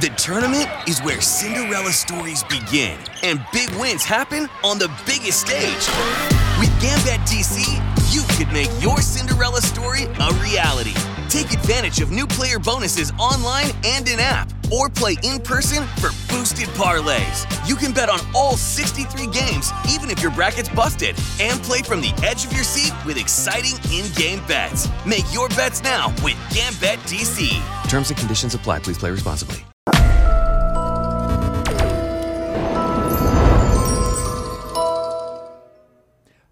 The tournament is where Cinderella stories begin and big wins happen on the biggest stage. With Gambit DC, you could make your Cinderella story a reality. Take advantage of new player bonuses online and in app, or play in person for boosted parlays. You can bet on all 63 games, even if your bracket's busted, and play from the edge of your seat with exciting in game bets. Make your bets now with Gambit DC. Terms and conditions apply. Please play responsibly.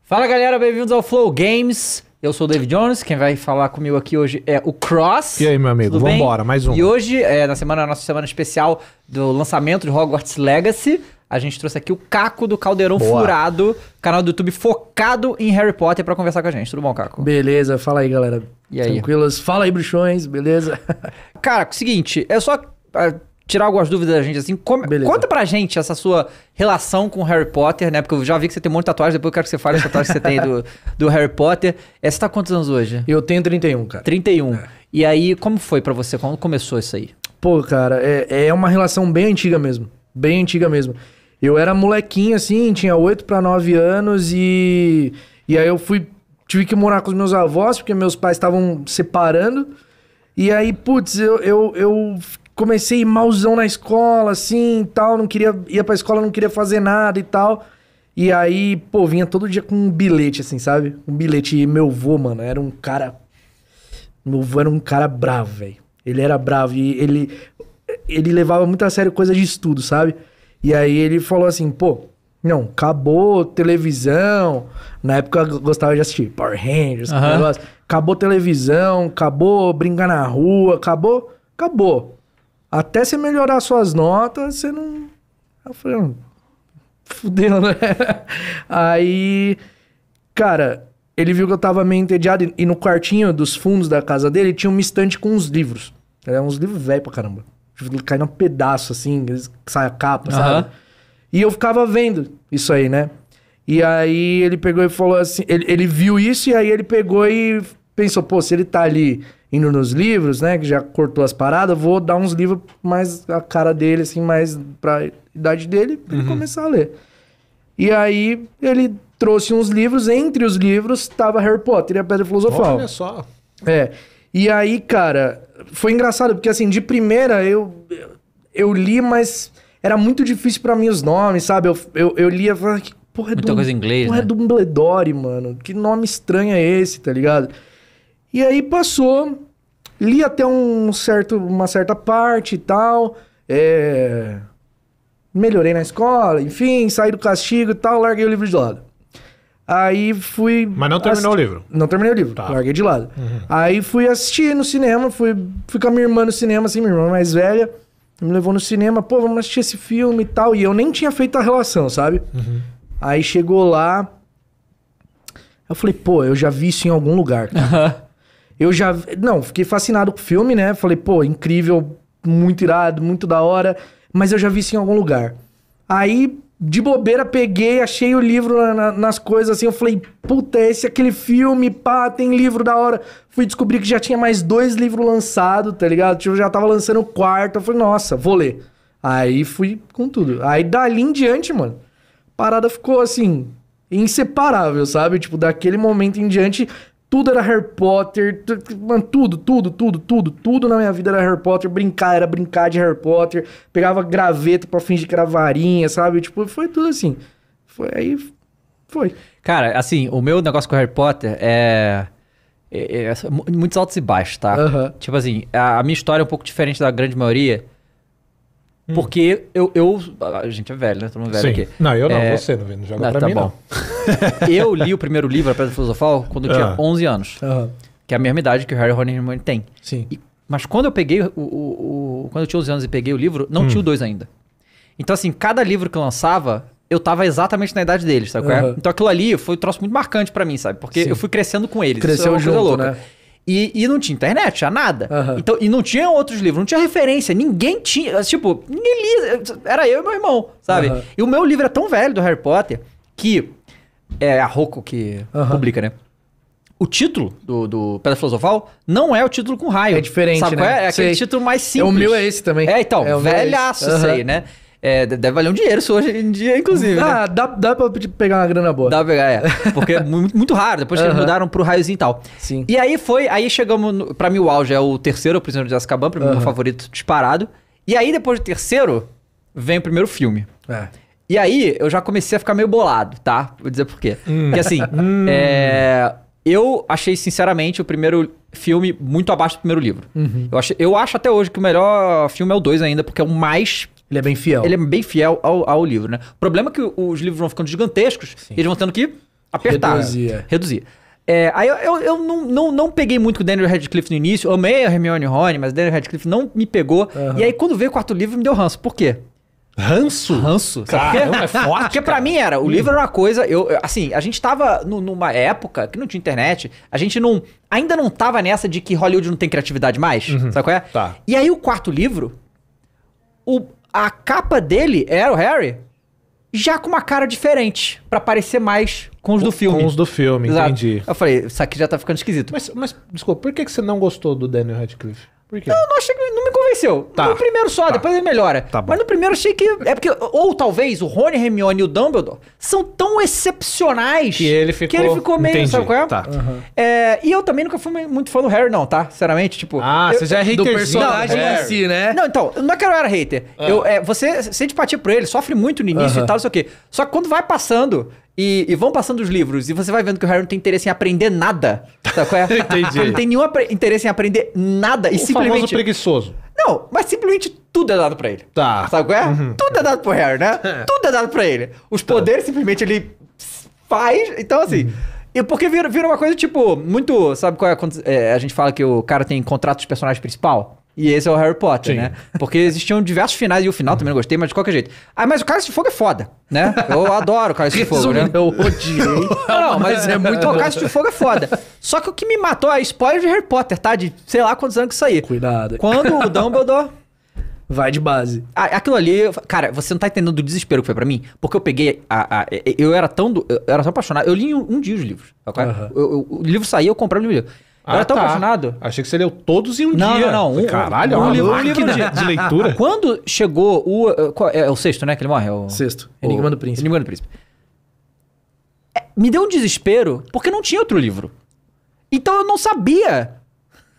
Fala galera, bem-vindos ao Flow Games. Eu sou o David Jones, quem vai falar comigo aqui hoje é o Cross. E aí, meu amigo, Tudo bem? vambora, mais um. E hoje, é, na semana, nossa semana especial do lançamento de Hogwarts Legacy, a gente trouxe aqui o Caco do Caldeirão Boa. Furado, canal do YouTube focado em Harry Potter, pra conversar com a gente. Tudo bom, Caco? Beleza, fala aí, galera. E aí? Tranquilos? Fala aí, bruxões, beleza? Cara, seguinte, é só ah, tirar algumas dúvidas da gente, assim. Beleza. conta pra gente essa sua relação com Harry Potter, né? Porque eu já vi que você tem um monte de tatuagem, depois eu quero que você fale as tatuagens que você tem do, do Harry Potter. É, você tá quantos anos hoje? Eu tenho 31, cara. 31. E aí, como foi pra você? Quando começou isso aí? Pô, cara, é, é uma relação bem antiga mesmo. Bem antiga mesmo. Eu era molequinho, assim, tinha 8 pra 9 anos e... E aí eu fui... Tive que morar com os meus avós, porque meus pais estavam separando. E aí, putz, eu, eu, eu comecei malzão na escola, assim, e tal. Não queria... Ia pra escola, não queria fazer nada e tal. E aí, pô, vinha todo dia com um bilhete, assim, sabe? Um bilhete. E meu vô, mano, era um cara... Meu avô era um cara bravo, velho. Ele era bravo e ele, ele levava muito a sério coisa de estudo, sabe? E aí ele falou assim, pô, não, acabou televisão. Na época eu gostava de assistir Power Rangers, Aham. negócio. Acabou televisão, acabou brincar na rua, acabou, acabou. Até você melhorar suas notas, você não. Eu falei, "Hum, fudeu, né? Aí, cara, ele viu que eu tava meio entediado e- no quartinho dos fundos da casa dele tinha uma estante com uns livros. Eram uns livros velhos pra caramba. Caindo um pedaço assim, sai a capa, Aham. sabe? E eu ficava vendo isso aí, né? E aí ele pegou e falou assim: ele, ele viu isso e aí ele pegou e pensou, pô, se ele tá ali indo nos livros, né? Que já cortou as paradas, vou dar uns livros mais a cara dele, assim, mais pra idade dele, pra ele começar a ler. E aí ele trouxe uns livros, entre os livros tava Harry Potter e a Pedra Filosofal. Olha só. É. E aí, cara, foi engraçado, porque assim, de primeira eu, eu li, mas era muito difícil pra mim os nomes, sabe? Eu, eu, eu lia e falava, que porra é Muita coisa em inglês, porra né? é Dumbledore, mano. Que nome estranho é esse, tá ligado? E aí passou, li até um certo, uma certa parte e tal. É... Melhorei na escola, enfim, saí do castigo e tal, larguei o livro de lado. Aí fui. Mas não terminou assisti- o livro? Não terminei o livro, Tá. larguei de lado. Aí fui assistir no cinema, fui, fui com a minha irmã no cinema, assim, minha irmã mais velha, me levou no cinema, pô, vamos assistir esse filme e tal. E eu nem tinha feito a relação, sabe? Aí chegou lá, eu falei, pô, eu já vi isso em algum lugar. cara. Eu já. Não, fiquei fascinado com o filme, né? Falei, pô, incrível, muito irado, muito da hora. Mas eu já vi isso em algum lugar. Aí, de bobeira, peguei, achei o livro na- na- nas coisas assim. Eu falei, puta, esse é aquele filme, pá, tem livro da hora. Fui descobrir que já tinha mais dois livros lançados, tá ligado? Tipo, já tava lançando o quarto. Eu falei, nossa, vou ler. Aí fui com tudo. Aí dali em diante, mano, a parada ficou assim, inseparável, sabe? Tipo, daquele momento em diante, tudo era Harry Potter. Mano, tudo, tudo, tudo, tudo, tudo na minha vida era Harry Potter. Brincar era brincar de Harry Potter. Pegava graveto pra fingir que era varinha, sabe? Tipo, foi tudo assim. Foi aí. Foi. Cara, assim, o meu negócio com o Harry Potter é. é- é mu- muitos altos e baixos, tá? Aham. Tipo assim, a, a minha história é um pouco diferente da grande maioria. Porque eu, eu. A gente é velho, né? Todo mundo velho Sim. aqui. Não, eu não, É, você não, não joga Não, pra tá mim, bom. eu li o primeiro livro, A Pedra Filosofal, quando eu tinha Ah. 11 anos. Aham. Que é a mesma idade que o Harry, Ron e Hermione tem. Sim. E- mas quando eu peguei o, o- o- Quando eu tinha 11 anos e peguei o livro, não tinha o 2 ainda. Então, assim, cada livro que eu lançava, eu tava exatamente na idade deles, sabe? Aham. Então aquilo ali foi um troço muito marcante pra mim, sabe? Porque Sim. eu fui crescendo com eles. Cresceu isso é junto, louca. né? E, e não tinha internet, tinha nada. Aham. Então, e não tinha outros livros, não tinha referência, ninguém tinha. Tipo, ninguém lia. Era eu e meu irmão, sabe? Aham. E o meu livro é tão velho do Harry Potter que é a Rocco que Aham. publica, né? o título do, do Pedra Filosofal não é o título com raio. É diferente, Sabe né? qual é? É aquele Sei. título mais É, simples. o meu é esse também. É, então, É, é esse. velhaço isso Aham. aí, né? É, de- deve valer um dinheiro isso hoje em dia, inclusive, né? Ah, dá, dá pra pegar uma grana boa. Dá pra pegar, é. Porque é muito, muito raro, depois que eles mudaram pro raiozinho e tal. Sim. E aí foi, aí chegamos, no, pra mim o auge é o terceiro, o Prisioneiro de Azkaban, pra mim o meu favorito disparado. E aí depois do terceiro, vem o primeiro filme. É. E aí, eu já comecei a ficar meio bolado, tá? Vou dizer por quê. Hum. Porque assim, é, eu achei, sinceramente, o primeiro filme muito abaixo do primeiro livro. Uhum. Eu, achei- eu acho até hoje que o melhor filme é o 2 ainda, porque é o mais. Ele é bem fiel. Ele é bem fiel ao, ao livro, né? O problema é que os livros vão ficando gigantescos e eles vão tendo que apertar. Reduzir, é. Reduzir. É, aí eu, eu, eu não, não, não peguei muito com o Daniel Radcliffe no início. Amei a Hermione Rony, mas o Daniel Radcliffe não me pegou. Aham. E aí, quando veio o quarto livro, me deu ranço. Por quê? Ranço? ranço. Sabe? Caramba, é forte, Porque pra cara. mim era, o livro era uma coisa, eu, eu- assim, a gente tava nu- numa época que não tinha internet, a gente não, ainda não tava nessa de que Hollywood não tem criatividade mais, sabe qual é? Tá. E aí o quarto livro, o, a capa dele era o Harry, já com uma cara diferente, pra parecer mais com os do filme. Com os do filme, Exato. entendi. Eu falei, isso aqui já tá ficando esquisito. Mas, mas, desculpa, por que que você não gostou do Daniel Radcliffe? Por quê? Eu não achei que não me convenceu. Tá. No primeiro só, Tá. depois ele melhora. Tá bom. Mas no primeiro achei que. É porque. Ou talvez o Rony, Hermione e o Dumbledore são tão excepcionais Que ele ficou- que ele ficou meio. Entendi, Sabe qual é? tá. É, E eu também nunca fui muito fã do Harry, não, tá? Sinceramente, tipo. Ah, eu- você já é Do haterzinho. personagem É. em si, né? Não, então, não é que eu era hater. Eu, é, você sente empatia por ele, sofre muito no início Aham. e tal, não sei o quê. Só que quando vai passando e, e vão passando os livros e você vai vendo que o Harry não tem interesse em aprender nada. Sabe qual é? Entendi. Ele não tem nenhum interesse em aprender nada e O famoso simplesmente. preguiçoso. Não, mas simplesmente tudo é dado pra ele. Tá. Sabe qual é? Tudo é dado pro Harry, né? tudo é dado pra ele. Os poderes simplesmente ele faz. Então, assim. E porque vira, vira uma coisa, tipo, muito. Sabe qual é, é, a gente fala que o cara tem contrato de personagem principal? E esse é o Harry Potter, Sim. né? Porque existiam diversos finais e o final também não gostei, mas de qualquer jeito. Ah, mas o Cálice de Fogo é foda, né? Eu adoro o Cálice de Fogo, né? Eu odiei. Não, não, mas é muito. O Cálice de Fogo é foda. Só que o que me matou é spoiler de Harry Potter, tá? De sei lá quantos anos que isso aí. Cuidado. Quando o Dumbledore Vai de base. ah, aquilo ali, cara, você não tá entendendo do desespero que foi pra mim? Porque eu peguei. A, a- eu era tão. do- eu era tão apaixonado. Eu li um, um dia os livros. é? Aham. Eu- eu- o livro saía, eu comprei o livro. Eu era tão tá. apaixonado. Achei que você leu todos em um Não, dia. não, não. Um- Caralho, um é uma livro- um livro de- de leitura. Quando chegou o. uh, qual- É, o sexto, né? Que ele morre? É o, Sexto. o- Enigma do Príncipe. Enigma do Príncipe. É, me deu um desespero porque não tinha outro livro. Então eu não sabia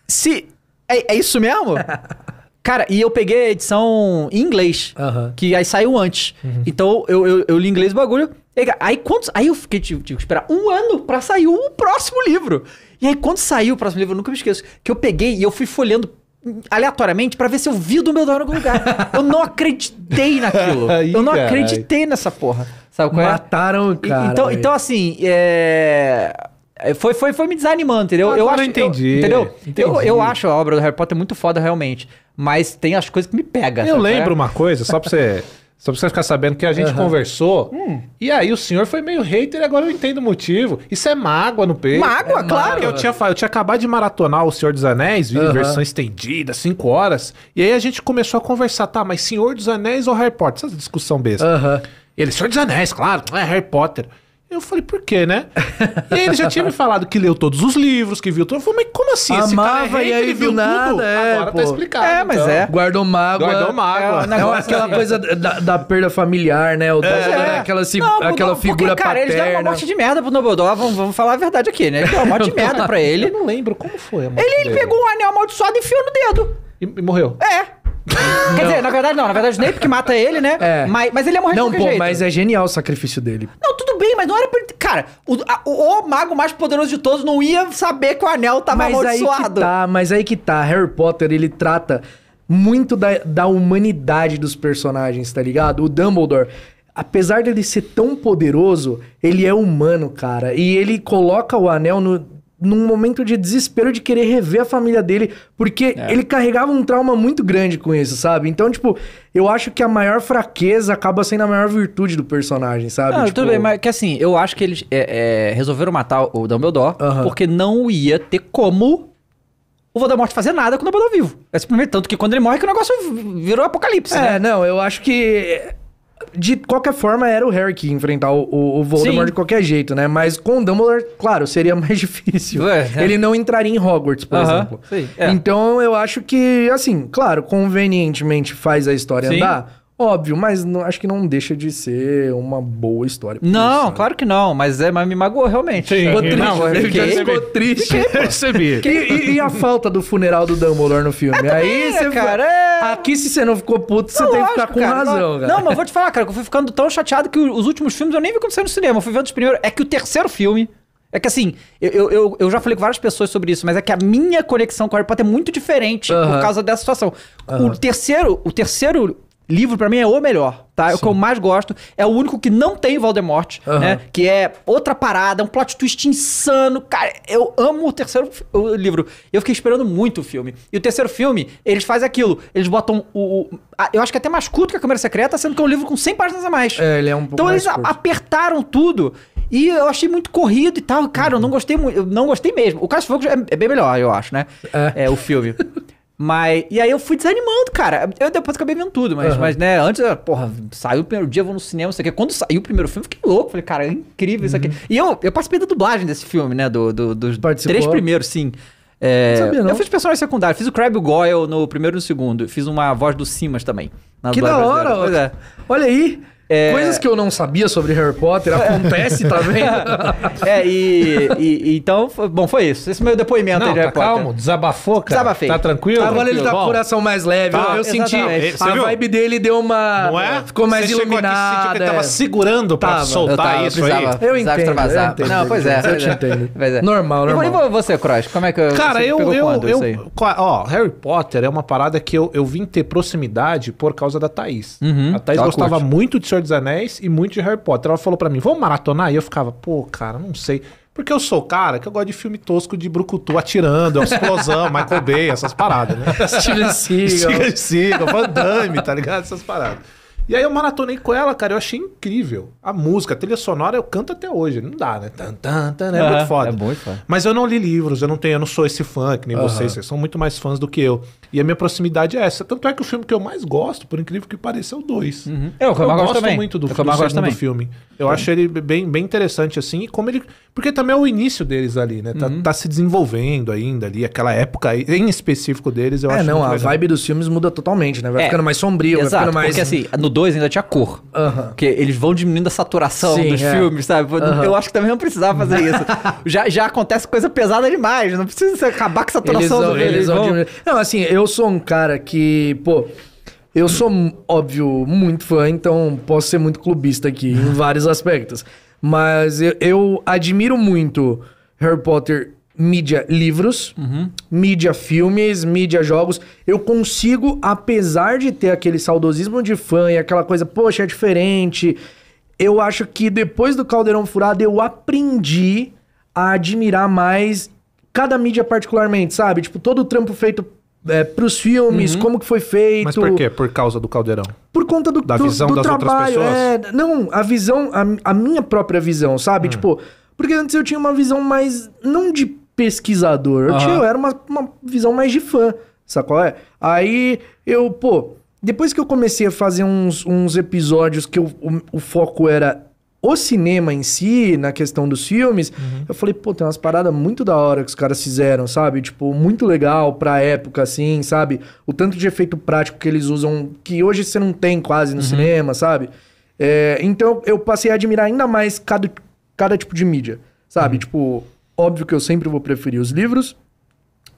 se. É, é isso mesmo? Cara, e eu peguei a edição em inglês, que aí saiu antes. Então eu, eu, eu li em inglês o bagulho. Aí, quando, aí eu fiquei, tive, tive que esperar um ano pra sair o próximo livro. E aí, quando saiu o próximo livro, eu nunca me esqueço, que eu peguei e eu fui folhando aleatoriamente pra ver se eu vi o Dumbledore em algum lugar. eu não acreditei naquilo. Aí, eu não carai. acreditei nessa porra. Sabe qual é? Mataram E- cara. então, velho. então, assim, é... é, Foi, foi, foi me desanimando, entendeu? Agora eu acho, entendi, eu- entendeu? entendi. Eu, eu acho a obra do Harry Potter muito foda, realmente. Mas tem as coisas que me pegam. Eu é? lembro uma coisa, só pra você. Só pra você ficar sabendo que a gente conversou. Hum. E aí o senhor foi meio hater e agora eu entendo o motivo. Isso é mágoa no peito. Mágoa, É claro. Porque Eu tinha, eu tinha acabado de maratonar O Senhor dos Anéis, Aham. versão estendida, 5 horas. E aí a gente começou a conversar, tá, mas Senhor dos Anéis ou Harry Potter? Essa discussão besta. Aham. Ele, Senhor dos Anéis, claro, é Harry Potter. Eu falei, por quê, né? e aí ele já tinha me falado que leu todos os livros, que viu tudo. Eu falei, mas como assim? Amava, e aí ele viu nada, é, Agora pô. tá explicado. É, mas então. é. Guardou mágoa. Guardou mágoa. É, É negócio aquela assim. coisa da, da perda familiar, né? O é aquela, si- Não, aquela porque, figura cara, eles deram uma paterna. morte de merda pro Dumbledore. Vamos, vamos falar a verdade aqui, né? Ele deu uma morte de merda pra Eu ele. não lembro como foi a morte Ele, ele pegou um anel amaldiçoado e enfiou no dedo. E, e morreu. É. Quer dizer, na verdade não. Na verdade o Snape que mata ele, né? É. Mas, mas ele ia morrer Não, de qualquer pô, jeito. mas é genial o sacrifício dele. Não, tudo bem, mas não era pra ele... Cara, o, a- o, o mago mais poderoso de todos não ia saber que o anel tava Mas aí que amaldiçoado. tá, mas aí que tá. Harry Potter, ele trata muito da, da humanidade dos personagens, tá ligado? O Dumbledore, apesar dele ser tão poderoso, ele é humano, cara. E ele coloca o anel no, num momento de desespero de querer rever a família dele, porque É. ele carregava um trauma muito grande com isso, sabe? Então, tipo, eu acho que a maior fraqueza acaba sendo a maior virtude do personagem, sabe? Não, Tipo, tudo bem, mas que assim, eu acho que eles é, é, resolveram matar o Dumbledore porque não ia ter como o Voldemort fazer nada com o Dumbledore vivo. É simplesmente tanto que quando ele morre que o negócio virou apocalipse, É, né? não, eu acho que. De qualquer forma, era o Harry que enfrentar o, o, o Voldemort Sim. de qualquer jeito, né? Mas com o Dumbledore, claro, seria mais difícil. É, é. Ele não entraria em Hogwarts, por Aham, exemplo. sim, é. Então, eu acho que, assim, claro, convenientemente faz a história Sim. andar, óbvio, mas não- acho que não deixa de ser uma boa história. Não, sabe? claro que não, mas, é, mas me magoou realmente. Sim, Ficou Não, triste, eu né? fiquei- ficou triste. Percebi. E, e- e a falta do funeral do Dumbledore no filme? Aí é, você. cara, é- Aqui, se você não ficou puto, você Não, tem que ficar com cara, razão, não, cara. Não, mas vou te falar, cara, que eu fui ficando tão chateado que os últimos filmes eu nem vi saiu no cinema. Eu fui vendo os primeiros. É que o terceiro filme. É que assim, eu, eu, eu, eu já falei com várias pessoas sobre isso, mas é que a minha conexão com o Harry Potter é muito diferente Aham. por causa dessa situação. O terceiro, o terceiro livro, pra mim, é o melhor, tá? É o que eu mais gosto. É o único que não tem Voldemort, Aham. né? Que é outra parada, um plot twist insano. Cara, eu amo o terceiro o livro. Eu fiquei esperando muito o filme. E o terceiro filme, eles fazem aquilo. Eles botam o... o- a- eu acho que é até mais curto que a Câmara Secreta, sendo que é um livro com 100 páginas a mais. É, ele é um pouco Então eles curto. apertaram tudo. E eu achei muito corrido e tal. Cara, eu não gostei muito. Eu não gostei mesmo. O Caso Fogo é, é bem melhor, eu acho, né? É, o filme. Mas. E aí eu fui desanimando, cara. Eu depois acabei vendo tudo, mas, mas né, antes, porra, saiu o primeiro dia, eu vou no cinema, não sei o quê. Quando saiu o primeiro filme, eu fiquei louco. Falei, cara, é incrível isso aqui. E eu, eu participei da dublagem desse filme, né? Do, do- dos Participou? três primeiros, sim. É, Não sabia, não. Eu fiz personagem secundário, fiz o Crab Goyle no primeiro e no segundo. Fiz uma voz do Simas também. Que da hora, ó. Olha aí. É. Coisas que eu não sabia sobre Harry Potter acontece, tá vendo? É. E, e- então, bom, foi isso. Esse é o meu depoimento aí Não, de tá Harry Potter. calmo, desabafou, cara. Desabafei. Tá tranquilo? Agora ele tá com o coração mais leve. Tá, eu eu senti. Você A viu? vibe dele deu uma. Não é? Ficou mais Você chegou aqui sentiu iluminada. que ele tava é. segurando pra Tava. Eu soltar tava, isso precisava, aí. Eu precisava entendo, extravasar. eu entendo, Não, pois é. eu te é. entendo. Pois é. Normal, normal. E você, Cross? Como é que Cara, eu, pegou eu, quando eu, isso aí? qua- ó, Harry Potter é uma parada que eu, eu vim ter proximidade por causa da Thaís. Uhum, a Thaís gostava muito de Senhor dos Anéis e muito de Harry Potter. Ela falou pra mim, vamos maratonar? E eu ficava, pô, cara, não sei. Porque eu sou o cara que eu gosto de filme tosco de brucutu atirando, explosão, Michael Bay, essas paradas, né? Steven Seagal. Steven Seagal, Van Damme, tá ligado? Essas paradas. E aí eu maratonei com ela, cara, eu achei incrível. A música, a trilha sonora, eu canto até hoje. Não dá, né? Tan, tan, tan, é muito foda. é muito foda. Mas eu não li livros, eu não tenho, eu não sou esse fã que nem vocês, vocês são muito mais fãs do que eu. E a minha proximidade é essa. Tanto é que o filme que eu mais gosto, por incrível que pareça, é o 2. É, o que eu mais gosto também. muito do, É do eu gosto segundo também. filme. Eu acho ele bem, bem interessante, assim, e como ele. Porque também é o início deles ali, né? Tá, Uhum. tá se desenvolvendo ainda ali, aquela época aí, em específico deles, eu É, acho não, muito a legal. vibe dos filmes muda totalmente, né? Vai É, ficando mais sombrio, vai Exato, ficando mais. porque assim, no 2 ainda tinha cor. Aham. Porque eles vão diminuindo a saturação Sim, dos é. filmes, sabe? Aham. Eu acho que também não precisava fazer isso. já, já acontece coisa pesada demais, não precisa acabar com a Eles saturação vão, do eles vão vão- diminuir. Não, assim, eu sou um cara que, pô, eu sou, óbvio, muito fã, então posso ser muito clubista aqui em vários aspectos. Mas eu, eu admiro muito Harry Potter mídia livros, mídia filmes, mídia jogos. Eu consigo, apesar de ter aquele saudosismo de fã e aquela coisa, poxa, é diferente. Eu acho que depois do Caldeirão Furado eu aprendi a admirar mais cada mídia particularmente, sabe? Tipo, todo o trampo feito é, pros filmes, como que foi feito. Mas por quê? Por causa do caldeirão. Por conta do, Da do- visão do das outras trabalho. pessoas? É, não, a visão, a, a minha própria visão, sabe? Hum. Tipo, porque antes eu tinha uma visão mais, não de pesquisador, eu, tinha, eu era uma, uma visão mais de fã, sabe qual é? Aí eu, pô, depois que eu comecei a fazer uns, uns episódios que eu- o, o foco era o cinema em si, na questão dos filmes, Uhum. eu falei, pô, tem umas paradas muito da hora que os caras fizeram, sabe? Tipo, muito legal pra época, assim, sabe? O tanto de efeito prático que eles usam, que hoje você não tem quase Uhum. no cinema, sabe? É, então eu passei a admirar ainda mais cada, cada tipo de mídia, sabe? Uhum. Tipo, óbvio que eu sempre vou preferir os livros,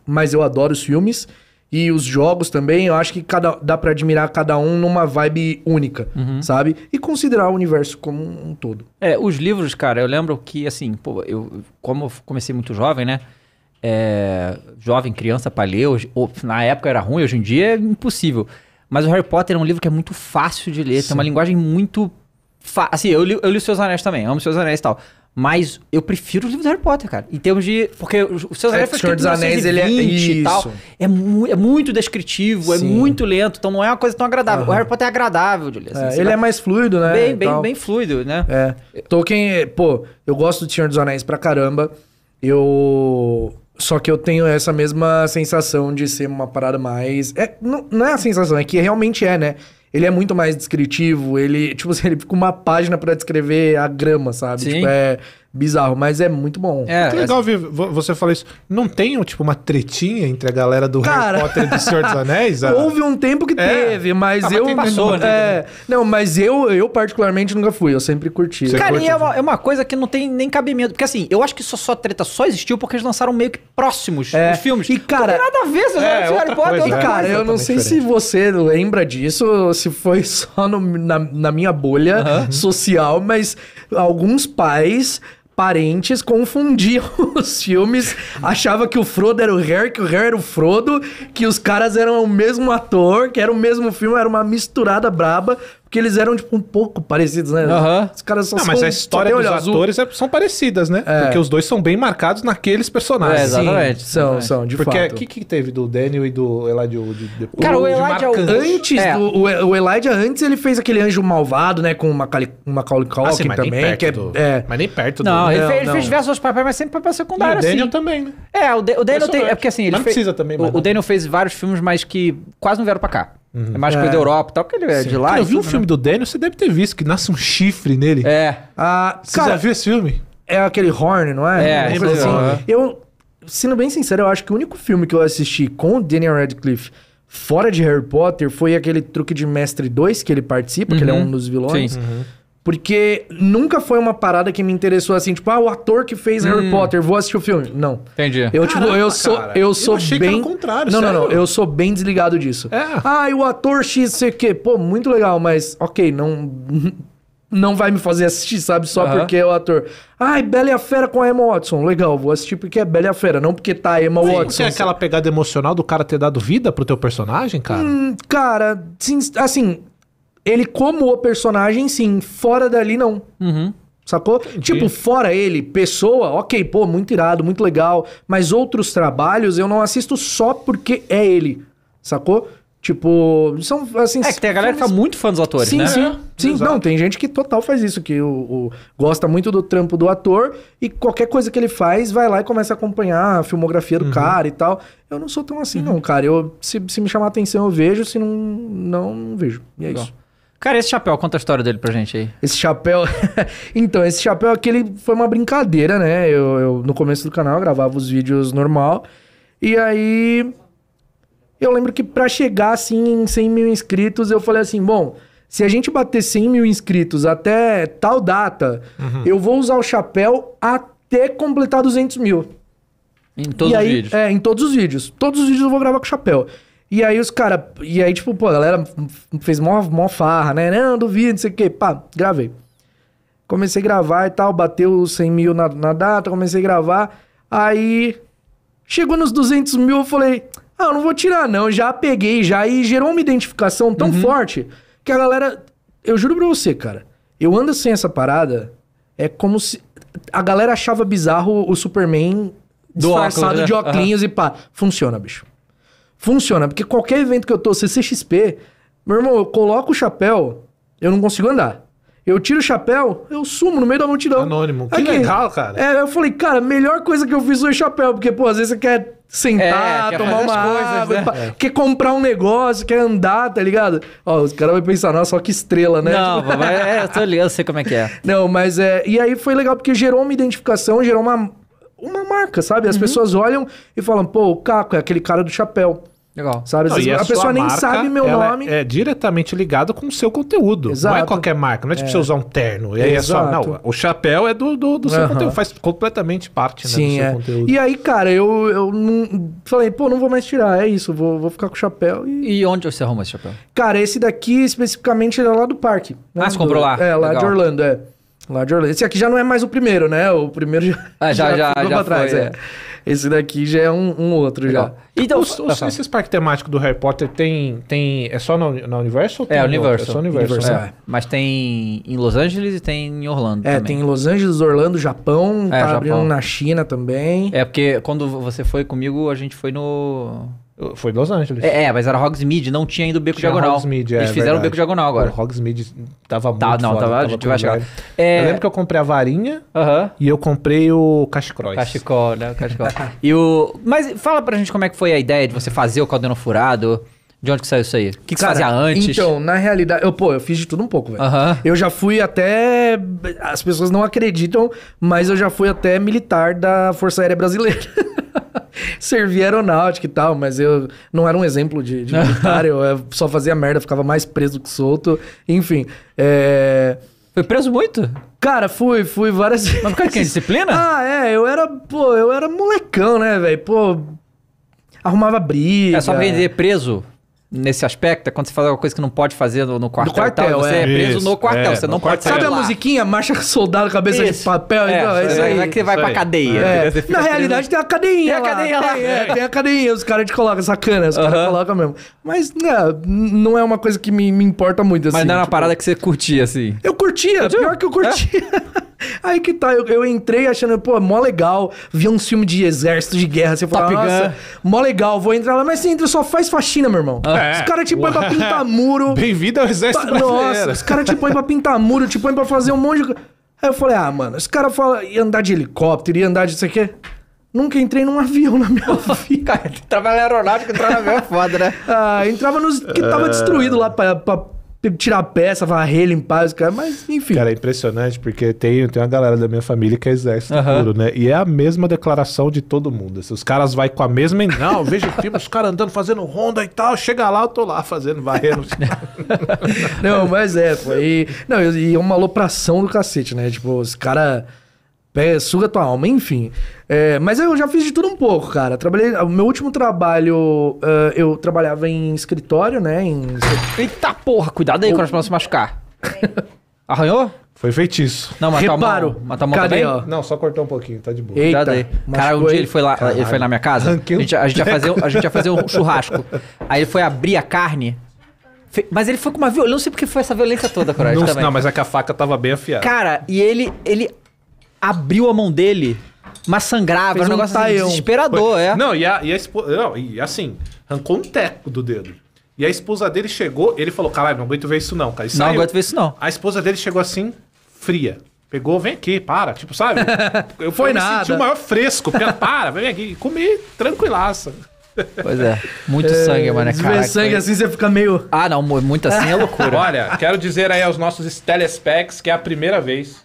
mas eu adoro os filmes. E os jogos também, eu acho que cada, dá pra admirar cada um numa vibe única, Uhum. sabe? E considerar o universo como um todo. É, os livros, cara, eu lembro que, assim, pô, eu, como eu comecei muito jovem, né? É, jovem, criança pra ler, hoje, ou, na época era ruim, hoje em dia é impossível. Mas o Harry Potter é um livro que é muito fácil de ler, tem uma linguagem muito. Fa assim, eu li, eu li os Seus Anéis também, amo os Seus Anéis e tal. Mas eu prefiro os livros do Harry Potter, cara. Em termos de. Porque os os Seus É, Anéis que foi o Senhor em dos Anéis, ele é- 1920 e tal. isso. É, mu é muito descritivo, é Sim. muito lento, então não é uma coisa tão agradável. O Harry Potter é agradável de ler. assim, É, ele vai- é mais fluido, né? bem, bem, bem fluido, né? É. Tolkien, pô, eu gosto do Senhor dos Anéis pra caramba. Eu. Só que eu tenho essa mesma sensação de ser uma parada mais. É, não, não é a sensação, é que realmente é, né? Ele é muito mais descritivo, ele, tipo assim, ele fica uma página pra descrever a grama, sabe? Sim. Tipo, é bizarro, mas é muito bom. É, Que legal ver vo- você falar isso. Não tem, tipo, uma tretinha entre a galera do Cara, Harry Potter e do Senhor dos Anéis? Ah, Houve um tempo que É. teve, mas Ah, mas eu. tem- passou, né? É, não, mas eu, eu particularmente nunca fui, eu sempre curti. Você Cara, curte, e é uma, é uma coisa que não tem nem cabimento. Porque assim, eu acho que isso só treta só existiu porque eles lançaram meio que próximos É, os filmes. e, cara- Não tem nada a ver, vocês É, é, Harry Potter, coisa, é. coisa. Cara, eu não sei Totalmente se você lembra disso, ou se foi só no- na, na minha bolha social, mas alguns pais. Parentes confundiam os filmes, achava que o Frodo era o Harry, que o Harry era o Frodo, que os caras eram o mesmo ator, que era o mesmo filme, era uma misturada braba, porque eles eram, tipo, um pouco parecidos, né? Aham. Os caras só Não, mas são- a história dos azul. atores é- são parecidas, né? É. Porque os dois são bem marcados naqueles personagens. É, exatamente. Sim, são, são, de Porque fato. o que, que teve do Daniel e do Elijah Wood depois? Cara, o de Elijah marcante? Antes, É. do, o, o Elijah antes ele fez aquele anjo malvado, né? Com o Macaulay, Macaulay Culkin Ah, também, perto que é, do- é. Mas nem perto Não, do... ele, Não, fez, ele não. fez diversos papéis, mas sempre papel secundário, o Daniel assim. também, né? É, o, De- o Daniel tem. É porque assim, ele Mas não fez. precisa também, o, o Daniel fez vários filmes, mas que quase não vieram pra cá. É mais coisa É. da Europa e tal, porque ele é de lá. Cara, eu vi um filme do Daniel, você deve ter visto, que nasce um chifre nele. né? É. Ah, Você cara, já viu esse filme? é aquele Horn, não é? É, coisa assim. é. Eu, sendo bem sincero, eu acho que o único filme que eu assisti com o Daniel Radcliffe fora de Harry Potter foi aquele Truque de Mestre 2 que ele participa, que ele é Uhum. um dos vilões. Sim. Porque nunca foi uma parada que me interessou assim, tipo, ah, o ator que fez Harry Potter, vou assistir o filme. Não. Entendi. Eu, tipo, Caramba, eu sou, cara. eu Eu sou achei que bem. era o contrário, não, não, não. sério? Eu sou bem desligado disso. É. Ah, e o ator X, sei o quê. Pô, muito legal, mas ok, não. Não vai me fazer assistir, sabe? Só porque é o ator. Ai, Bela e a Fera com a Emma Watson. Legal, vou assistir porque é Bela e a Fera, não porque tá a Emma Watson. Você é aquela pegada emocional do cara ter dado vida pro teu personagem, cara? Hum, cara, sim, assim, ele como o personagem, sim. Fora dali, não. Uhum. Sacou? Tipo, fora ele, pessoa, ok, pô, muito irado, muito legal. Mas outros trabalhos eu não assisto só porque é ele. Sacou? Tipo, são assim. É que tem a galera que filmes- fica muito fã dos atores, Sim, né? sim. Sim, exato. não, tem gente que total faz isso, que o, o- gosta muito do trampo do ator e qualquer coisa que ele faz, vai lá e começa a acompanhar a filmografia Uhum. do cara e tal. Eu não sou tão assim, não, cara. Eu, se, se me chamar atenção, eu vejo, se não, não, não vejo. E é Legal. isso. Cara, esse chapéu, conta a história dele pra gente aí. Esse chapéu. então, esse chapéu aquele foi uma brincadeira, né? Eu, eu, no começo do canal, eu gravava os vídeos normal. E aí. Eu lembro que pra chegar assim em 100 mil inscritos, eu falei assim: bom, se a gente bater 100 mil inscritos até tal data, eu vou usar o chapéu até completar 200 mil. Em todos e os aí, vídeos. É, em todos os vídeos. Todos os vídeos eu vou gravar com chapéu. E aí os caras. E aí, tipo, pô, a galera fez mó, mó farra, né? Não, duvido, não sei o quê. Pá, gravei. Comecei a gravar e tal, bateu os 100 mil na, na data, comecei a gravar. Aí. Chegou nos 200 mil, eu falei. Ah, eu não vou tirar, não. Já peguei, já. E gerou uma identificação tão forte que a galera. Eu juro pra você, cara. Eu ando sem essa parada. É como se. A galera achava bizarro o Superman Do disfarçado óculos, né? de óculos e pá. Funciona, bicho. Funciona, porque qualquer evento que eu tô, CCXP, meu irmão, eu coloco o chapéu, eu não consigo andar. Eu tiro o chapéu, eu sumo no meio da multidão. Anônimo. Que legal, cara. É, eu falei, cara, a melhor coisa que eu fiz foi o chapéu, porque, pô, às vezes você quer sentar, É, quer tomar uma as coisas, água, né? pá, quer comprar um negócio, quer andar, tá ligado? Ó, os caras vão pensar, nossa, só que estrela, né? Não, Tipo, mas é, eu tô ligado, eu sei como é que é. não, mas é. E aí foi legal porque gerou uma identificação, gerou uma, uma marca, sabe? Uhum. As pessoas olham e falam, pô, o Caco é aquele cara do chapéu. Legal. Sabe? Não, vezes a, sua pessoa nem marca, sabe meu nome. É diretamente ligado com o seu conteúdo. Não é Exato. qualquer marca. Não é tipo você usar um terno. E aí é só. Exato. Não, o chapéu é do, do, do seu conteúdo. Faz completamente parte né, do Sim, seu é. conteúdo. E aí, cara, eu, eu não. Falei, pô, não vou mais tirar, é isso, vou, vou ficar com o chapéu. E... E onde você arrumou esse chapéu? Cara, esse daqui especificamente era lá do parque. né? Ah, você comprou lá? É, lá Legal. de Orlando, é. Lá de Orlando. Esse aqui já não é mais o primeiro, né? O primeiro já. Ah, já- já- já pra trás, foi, é. é. Esse daqui já é um, um outro já. Então, Os- os- esses parques temáticos do Harry Potter tem. tem é só na, na Universal? ou tem é, Universal. É só Universal. Universal, né? É, Mas tem em Los Angeles e tem em Orlando É, também. tem em Los Angeles, Orlando, Japão, tá Japão. abrindo na China também. É, porque quando você foi comigo, a gente foi no... Foi Los Angeles. É, é, mas era Hogsmeade, não tinha ainda o Beco Tinha Diagonal. Hogsmeade, é Eles fizeram o verdade. Beco Diagonal agora. O Hogsmeade tava muito Tá, não, foda, tava- a gente vai chegar. É- Eu lembro que eu comprei a varinha Aham. e eu comprei o cachecroz. Cachecol, né? O Cachecol. e o... Mas fala pra gente como é que foi a ideia de você fazer o Caldeirão Furado. De onde que saiu isso aí? O que, que você Cara, fazia antes? Então, na realidade, eu, pô, eu fiz de tudo um pouco, velho. Aham. Eu já fui até. As pessoas não acreditam, mas eu já fui até militar da Força Aérea Brasileira. Servi aeronáutica e tal, mas eu não era um exemplo de, de militar, eu eh, só fazia merda, ficava mais preso que solto. Enfim. É... Foi preso muito? Cara, fui, fui várias vezes. Mas por causa que? Disciplina? Ah, é, eu era, pô, eu era molecão, né, velho? Pô, arrumava briga. É só entender preso nesse aspecto, é quando você faz alguma coisa que não pode fazer no, no quartel, quartel, e tal, você é. é, preso Isso, no quartel, é, você no não pode quartel. sair Sabe a lá. musiquinha? Marcha soldado, cabeça de Isso. papel? É, então, é isso não aí. é que você vai isso pra aí. cadeia. É, Você fica na realidade tem a cadeinha Tem a lá. cadeinha lá. Tem, é, tem a cadeinha, os caras te colocam, sacana, os caras Aham. colocam mesmo. Mas, né, n- não é uma coisa que me, me importa muito, assim. Mas não era uma tipo, parada que você curtia, assim. Eu curtia, pior que eu curtia. Aí que tá, eu, eu entrei achando, pô, mó legal, via um filme de exército, de guerra, você fala, Top nossa, Gun. mó legal, vou entrar lá, mas você entra, só faz faxina, meu irmão. É. Os caras te põem pra pintar muro. Bem-vindo ao Exército Pa- Nossa, Brasileiro. os caras te põem pra pintar muro, te põem pra fazer um monte de coisa. Aí eu falei, ah, mano, os caras falam, ia andar de helicóptero, ia andar de isso aqui. Nunca entrei num avião na minha vida. Cara, trabalhar na aeronáutica, entrar na avião é foda, né? Ah, entrava nos que tava destruído lá pra, pra tirar a peça, varrer, limpar os caras, mas enfim. Cara, é impressionante porque tem, tem uma galera da minha família que é exército Aham. puro, né? E é a mesma declaração de todo mundo. Assim, os caras vai com a mesma. Não, eu vejo filme, os caras andando fazendo ronda e tal. Chega lá, eu tô lá fazendo, varrendo. Não, mas é, foi. Não, e é uma alopração do cacete, né? Tipo, os caras. Suga tua alma, enfim. É, mas eu já fiz de tudo um pouco, cara. Trabalhei. O meu último trabalho, ah, eu trabalhava em escritório, né? Em Eita porra, cuidado aí quando pra não se machucar. Arranhou? Foi feitiço. Não, mas Reparo. mão, mas tua mão Cadê, também? ó? Não, só cortou um pouquinho, tá de boa. Eita, Cuidado aí. Cara, um dia ele foi lá, ele foi na minha casa. A gente, a gente ia fazer, um- a gente ia fazer um churrasco. Aí ele foi abrir a carne. Mas ele foi com uma violência, não sei porque foi essa violência toda, Coragem, Não, também. não, mas é que a faca tava bem afiada. Cara, e ele, ele abriu a mão dele, mas sangrava, Fez era um um negócio assim, taião. desesperador, é. Não, e a, e a esposa. Não, e assim, arrancou um teco do dedo. E a esposa dele chegou, ele falou: caralho, não aguento ver isso não, cara. E não saiu. aguento ver isso não. A esposa dele chegou assim, fria. Pegou, vem aqui, para. Tipo, sabe? Eu Foi eu me nada. senti o maior fresco. Porque, para, vem aqui. E comi tranquilaça. Pois é, muito sangue, mano, é ver sangue assim, você fica meio. Ah, não, mu- muito assim é loucura. Olha, quero dizer aí aos nossos telespecs que é a primeira vez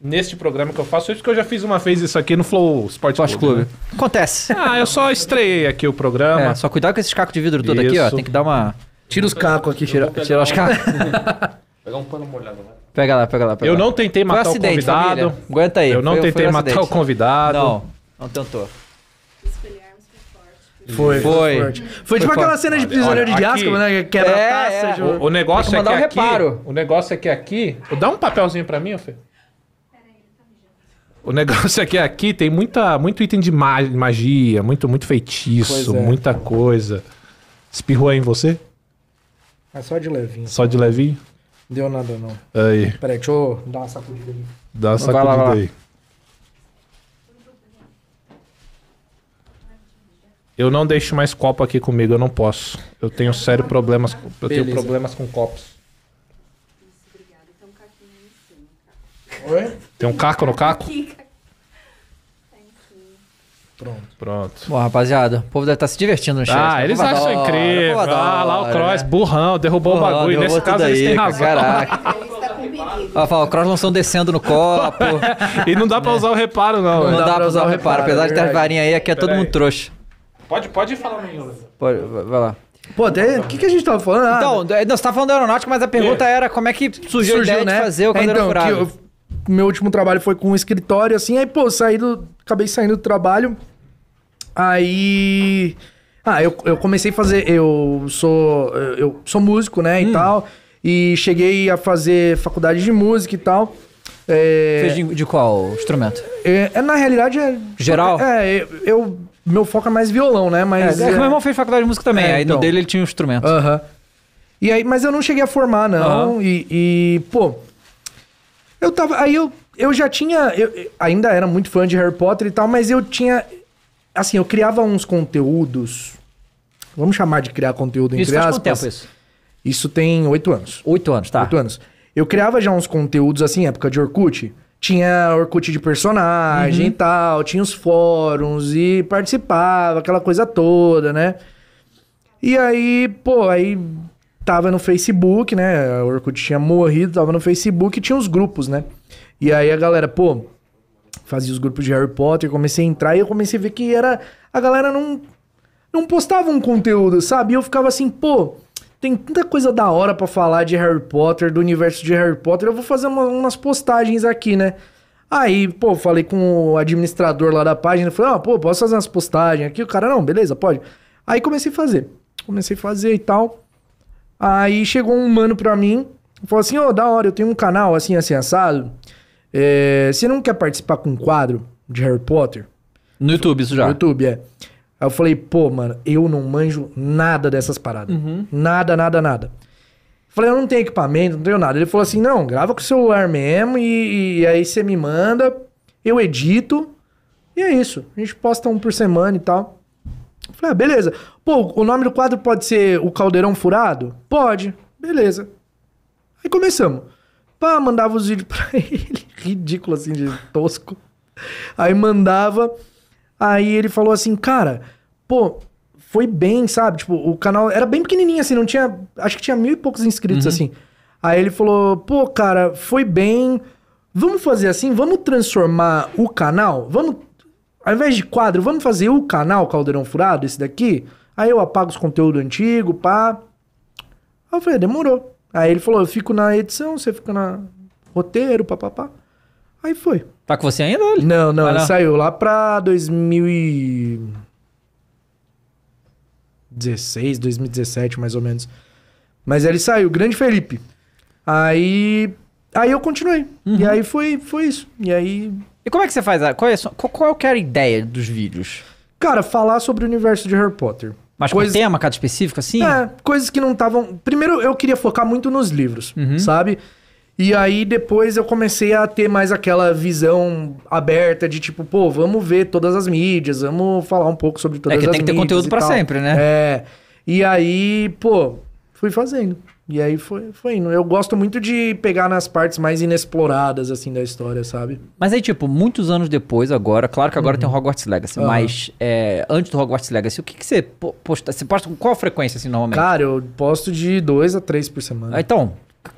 neste programa que eu faço isso, porque eu já fiz uma vez isso aqui no Flow Sport Clube. Clube. né? Acontece. Ah, eu só estreiei aqui o programa. É, só cuidado com esses cacos de vidro tudo aqui, ó. Isso. Tem que dar uma. Tira os cacos aqui. Tira, tira os cacos. Pegar um pano molhado, né? Pega lá, pega lá. Pega Eu lá. não tentei Foi um matar o acidente, convidado. família. Aguenta aí. Eu não foi- foi tentei um matar acidente. o convidado. Não, não tentou. Foi, Foi. forte. Foi tipo Foi aquela cena de prisioneiro Olha, de Azkaban, né? Que Quebra É, a taça. é. tipo- O, o negócio é que que mandar um aqui. reparo. O negócio é que aqui. Dá um papelzinho pra mim, Fê. O negócio é que aqui tem muita, muito item de ma- magia, muito, muito feitiço, é. muita coisa. Espirrou aí em você? É só de levinho. Só de levinho? Deu nada, não. Aí, Peraí, deixa eu dar uma sacudida ali. dá uma Vai lá, sacudida vai lá. aí. Eu não deixo mais copo aqui comigo, eu não posso. Eu tenho sério problemas, eu tenho Beleza. problemas com copos. Oi? Tem um caco no caco? Pronto. Pronto. Bom, rapaziada, o povo deve estar se divertindo no chat. Ah, né? eles acham adora, incrível. Ah, lá o adora, Cross, né? burrão, derrubou o bagulho. derrubou Nesse caso eles aí, têm cara, razão. Caraca. Perigo. Ó, fala, o Cross não estão descendo no copo. E não dá pra usar o reparo, não. Não velho. dá, pra usar o reparo. Apesar de ter varinhas aí, aqui é todo mundo trouxa. Pode, pode falar amanhã. Pode, vai lá. Pô. O que, que a gente tava falando? Ah, Então, não, você tá falando da aeronáutica, mas a pergunta era como é que surgiu, a ideia de fazer o É, cadeira então, furada. Eu- meu último trabalho foi com um escritório, assim, aí, pô, saí do. Acabei saindo do trabalho. Aí. Ah, eu, eu comecei a fazer. Eu sou. Eu sou músico, né? Hum. E tal. E cheguei a fazer faculdade de música e tal. É, Fez de, de qual instrumento? é, é, na realidade é. Geral? É, eu. eu- meu foco é mais violão, né? É, Mas. é que meu irmão fez faculdade de música também, É, aí então. no dele ele tinha um instrumento. Aham. E aí, mas eu não cheguei a formar, não. Aham. E, e, pô, eu tava. Aí eu, eu já tinha. Eu, ainda era muito fã de Harry Potter e tal, mas eu tinha. Assim, eu criava uns conteúdos. Vamos chamar de criar conteúdo Isso entre faz aspas. quanto tempo isso? Isso tem oito anos. Oito anos, tá. Oito anos. Eu criava já uns conteúdos assim, época de Orkut. Tinha Orkut de personagem Uhum. e tal, tinha os fóruns e participava, aquela coisa toda, né? E aí, pô, aí tava no Facebook, né? O Orkut tinha morrido, tava no Facebook e tinha os grupos, né? E aí a galera, pô, fazia os grupos de Harry Potter, comecei a entrar e eu comecei a ver que era. A galera não, não postava um conteúdo, sabe? E eu ficava assim, pô, tem tanta coisa da hora pra falar de Harry Potter, do universo de Harry Potter, eu vou fazer uma- umas postagens aqui, né? Aí, pô, falei com o administrador lá da página, falei, ah, pô, posso fazer umas postagens aqui? O cara, não, beleza, pode. Aí comecei a fazer. Comecei a fazer e tal. Aí chegou um mano pra mim, falou assim, ô, da hora, eu tenho um canal assim, assim, assado. É, você não quer participar com um quadro de Harry Potter? No YouTube, isso já. No YouTube, é. Aí eu falei, pô, mano, eu não manjo nada dessas paradas. Nada, nada, nada. Falei, eu não tenho equipamento, não tenho nada. Ele falou assim, não, grava com o celular mesmo e, e aí você me manda, eu edito e é isso. A gente posta um por semana e tal. Falei, ah, beleza. Pô, o nome do quadro pode ser O Caldeirão Furado? Pode. Beleza. Aí começamos. Pá, mandava os vídeos pra ele. Ridículo, assim, de tosco. Aí mandava. Aí ele falou assim, cara, pô, foi bem, sabe? Tipo, o canal era bem pequenininho, assim, não tinha. Acho que tinha mil e poucos inscritos, assim. Aí ele falou, pô, cara, foi bem. Vamos fazer assim, vamos transformar o canal? Vamos. Ao invés de quadro, vamos fazer o canal Caldeirão Furado, esse daqui? Aí eu apago os conteúdos antigos, pá. Aí eu falei, demorou. Aí ele falou, eu fico na edição, você fica na roteiro, papapá. Aí foi. Tá com você ainda? Ele? Não, não, Ah, ele não. saiu lá pra 2016, 2017, mais ou menos. Mas ele saiu, grande Felipe. Aí. Aí eu continuei. Uhum. E aí foi, foi isso. E aí. E como é que você faz? a- Qual, é qual, qual que era a ideia dos vídeos? Cara, falar sobre o universo de Harry Potter. Mas Coisa- com tema, cada específico, assim? É, coisas que não estavam. Primeiro eu queria focar muito nos livros, Uhum. sabe? E aí depois eu comecei a ter mais aquela visão aberta de tipo, pô, vamos ver todas as mídias, vamos falar um pouco sobre todas É que as tem que ter mídias conteúdo pra tal. sempre, né? É. E aí, pô, fui fazendo. E aí foi, foi indo. Eu gosto muito de pegar nas partes mais inexploradas, assim, da história, sabe? Mas aí, tipo, muitos anos depois, agora, claro que agora tem o Hogwarts Legacy, Aham. mas é, antes do Hogwarts Legacy, o que, que você po- posta? Você posta com qual frequência, assim, normalmente? Cara, eu posto de dois a três por semana. Ah, Então,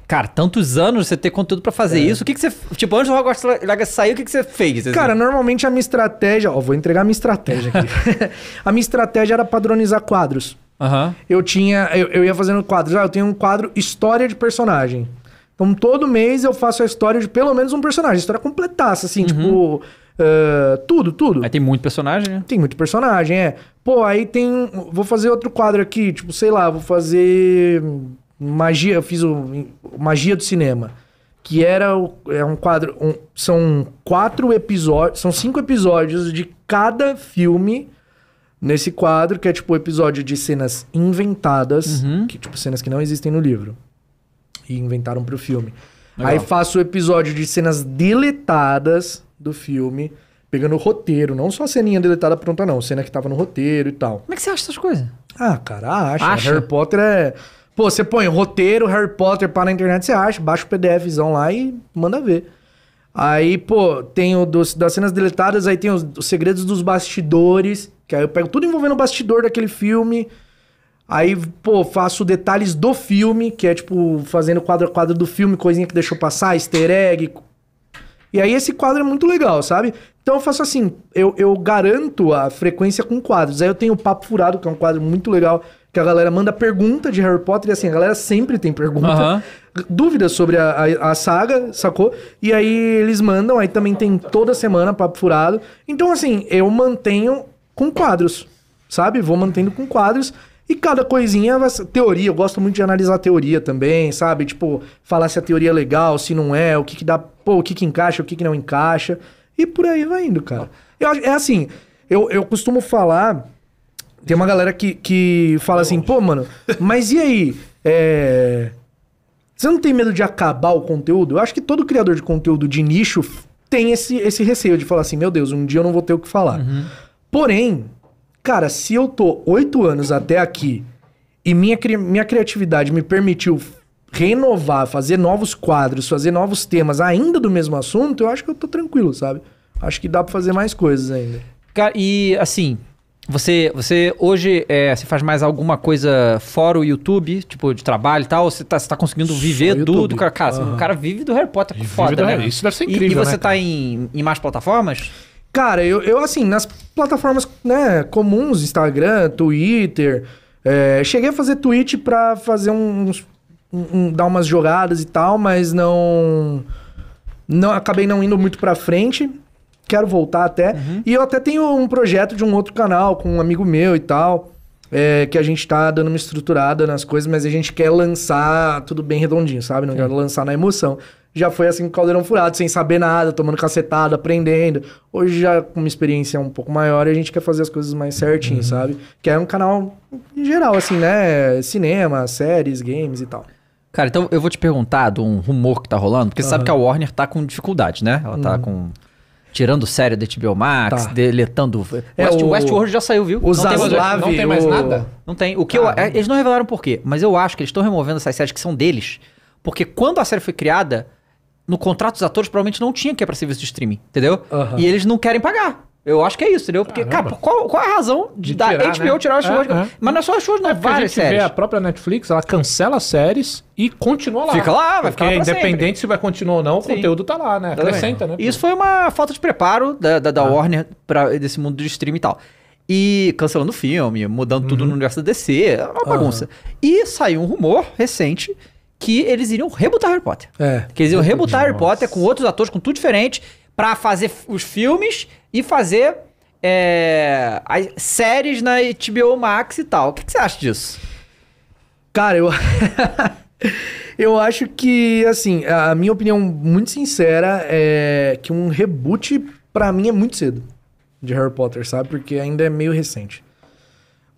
cara, tantos anos você ter conteúdo pra fazer isso, o que, que você. Tipo, antes do Hogwarts Legacy sair, o que, que você fez? assim? Cara, normalmente a minha estratégia. Ó, vou entregar a minha estratégia aqui. a minha estratégia era padronizar quadros. Aham. Eu tinha. Eu, eu ia fazendo quadros. Ah, eu tenho um quadro História de Personagem. Então, todo mês eu faço a história de pelo menos um personagem. História completaça, assim, tipo. ah, tudo, tudo. Aí tem muito personagem, né? Tem muito personagem, é. Pô, aí tem. Vou fazer outro quadro aqui, tipo, sei lá, vou fazer. Magia. Eu fiz o. Magia do cinema. Que era o, é um quadro. um- são quatro episódios. São cinco episódios de cada filme nesse quadro, que é tipo o episódio de cenas inventadas. Uhum. Que, tipo, cenas que não existem no livro. E inventaram pro filme. Legal. Aí faço o episódio de cenas deletadas do filme, pegando o roteiro, não só a ceninha deletada pronta, não, cena que tava no roteiro e tal. Como é que você acha essas coisas? Ah, cara, acha. Acha? Harry Potter é. Pô, você põe roteiro, Harry Potter pá na internet, você acha, baixa o PDFzão lá e manda ver. Aí, pô, tem o dos, das cenas deletadas, aí tem os, os segredos dos bastidores, que aí eu pego tudo envolvendo o bastidor daquele filme. Aí, pô, faço detalhes do filme, que é tipo, fazendo quadro a quadro do filme, coisinha que deixou passar, easter egg. E aí esse quadro é muito legal, sabe? Então eu faço assim, eu, eu garanto a frequência com quadros. Aí eu tenho o Papo Furado, que é um quadro muito legal, que a galera manda pergunta de Harry Potter, e assim, a galera sempre tem pergunta. Dúvidas sobre a, a, a saga, sacou? E aí eles mandam, aí também tem toda semana Papo Furado. Então, assim, eu mantenho com quadros, sabe? Vou mantendo com quadros. E cada coisinha teoria. Eu gosto muito de analisar teoria também, sabe? Tipo, falar se a teoria é legal, se não é, o que, que dá, pô, o que, que encaixa, o que, que não encaixa. E por aí vai indo, cara. Eu, é assim, eu, eu costumo falar. Tem uma galera que, que fala assim, pô, mano, mas e aí? É. Você não tem medo de acabar o conteúdo? Eu acho que todo criador de conteúdo de nicho tem esse, esse receio de falar assim, meu Deus, um dia eu não vou ter o que falar. Porém, cara, se eu tô oito anos até aqui e minha, cri- minha criatividade me permitiu renovar, fazer novos quadros, fazer novos temas ainda do mesmo assunto, eu acho que eu tô tranquilo, sabe? Acho que dá pra fazer mais coisas ainda. Cara, e assim, Você, você hoje é, você faz mais alguma coisa fora o YouTube, tipo de trabalho e tal? Ou você tá, você tá conseguindo viver do, do cara? Cara, o cara vive do Harry Potter, que Vive foda, do né? Harry- isso deve ser E- incrível, E, você né, tá em, em mais plataformas? Cara, eu, eu assim, nas plataformas né, comuns, Instagram, Twitter, é, cheguei a fazer tweet pra fazer uns. um- um- dar umas jogadas e tal, mas não. não acabei não indo muito pra frente. Quero voltar até. E eu até tenho um projeto de um outro canal com um amigo meu e tal. é, que a gente tá dando uma estruturada nas coisas, mas a gente quer lançar tudo bem redondinho, sabe? Não quero lançar na emoção. Já foi assim Caldeirão Furado, sem saber nada, tomando cacetada, aprendendo. Hoje já com uma experiência um pouco maior, a gente quer fazer as coisas mais certinho, sabe? Que é um canal em geral, assim, né? Cinema, séries, games e tal. Cara, então eu vou te perguntar de um rumor que tá rolando, porque você sabe que a Warner tá com dificuldade, né? Ela tá com. Tirando série da HBO Max, Tá. deletando. É, West, o- Westworld já saiu, viu? O Não tem mais- Zaslav... não tem mais o- nada? Não tem. O que eu, é, eles não revelaram por quê, mas eu acho que eles estão removendo essas séries que são deles. Porque quando a série foi criada, no contrato dos atores provavelmente não tinha que ir pra serviço de streaming, entendeu? Aham. E eles não querem pagar. Eu acho que é isso, entendeu? Porque, Caramba. cara, qual, qual é a razão de, De tirar, HBO né? tirar as suas. É, é. Mas não é só as suas, não, É a várias gente séries. vê a própria Netflix, ela cancela as séries e continua lá. Fica lá, vai Porque ficar lá independente se vai continuar ou não, o Sim. conteúdo tá lá, né? Acrescenta, né? Isso foi uma falta de preparo da, da, da Warner pra, desse mundo de streaming e tal. E cancelando o filme, mudando tudo no universo da DC, é uma bagunça. E saiu um rumor recente que eles iriam rebutar Harry Potter. É. Que eles iam rebutar Harry. Potter com outros atores, com tudo diferente, pra fazer os filmes e fazer é, as séries na HBO Max e tal. O que, que você acha disso? Cara, eu. eu acho que, assim, a minha opinião muito sincera é que um reboot, pra mim, é muito cedo de Harry Potter, sabe? Porque ainda é meio recente.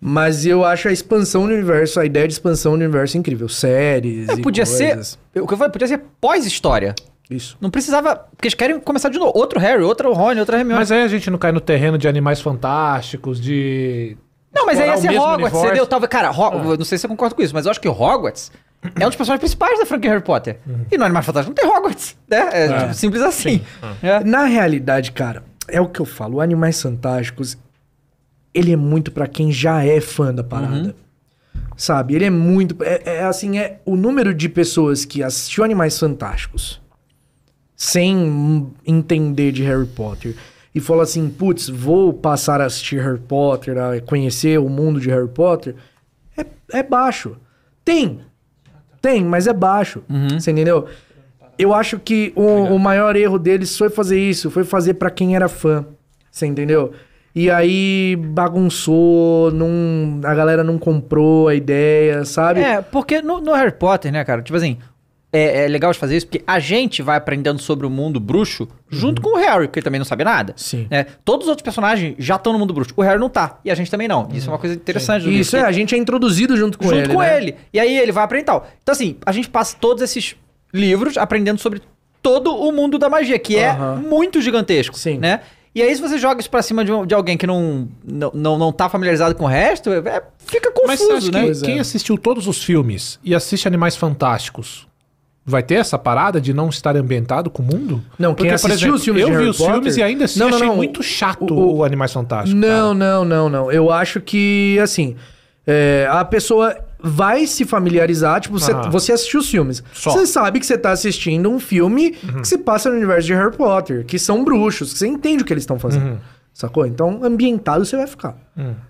Mas eu acho a expansão do universo, a ideia de expansão do universo incrível. Séries. É, e podia coisas. ser. O que eu falei, podia ser pós-história. Isso. Não precisava. Porque eles querem começar de novo. Outro Harry, outro Rony, outra Hermione. Mas aí a gente não cai no terreno de animais fantásticos, de. Não, mas aí ia ser Hogwarts, universo. entendeu? Talvez, cara, Ho- eu não sei se você concorda com isso, mas eu acho que Hogwarts é um dos personagens principais da franquia Harry Potter. E no Animais Fantásticos não tem Hogwarts, né? É, tipo, simples assim. É. Na realidade, cara, é o que eu falo. Animais Fantásticos, ele é muito pra quem já é fã da parada. Sabe? Ele é muito. É, é assim, é o número de pessoas que assistiu Animais Fantásticos sem entender de Harry Potter e falou assim: putz, vou passar a assistir Harry Potter, a conhecer o mundo de Harry Potter, é, é baixo. Tem. Tem, mas é baixo. Você entendeu? Eu acho que o, o maior erro deles foi fazer isso, foi fazer pra quem era fã. Você entendeu? E aí bagunçou, não, a galera não comprou a ideia, sabe? É, porque no, no Harry Potter, né, cara? Tipo assim, é, é legal de fazer isso porque a gente vai aprendendo sobre o mundo bruxo junto com o Harry, porque ele também não sabe nada. Sim. né? Todos os outros personagens já estão no mundo bruxo. O Harry não tá. E a gente também não. Isso é uma coisa interessante livro, Isso é, a gente é introduzido junto com junto ele. com né? ele. E aí ele vai aprender tal. Então, assim, a gente passa todos esses livros aprendendo sobre todo o mundo da magia, que é Aham. muito gigantesco. Sim. Né? E aí, se você joga isso pra cima de, um- de alguém que não, não, não, não tá familiarizado com o resto, é- fica Mas você confuso, né? que é. quem assistiu todos os filmes e assiste Animais Fantásticos vai ter essa parada de não estar ambientado com o mundo? Não, quem por assistiu os filmes eu de vi Harry os Potter- filmes e ainda assim Não, não, achei não. muito chato O- o, Animais Fantásticos. Não, cara. não, não, não. Eu acho que, assim, é, a pessoa vai se familiarizar. Tipo, você, você assistiu os filmes. Só. Você sabe que você tá assistindo um filme que se passa no universo de Harry Potter, que são bruxos, que você entende o que eles estão fazendo. Sacou? Então, ambientado você vai ficar.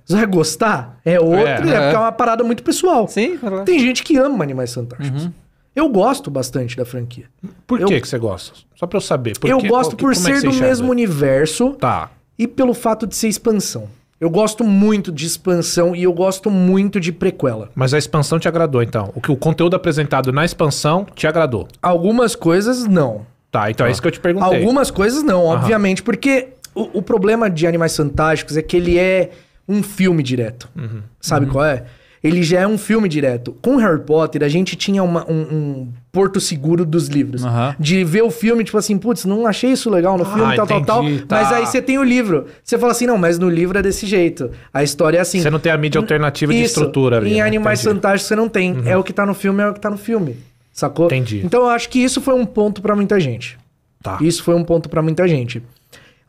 Você vai gostar? É outro, é, É. porque é uma parada muito pessoal. Sim, claro. Tem gente que ama Animais Fantásticos. Eu gosto bastante da franquia. Por Eu- que, que você gosta? Só pra eu saber. Por eu quê? gosto Qual- por é que ser você do enxerga? mesmo universo Tá. e pelo fato de ser expansão. Eu gosto muito de expansão e eu gosto muito de prequela. Mas a expansão te agradou, então. O que o conteúdo apresentado na expansão te agradou. Algumas coisas não. Tá, então é isso que eu te perguntei. Algumas coisas não, obviamente, porque o, o problema de Animais Fantásticos é que ele é um filme direto. Uhum. Sabe qual é? Ele já é um filme direto. Com Harry Potter, a gente tinha uma- um, um porto seguro dos livros. Aham. De ver o filme, tipo assim, putz, não achei isso legal no Ah, filme, tal, tal, tal. entendi, tá. Mas aí você tem o livro. Você fala assim, não, mas no livro é desse jeito. A história é assim. Você não tem a mídia alternativa de Isso. estrutura ali. Em né? Animais Entendi. Uhum. Fantásticos você não tem. É o que tá no filme, é o que tá no filme. Sacou? Entendi. Então eu acho que isso foi um ponto pra muita gente. Tá. Isso foi um ponto pra muita gente.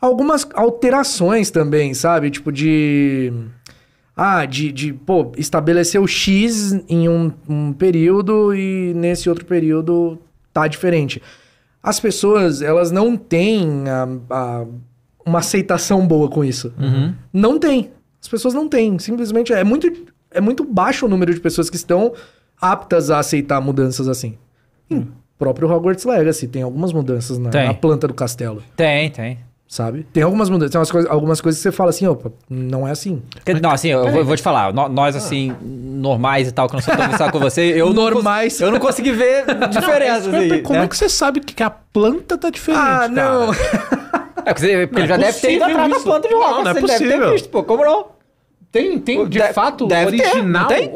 Algumas alterações também, sabe? Tipo de. Ah, de, de pô, estabelecer o X em um, um período e nesse outro período tá diferente. As pessoas, elas não têm a- a- uma aceitação boa com isso. Não tem. As pessoas não têm. Simplesmente é muito, é muito baixo o número de pessoas que estão aptas a aceitar mudanças assim. Em próprio Hogwarts Legacy tem algumas mudanças na, Tem. na planta do castelo, Tem, tem. Sabe? Tem algumas mudanças, tem umas coisas, algumas coisas que você fala assim, opa, não é assim. Não, assim, eu vou, vou te falar, nó- nós, assim, normais e tal, que não sou tão viciado com você, eu não Normais. cons- eu não consegui ver diferenças aí. Como né? é que você sabe que a planta tá diferente, Ah, não. cara? É, porque ele já Não é deve ter ido possível atrás da planta de Não, Hogwarts, não é ele deve ter possível. visto, pô, como não? Tem, tem, de Deve- fato, deve ter, original, não tem?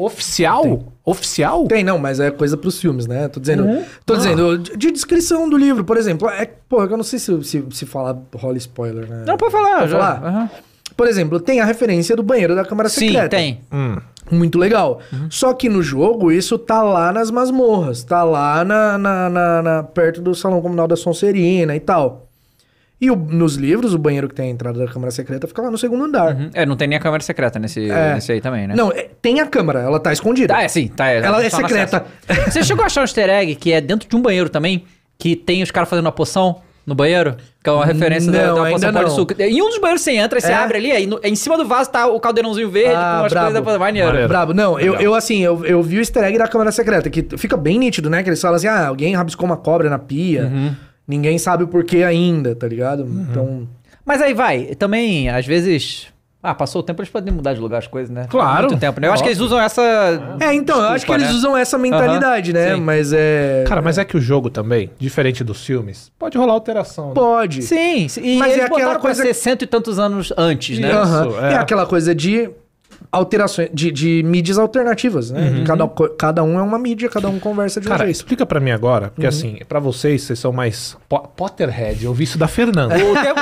Oficial? Tem, não, mas é coisa pros filmes, né? Tô dizendo, Uhum. tô Ah. dizendo de, de descrição do livro, por exemplo. É, pô, eu não sei se, se, se falar rola spoiler, né? Não, pode falar. Pode já. falar? Aham. Por exemplo, tem a referência do banheiro da Câmara Sim, Secreta. tem. Hum. Muito legal. Uhum. Só que no jogo, isso tá lá nas masmorras. Tá lá na, na- na- na- perto do Salão Comunal da Sonserina e tal. E o- nos livros, o banheiro que tem a entrada da Câmara Secreta fica lá no segundo andar. Uhum. É, não tem nem a câmera secreta nesse, É. nesse aí também, né? Não, é- tem a câmara, ela tá escondida. Ah, é sim, tá. Ela é só no secreta. Você chegou a achar um easter egg que é dentro de um banheiro também, que tem os caras fazendo uma poção no banheiro? Que é uma referência da, Não, da ainda poção não. pó de suco. Em um dos banheiros você entra, você É? abre ali, aí no- em cima do vaso tá o caldeirãozinho verde Ah, com as brabo. coisas da. Maneiro. Brabo. Não, eu, eu assim, eu, eu vi o easter egg da Câmara Secreta, que fica bem nítido, né? Que eles falam assim, ah, alguém rabiscou uma cobra na pia. Uhum. Ninguém sabe o porquê ainda, tá ligado? Então... Mas aí vai, também, às vezes. Ah, passou o tempo, eles podem mudar de lugar as coisas, né? Claro. Muito tempo, né? Eu acho que eles usam essa. É, então, eu acho que Desculpa, eles né? usam essa mentalidade, né? sim. Mas é... Cara, mas é que o jogo também, diferente dos filmes, pode rolar alteração. né? Pode. Sim, sim. E Mas eles é aquela coisa- pra ser cento e tantos anos antes, né? Isso, Aham. é. É. aquela coisa de alterações, de, de mídias alternativas, né? Cada, co- cada um é uma mídia, cada um conversa de um Cara, jeito. explica pra mim agora, porque assim, pra vocês, vocês são mais po- Potterhead, eu vi isso da Fernanda. O termo,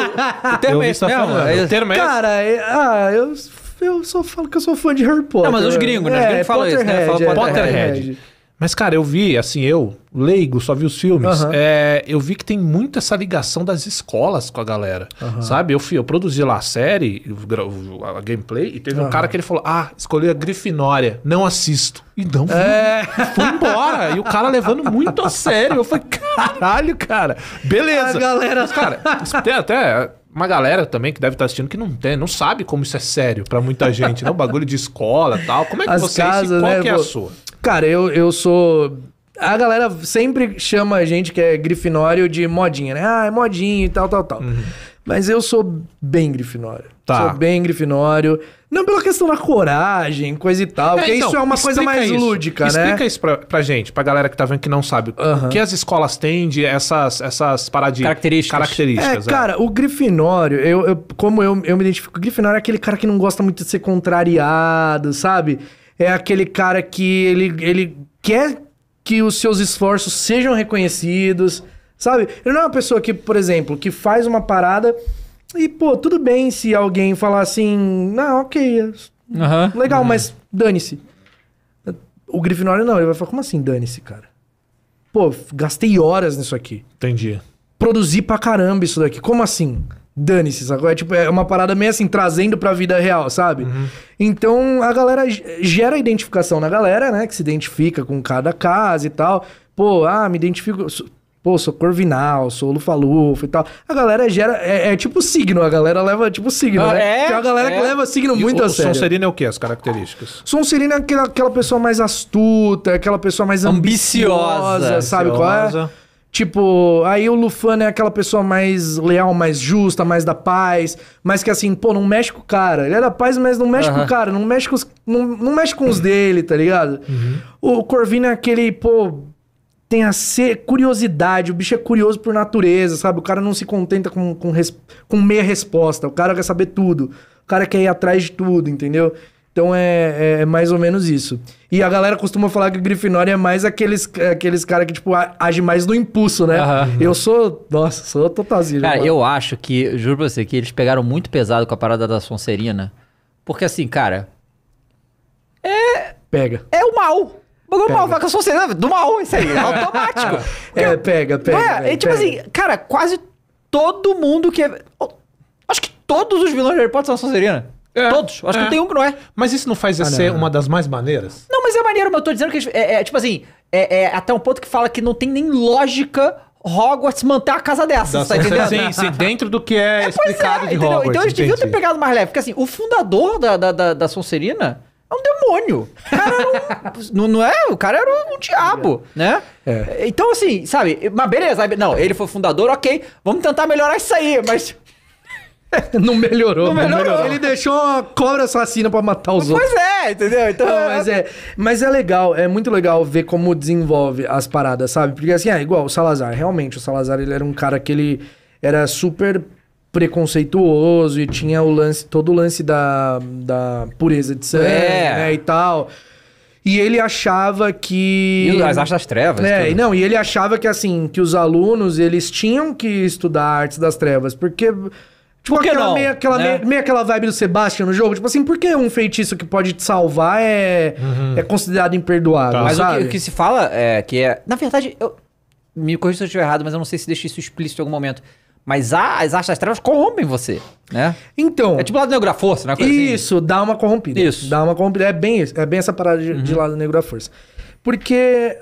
o termo eu é esse isso da mesmo. Fernanda. é O termo é? Cara, é- ah, eu, eu só falo que eu sou fã de Harry Potter. Não, mas os gringos, né? Os gringos falam isso, né? Potterhead, Falam é, Potterhead. Mas, cara, eu vi, assim, eu, leigo, só vi os filmes, Aham. é, eu vi que tem muito essa ligação das escolas com a galera, sabe? Eu, fui, eu produzi lá a série, a gameplay, e teve um Aham. cara que ele falou, ah, escolhi a Grifinória, não assisto. E não vi, É. fui embora. E o cara levando muito a sério. Eu falei, caralho, cara, beleza. A galera- cara, tem até... Uma galera também que deve estar assistindo que não tem, não sabe como isso é sério pra muita gente, né? O bagulho de escola e tal. Como é que As você é casas? Qual né, que é a sua? Cara, eu, eu sou. A galera sempre chama a gente que é grifinório de modinha, né? Ah, é modinha e tal, tal, tal. Mas eu sou bem grifinório. Tá. Sou bem grifinório. Não pela questão da coragem, coisa e tal, porque então, isso é uma coisa explica mais isso. lúdica, né? Explica isso pra, pra gente, pra galera que tá vendo que não sabe. O que as escolas têm de essas, essas paradinhas? Características. Características, É, cara, o Grifinório, eu, eu- como eu, eu me identifico, o Grifinório é aquele cara que não gosta muito de ser contrariado, sabe? É aquele cara que ele, ele quer que os seus esforços sejam reconhecidos, sabe? Ele não é uma pessoa que, por exemplo, que faz uma parada e, pô, tudo bem se alguém falar assim, não, ok, Aham. legal, mas dane-se. O Grifinório não, ele vai falar, como assim dane-se, cara? Pô, gastei horas nisso aqui Entendi. produzir pra caramba isso daqui. Como assim? Dane-se, sacou? É, tipo, é uma parada meio assim, trazendo pra vida real, sabe? Então, a galera gera identificação na galera, né? Que se identifica com cada casa e tal. Pô, ah, me identifico... Pô, sou Corvinal, sou Lufa-Lufa e tal. A galera gera... É, é tipo signo, a galera leva tipo signo, Ah, né? é? Tem a galera É. que leva signo E muito o, a sério. O Sonserino é o quê? As características? Sonserina é aquela, aquela pessoa mais astuta, aquela pessoa mais ambiciosa, Ambiciosa. sabe qual é? Ambiciosa. Tipo, aí o Lufano é aquela pessoa mais leal, mais justa, mais da paz, mas que assim, pô, não mexe com o cara. Ele é da paz, mas não mexe com Aham. o cara, não mexe com os, não, não mexe com os dele, tá ligado? O Corvino é aquele, pô, tem a ser curiosidade, o bicho é curioso por natureza, sabe? O cara não se contenta com, com, res- com meia resposta, o cara quer saber tudo, o cara quer ir atrás de tudo, entendeu? Então é, é mais ou menos isso. E a galera costuma falar que o Grifinória é mais aqueles, aqueles caras que, tipo, age mais no impulso, né? Aham. Eu sou, nossa, sou totalzinho. Cara, mano. eu acho que, juro pra você, que eles pegaram muito pesado com a parada da Sonserina. Porque assim, cara, Pega. é o mal. Bagulho é Pega. mal, vai com a Sonserina, do mal, isso aí, é automático. É, pega, pega. Não é? E, tipo pega. assim, cara, quase todo mundo que é. Acho que todos os vilões de Harry Potter são a Sonserina. É, Todos. Acho que é. não tem um que não é. Mas isso não faz ser uma das mais maneiras? Não, mas é maneiro, mas eu tô dizendo que é, é, tipo assim, é, é até um ponto que fala que não tem nem lógica Hogwarts manter a casa dessa, Da tá entendendo? Sim, sim, dentro do que é, Pois explicado é, de entendeu? Hogwarts. Então eles deviam ter pegado mais leve, porque assim, o fundador da, da, da, da Sonserina é um demônio. O cara era um, não, não é? O cara era um, diabo, né? É. Então assim, sabe, mas beleza, não, ele foi fundador, ok, vamos tentar melhorar isso aí, mas... Não melhorou. Não melhorou. Ele deixou uma cobra assassina pra matar os outros. Pois é, entendeu? Então... Não, mas é, mas é legal, é muito legal ver como desenvolve as paradas, sabe? Porque assim, é igual o Salazar, realmente, o Salazar ele era um cara que ele era super preconceituoso e tinha o lance, todo o lance da, da pureza de sangue, É. né, e tal. E ele achava que E as artes das trevas. é, tudo. e não, e ele achava que assim, que os alunos, eles tinham que estudar artes das trevas, porque tipo Por aquela não, meio aquela né? meio, meio aquela vibe do Sebastian no jogo, tipo assim, por que um feitiço que pode te salvar é é considerado imperdoável, Tá. Mas o que, o que se fala é que é. Na verdade, eu. Me corrija se eu estiver errado, mas eu não sei se deixa isso explícito em algum momento. Mas a- as artes das trevas corrompem você, né? Então, É tipo lá do Negro da Força, né? Coisa assim. isso, dá uma corrompida. Isso. Dá uma corrompida, é bem isso, é bem essa parada de, de lado negro da força. Porque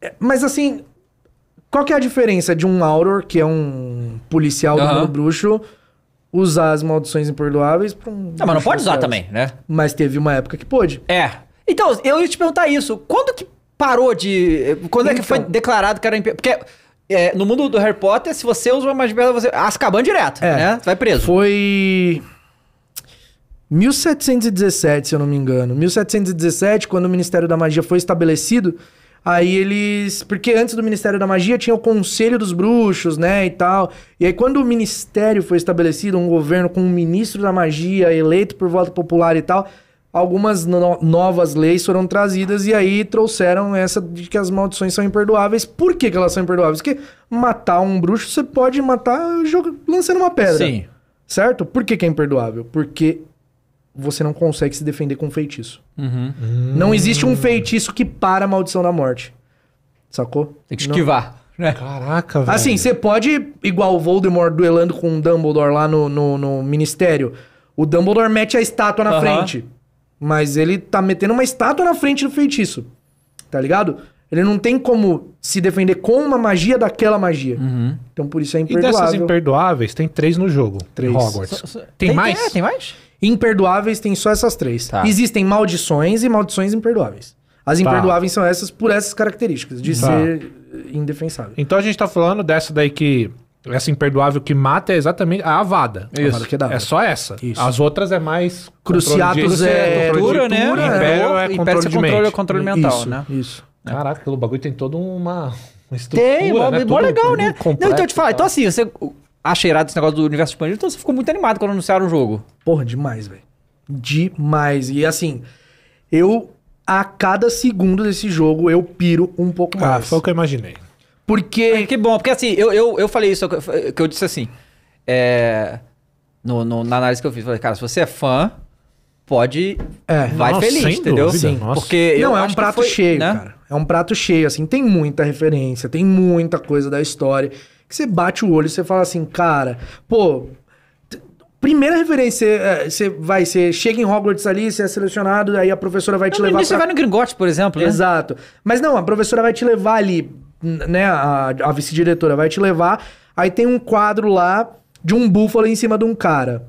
é, mas assim, qual que é a diferença de um Auror, que é um policial do Aham. mundo bruxo, usar as maldições imperdoáveis pra um Não, mas não pode usar trevas? também, né? Mas teve uma época que pôde. É. Então, eu ia te perguntar isso. Quando que parou de. Quando é que Então. foi declarado que era. Porque é, no mundo do Harry Potter, se você usa uma magia você. Azkaban direto, É. né? Você vai preso. Foi 1717, se eu não me engano. 1717, quando o Ministério da Magia foi estabelecido, aí eles, porque antes do Ministério da Magia tinha o Conselho dos Bruxos, né, e tal. E aí quando o ministério foi estabelecido, um governo com um ministro da magia eleito por voto popular e tal, algumas no- novas leis foram trazidas e aí trouxeram essa de que as maldições são imperdoáveis. Por que, que elas são imperdoáveis? Porque matar um bruxo você pode matar joga- lançando uma pedra. Sim. Certo? Por que, que é imperdoável? Porque você não consegue se defender com feitiço. Uhum. Não existe um feitiço que para a maldição da morte. Sacou? Tem que Não. esquivar. Né? Caraca, velho. Assim, você pode, igual o Voldemort duelando com o Dumbledore lá no, no, no Ministério. O Dumbledore mete a estátua na Aham. frente. Mas ele tá metendo uma estátua na frente do feitiço. Tá ligado? Ele não tem como se defender com uma magia daquela magia. Uhum. Então por isso é E imperdoável. dessas imperdoáveis, tem três no jogo. Três. Hogwarts. So- so- Tem, mais? É, tem mais? Imperdoáveis tem só essas três. Tá. Existem maldições e maldições imperdoáveis. As imperdoáveis são essas por essas características, de Tá. ser indefensável. Então a gente tá falando dessa daí que. Essa imperdoável que mata é exatamente a Avada. Isso. Avada Kedavra. É só essa. Isso. As outras é mais. De- é tortura, né? Império é Império controle de controle, mente. controle mental, isso, né? Isso. Caraca, pelo bagulho tem toda uma, uma estrutura. Tem, né? Tudo- legal, né? Não, então eu te falar, tal. então assim, você acha irado esse negócio do universo expandido, então você ficou muito animado quando anunciaram o jogo. Porra, demais, velho. Demais. E assim, eu a cada segundo desse jogo eu piro um pouco Ah, mais. foi o que eu imaginei. Porque Que bom, porque assim, eu, eu, eu falei isso, que eu disse assim, é, no, no- na análise que eu fiz, eu falei, cara, se você é fã, pode, É. vai Nossa, feliz, sem entendeu? dúvida, nossa. Porque eu não, é um prato foi, cheio, né? cara. É um prato cheio, assim, tem muita referência, tem muita coisa da história. Que você bate o olho e você fala assim, cara, pô. Primeira referência, é, você vai, você chega em Hogwarts ali, você é selecionado, aí a professora vai te No levar início você pra... vai no Gringotts, por exemplo, né? Exato. Mas não, a professora vai te levar ali, né? A, a vice-diretora vai te levar. Aí tem um quadro lá de um búfalo em cima de um cara.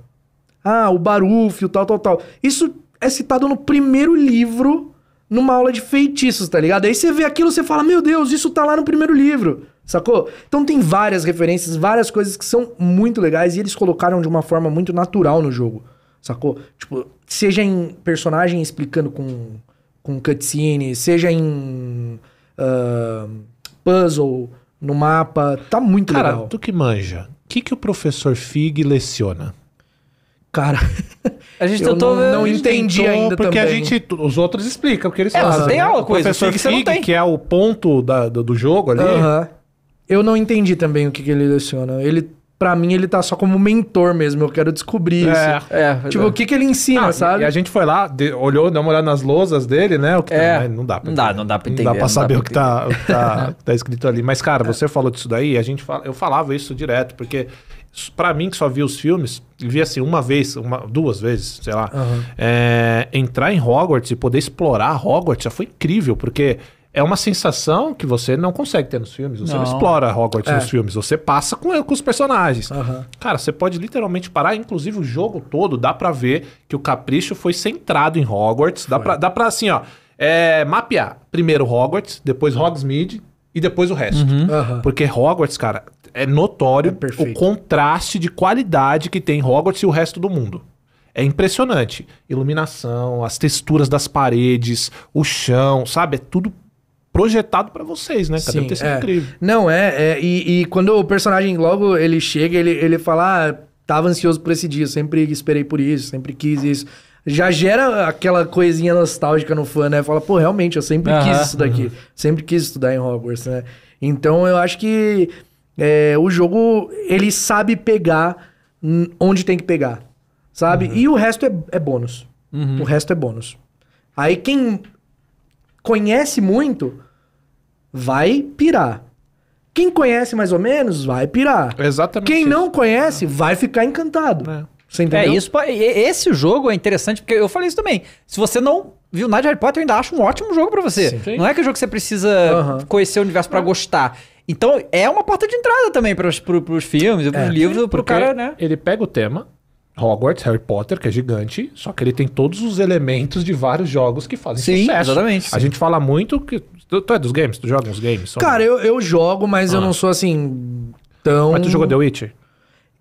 Ah, o barúfio, tal, tal, tal. Isso é citado no primeiro livro, numa aula de feitiços, tá ligado? Aí você vê aquilo você fala, meu Deus, isso tá lá no primeiro livro, sacou? Então tem várias referências, várias coisas que são muito legais e eles colocaram de uma forma muito natural no jogo, sacou? Tipo, seja em personagem explicando com, com cutscene, seja em ah, puzzle, no mapa, tá muito Cara, legal. tu que manja, o que, que o professor Fig leciona? Cara, A gente eu tentou... não, não a gente entendi ainda porque também. a gente, os outros explicam o que eles É, fazem. você tem né? aula o com isso, professor Fig Fig, tem. que é o ponto da- do, do jogo ali. Aham. Eu não entendi também o que, que ele leciona. Ele pra mim ele tá só como mentor mesmo. Eu quero descobrir É. isso. É, Tipo, o que que ele ensina, Ah, sabe? E a gente foi lá, de- olhou, deu uma olhada nas lousas dele, né? O que É. mas não dá pra Não dá, entender. não dá pra Não entender, dá não pra dá saber pra o que, tá, o que tá, tá escrito ali. Mas, cara, você falou disso daí, a gente fala, eu falava isso direto, porque pra mim que só vi os filmes, vi assim uma vez, uma, duas vezes, sei lá, Aham. é, entrar em Hogwarts e poder explorar Hogwarts já foi incrível, porque é uma sensação que você não consegue ter nos filmes. Você não, Não. explora Hogwarts É. nos filmes, você passa com, com os personagens. Aham. Cara, você pode literalmente parar, inclusive o jogo todo, dá pra ver que o capricho foi centrado em Hogwarts. Dá pra, dá pra assim, ó, é, mapear. Primeiro Hogwarts, depois Hogsmeade e depois o resto. Aham. Porque Hogwarts, cara, é notório É o contraste de qualidade que tem Hogwarts e o resto do mundo. É impressionante. Iluminação, as texturas das paredes, o chão, sabe? É tudo projetado pra vocês, né, cara? Deve ter sido é. incrível. Não, é, é, e, e quando o personagem logo ele chega, ele, ele fala, ah, tava ansioso por esse dia, sempre esperei por isso, sempre quis isso. Já gera aquela coisinha nostálgica no fã, né? Fala, pô, realmente, eu sempre quis isso daqui. Sempre quis estudar em Hogwarts, né? Então eu acho que é, o jogo, ele sabe pegar onde tem que pegar, sabe? E o resto é, é bônus. O resto é bônus. Aí quem conhece muito vai pirar. Quem conhece mais ou menos vai pirar. Exatamente. Quem isso. não conhece vai ficar encantado. É. Você É, entendeu? isso. e- e- Esse jogo é interessante porque eu falei isso também. Se você não viu nada de Harry Potter, eu ainda acho um ótimo jogo pra você. Sim. Não é que é jogo que você precisa Aham. conhecer o universo pra gostar. Então, é uma porta de entrada também pros, pro, pros filmes, pros É. livros, pro Porque cara, né? Ele pega o tema Hogwarts, Harry Potter, que é gigante, só que ele tem todos os elementos de vários jogos que fazem Sim, sucesso. exatamente. A gente fala muito que. Tu, tu é dos games? Tu joga uns games? Cara, eu, eu jogo, mas eu Ah. não sou assim tão. Mas tu jogou The Witcher?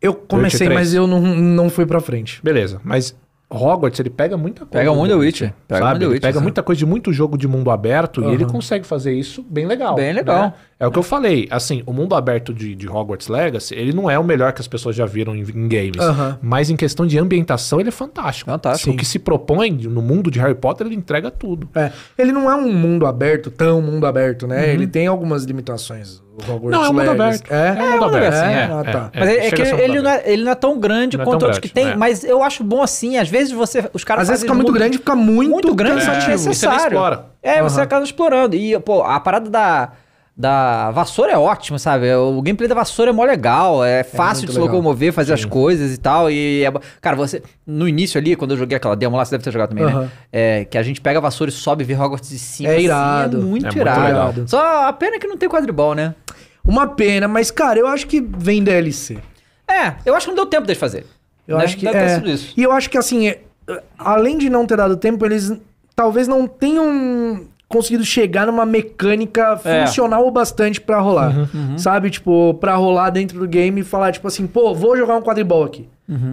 Eu comecei, mas eu não, não fui pra frente. Beleza, mas Hogwarts, ele pega muita coisa. Pega muito The Witcher. Pega sabe? muito The Ele Witcher, pega sim. muita coisa de muito jogo de mundo aberto e Aham. ele consegue fazer isso bem legal. Bem legal. né? É o que eu falei. Assim, o mundo aberto de, de Hogwarts Legacy, ele não é o melhor que as pessoas já viram em, em games. Aham. Mas em questão de ambientação, ele é fantástico. Fantástico. O que se propõe no mundo de Harry Potter, ele entrega tudo. É, ele não é um mundo aberto, tão mundo aberto, né? Ele tem algumas limitações. Hogwarts. Não, é um mundo aberto. É, É um mundo aberto, assim, é. Ah, tá. Mas é, é que ele mundo não aberto. é, ele não é tão grande Não é quanto outros que tem, é. mas eu acho bom assim. Às vezes você. Os caras Às vezes fica muito grande fica muito, muito grande, só. É, desnecessário. explora. É, você acaba explorando. E, pô, a parada da, da vassoura é ótima, sabe? O gameplay da vassoura é mó legal, é fácil muito de se legal. locomover, fazer as coisas e tal. E, é cara, você. No início ali, quando eu joguei aquela demo lá, você deve ter jogado também, né? É, que a gente pega a vassoura e sobe e vê Hogwarts de cima. É assim, irado. é muito É muito irado. Só a pena que não tem quadribol, né? Uma pena, mas, cara, eu acho que vem DLC. É, eu acho que não deu tempo deles fazer. Eu Né? acho que Deve ter é. sido isso. E eu acho que assim, é, além de não ter dado tempo, eles talvez não tenham conseguido chegar numa mecânica É. funcional o bastante pra rolar. Sabe? Tipo, pra rolar dentro do game e falar, tipo assim, pô, vou jogar um quadribol aqui.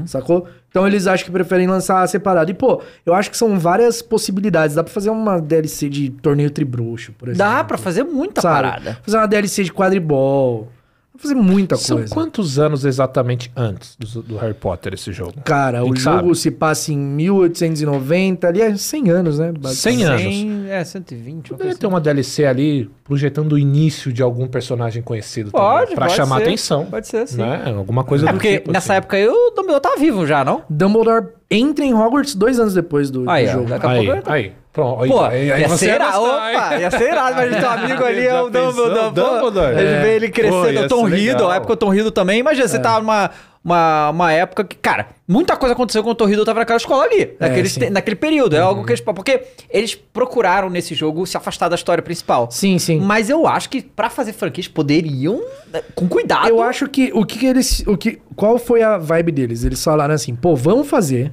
Sacou? Então eles acham que preferem lançar separado. E, pô, eu acho que são várias possibilidades. Dá pra fazer uma DLC de torneio tribruxo, por exemplo. Dá pra fazer muita Sabe? parada. Fazer uma DLC de quadribol. Pra fazer muita São coisa. quantos anos exatamente antes do, do Harry Potter esse jogo? Cara, o que jogo sabe? se passa em 1890, ali é 100 anos, né? 100 anos. 100, é, 120. uma Poderia coisa ter uma DLC ali projetando o início de algum personagem conhecido Pode, também, pra pode chamar ser. atenção. Pode ser, sim. Né? Alguma coisa É do porque tipo, nessa assim. época aí o Dumbledore tava vivo já, não? Dumbledore entra em Hogwarts dois anos depois do, do Aí, ó, jogo. daqui a Aí, pouco... aí, pronto. Aí, Pô, aí, aí ia você ser irado, opa, ia ser irado, mas teu amigo ali é o? Dumbledore. pô. Dumbledore? Gente É. vê ele Pô, crescendo, ia o Tom Riddle, a época do Tom Riddle também. Imagina, você tá numa uma, uma época que, cara, muita coisa aconteceu quando o Tom Riddle tava naquela escola ali, naquele, sim. naquele período. É algo que eles... Porque eles procuraram nesse jogo se afastar da história principal. Sim, sim. Mas eu acho que pra fazer franquias poderiam, né, com cuidado... Eu acho que o que, que eles. O que, qual foi a vibe deles? Eles falaram assim, pô, vamos fazer.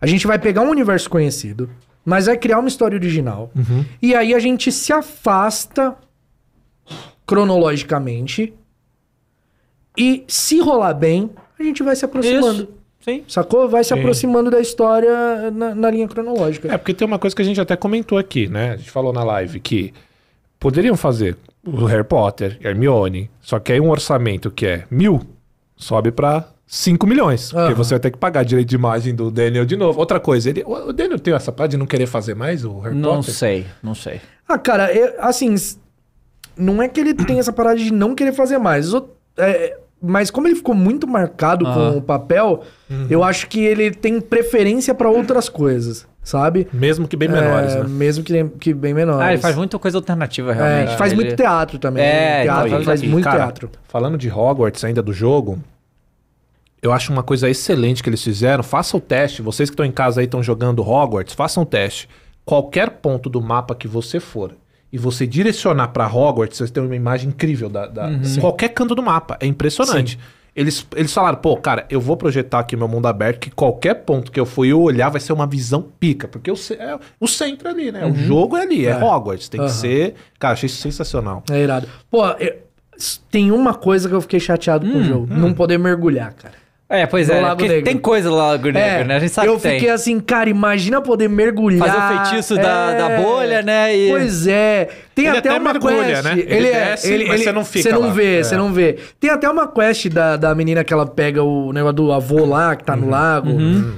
A gente vai pegar um universo conhecido, mas vai criar uma história original. Uhum. E aí a gente se afasta cronologicamente. E se rolar bem, a gente vai se aproximando. Isso, sim. Sacou? Vai se Sim. aproximando da história na, na linha cronológica. É, porque tem uma coisa que a gente até comentou aqui, né? A gente falou na live que poderiam fazer o Harry Potter, Hermione, só que aí um orçamento que é mil sobe pra 5 milhões. Porque Aham. você vai ter que pagar direito de imagem do Daniel de novo. Outra coisa, ele, o Daniel tem essa parte de não querer fazer mais o Harry Não Potter? sei, não sei. Ah, cara, eu- assim, não é que ele tem essa parada de não querer fazer mais. O- é, Mas como ele ficou muito marcado Ah. com o papel, eu acho que ele tem preferência pra outras coisas, sabe? Mesmo que bem menores, É, né? Mesmo que, que bem menores. Ah, ele faz muita coisa alternativa, É, realmente. faz Ele- muito teatro também. É, teatro, então, ele faz E, muito cara, teatro. Falando de Hogwarts ainda do jogo, eu acho uma coisa excelente que eles fizeram. Faça o teste. Vocês que estão em casa aí estão jogando Hogwarts, façam o teste. Qualquer ponto do mapa que você for e você direcionar pra Hogwarts, você tem uma imagem incrível da, da- qualquer canto do mapa. É impressionante. Eles, eles falaram, pô, cara, eu vou projetar aqui meu mundo aberto, que qualquer ponto que eu for eu olhar vai ser uma visão pica. Porque o, ce- é o centro ali, né? O jogo é ali, é, Hogwarts. Tem Aham. que ser. Cara, achei isso sensacional. É irado. Pô, eu- tem uma coisa que eu fiquei chateado Hum, com o jogo. Não poder mergulhar, cara. É, pois No é. Lago porque Negro. tem coisa lá no Lago Negro, né? A gente sabe eu que tem. fiquei assim, cara, imagina poder mergulhar. Fazer o feitiço da- da bolha, né, e- Pois é. Tem Ele até, até uma mergulha, quest. né? Ele Ele, é, desce, ele, mas ele- você não fica Você não lá. vê, É. você não vê. Tem até uma quest da, da menina que ela pega o negócio do avô lá, que tá no lago.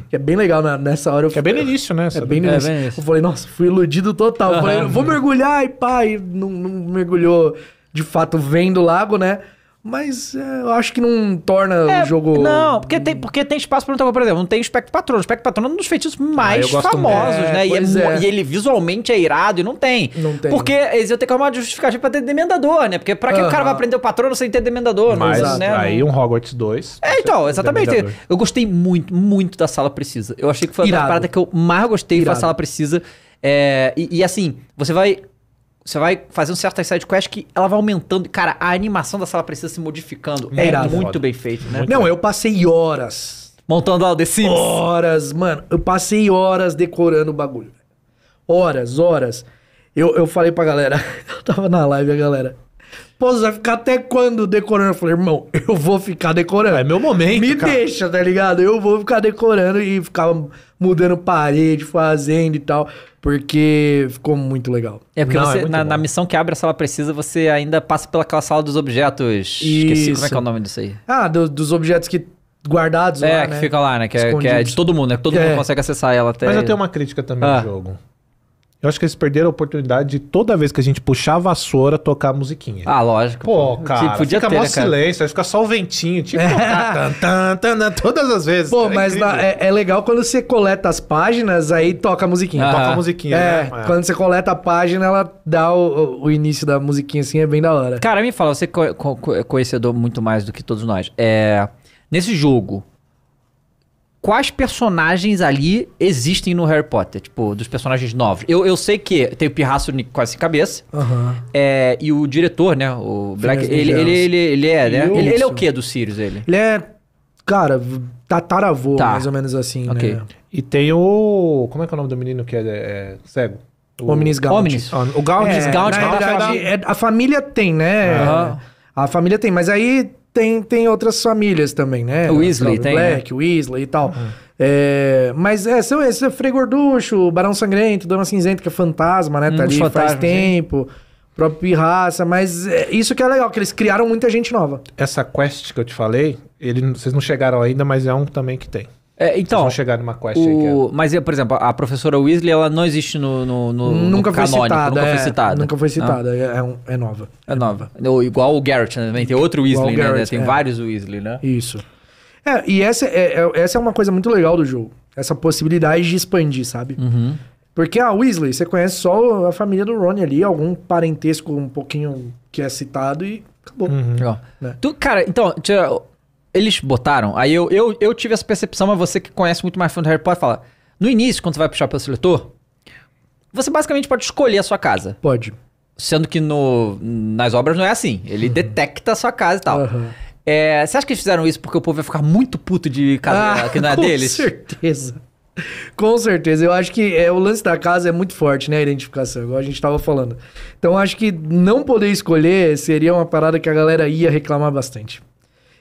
Que é bem legal na- nessa hora. Eu Que é bem no início, né? É bem no É, início. bem. Eu falei, nossa, fui iludido total. Eu falei, vou mergulhar e pá, e não, não mergulhou de fato vendo o lago, né? Mas é, eu acho que não torna É, o jogo. Não, porque tem, porque tem espaço pra muita coisa. Por exemplo, não tem o espectro patrono. O espectro patrono é um dos feitiços mais eu gosto famosos, muito. né? É, E, é é. e ele visualmente é irado e não tem. Não tem. Porque eles iam ter que arrumar uma justificativa pra ter demendador, né? Porque pra que o cara vai aprender o patrono sem ter demendador? não- Mas né? aí um Hogwarts 2. É, então, exatamente. Demandador. Eu gostei muito, muito da Sala Precisa. Eu achei que foi uma das Irado. paradas que eu mais gostei foi a. Sala Precisa. É, e, e assim, você vai. Você vai fazendo certas sidequests que ela vai aumentando. Cara, a animação da Sala Precisa se modificando. É É, irado. muito Foda. bem feito, né? Não, eu passei horas. Montando lá o The Sims. Horas, mano. Eu passei horas decorando o bagulho. Horas, horas. Eu, eu falei pra galera, eu tava na live, a galera. Pô, você vai ficar até quando decorando? Eu falei, irmão, eu vou ficar decorando. É meu momento, Me cara. deixa, tá ligado? Eu vou ficar decorando e ficar mudando parede, fazendo e tal. Porque ficou muito legal. É porque Não, você, é na, na missão que abre a sala precisa, você ainda passa pelaquela sala dos objetos. Esqueci como é que é o Isso. nome disso aí. Ah, do- dos objetos que guardados é, lá, que né? fica lá, né? Que é, que é de todo mundo, né? Que todo É. mundo consegue acessar ela até. Mas eu tenho uma crítica também Ah. no jogo. Eu acho que eles perderam a oportunidade de toda vez que a gente puxar a vassoura, tocar a musiquinha. Ah, lógico. Pô, Tipo, cara, podia fica ter, mó né, cara? silêncio, aí fica só o ventinho, tipo tocar tan, tan, tan, tan, todas as vezes. Pô, É mas na- é, é legal quando você coleta as páginas, aí toca a musiquinha. Ah. Toca a musiquinha, É, né? quando você coleta a página, ela dá o, o- início da musiquinha assim, é bem da hora. Cara, me fala, você é co- co- é conhecedor muito mais do que todos nós. É, nesse jogo, quais personagens ali existem no Harry Potter? Tipo, dos personagens novos. Eu, eu sei que tem o Pirraço quase sem cabeça. Aham. É, e o diretor, né? O Black. Ele, ele, ele, ele é, né? Ele, ele é o que do Sirius, ele? Ele é, cara, v- tataravô, Tá. mais ou menos assim, Ok. né? E tem o. Como é que é o nome do menino que é, é cego? O Omnis Gaunt. Omnis. Ah, O Gaunt. É, Gaunt, Gaunt é é- a família tem, né? Aham. A família tem, mas aí tem, tem outras famílias também, né? O Weasley tem, né? Black, o Weasley e tal. É, mas é, são esses, é Frei Gorducho, Barão Sangrento, Dama Cinzenta, que é fantasma, né? Hum, tá ali faz tempo. Próprio Pirraça, mas é, isso que é legal, que eles criaram muita gente nova. Essa quest que eu te falei, ele, vocês não chegaram ainda, mas é um também que tem. É, Vocês então. vão chegar numa quest é. O... Mas, por exemplo, a professora Weasley, ela não existe no, no, no- no nunca foi canônico, citada. Nunca é, foi citada. Nunca foi citada, é, é um- é nova. É nova. Ou Igual o Garrett né, também. Tem outro Weasley, né? Garrett, Tem é. vários Weasley, né? Isso. É, e essa é, é- essa é uma coisa muito legal do jogo. Essa possibilidade de expandir, sabe? Uhum. Porque a Weasley, você conhece só a família do Ron ali, algum parentesco um pouquinho que é citado e acabou. Uhum. Né? Tu, cara, então, tira- eles botaram. Aí eu, eu, eu tive essa percepção, mas você que conhece muito mais fundo do Harry Potter fala. No início, quando você vai puxar pelo seletor, você basicamente pode escolher a sua casa. Pode. Sendo que no, nas obras não é assim. Ele detecta a sua casa e tal. Aham. É, você acha que eles fizeram isso porque o povo ia ficar muito puto de casa que não é Ah, com deles? certeza. Com certeza. Eu acho que é, o lance da casa é muito forte, né? A identificação, igual a gente tava falando. Então, eu acho que não poder escolher seria uma parada que a galera ia reclamar bastante.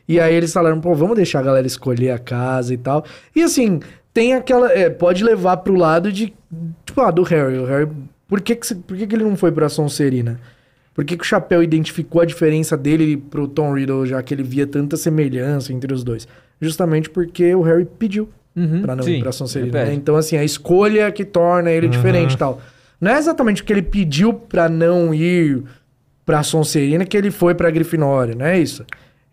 E aí eles falaram, pô, vamos deixar a galera escolher a casa e tal. E assim, tem aquela. é, pode levar pro lado de. Tipo, ah, do Harry. O Harry. Por que, que, por que, que ele não foi pra Sonserina? Por que, que o Chapéu identificou a diferença dele pro Tom Riddle, já que ele via tanta semelhança entre os dois? Justamente porque o Harry pediu Uhum, pra não sim, ir pra Sonserina. né? Então, assim, a escolha que torna ele diferente e tal. Não é exatamente porque ele pediu pra não ir pra Sonserina que ele foi pra Grifinória, não é isso?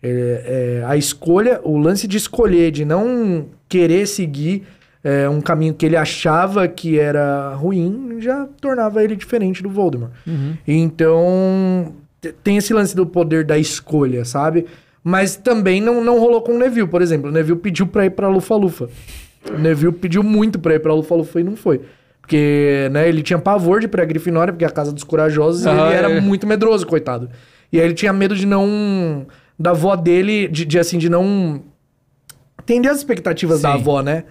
É, é, a escolha, o lance de escolher, de não querer seguir é, um caminho que ele achava que era ruim, já tornava ele diferente do Voldemort. Então, te- tem esse lance do poder da escolha, sabe? Mas também não, não rolou com o Neville, por exemplo. O Neville pediu pra ir pra Lufa-Lufa. O Neville pediu muito pra ir pra Lufa-Lufa e não foi. Porque, né, ele tinha pavor de ir pra Grifinória, porque é a Casa dos Corajosos, e Ah, ele era é. muito medroso, coitado. E aí ele tinha medo de não... Da avó dele, de, de, assim, de não... Entender as expectativas da Sim. avó, né?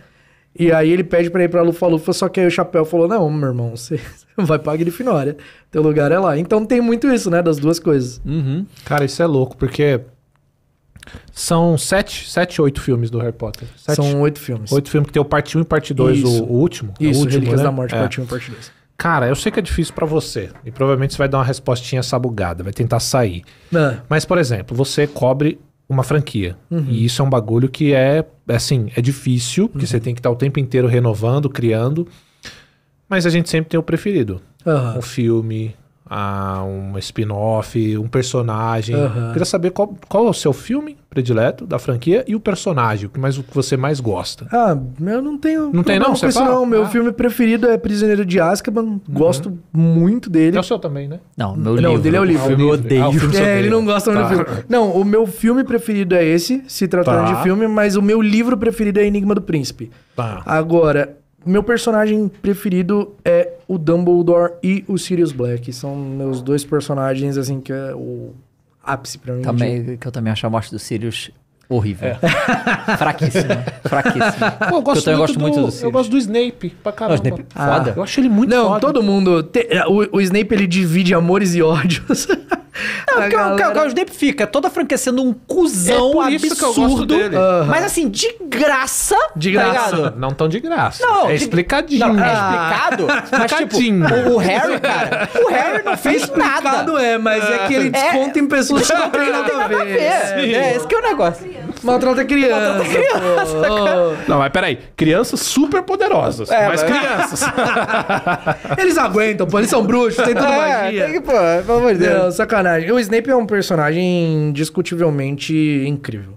E aí ele pede pra ir pra Lufa-Lufa, só que aí o Chapéu falou, não, meu irmão, você vai pra Grifinória. Teu lugar é lá. Então tem muito isso, né, das duas coisas. Uhum. Cara, isso é louco, porque são sete, sete, oito filmes do Harry Potter. Sete, São oito filmes. oito filmes que tem o parte 1 e parte 2, o, Isso. o último. é o Isso, último, Relíquias né? da Morte, É. parte 1 e parte 2. Cara, eu sei que é difícil pra você. E provavelmente você vai dar uma respostinha sabugada, vai tentar sair. Ah, Mas, por exemplo, você cobre uma franquia. Uhum. E isso é um bagulho que é, assim, é difícil, porque Uhum. você tem que estar o tempo inteiro renovando, criando. Mas a gente sempre tem o preferido. aham. Um filme, ah, um spin-off, um personagem. Aham. Queria saber qual, qual é o seu filme predileto da franquia e o personagem, o que, mais, o que você mais gosta. Ah, eu não tenho. Não tem, não? Você fala? não. Meu Ah. filme preferido é Prisioneiro de Azkaban. Gosto muito dele. É o seu também, né? Não, meu Não, livro. dele é o livro. filme eu Ah, o odeio. filme É, ele não gosta muito Tá. do filme. Não, o meu filme preferido é esse, se tratando Tá. de filme, mas o meu livro preferido é Enigma do Príncipe. Tá. Agora, meu personagem preferido é o Dumbledore e o Sirius Black. São meus dois personagens, assim, que é o ápice pra mim. de- Também, que eu também acho a morte do Sirius horrível. Fraquíssima. Fraquíssima. Pô, eu gosto, também muito, gosto muito do do, eu Sirius. gosto do Snape pra caramba. Snape, Ah, foda. Eu acho ele muito Não, foda. todo mundo. te- é, o, o Snape ele divide amores e ódios. Não, porque o- galera- o, Snape fica toda a franquia sendo um cuzão É por isso que eu gosto absurdo. dele. Aham. Mas assim, de graça. De tá graça. ligado? Não tão de graça. Não, é de- explicadinho. Não, é Ah. explicado. Mas tipo, Explicadinho. o, o Harry, cara, o Harry não fez nada. Explicado é, mas é que ele desconta em pessoas que não tem Não tem nada a ver. É, É, esse que é o negócio. Maltrata criança. pô. Não, mas peraí. Crianças super poderosas. É, mas mas- crianças. Eles aguentam, pô, eles são bruxos, tem tudo É, magia. tem que, pô, pelo amor de Deus. Não, sacanagem. O Snape é um personagem indiscutivelmente incrível.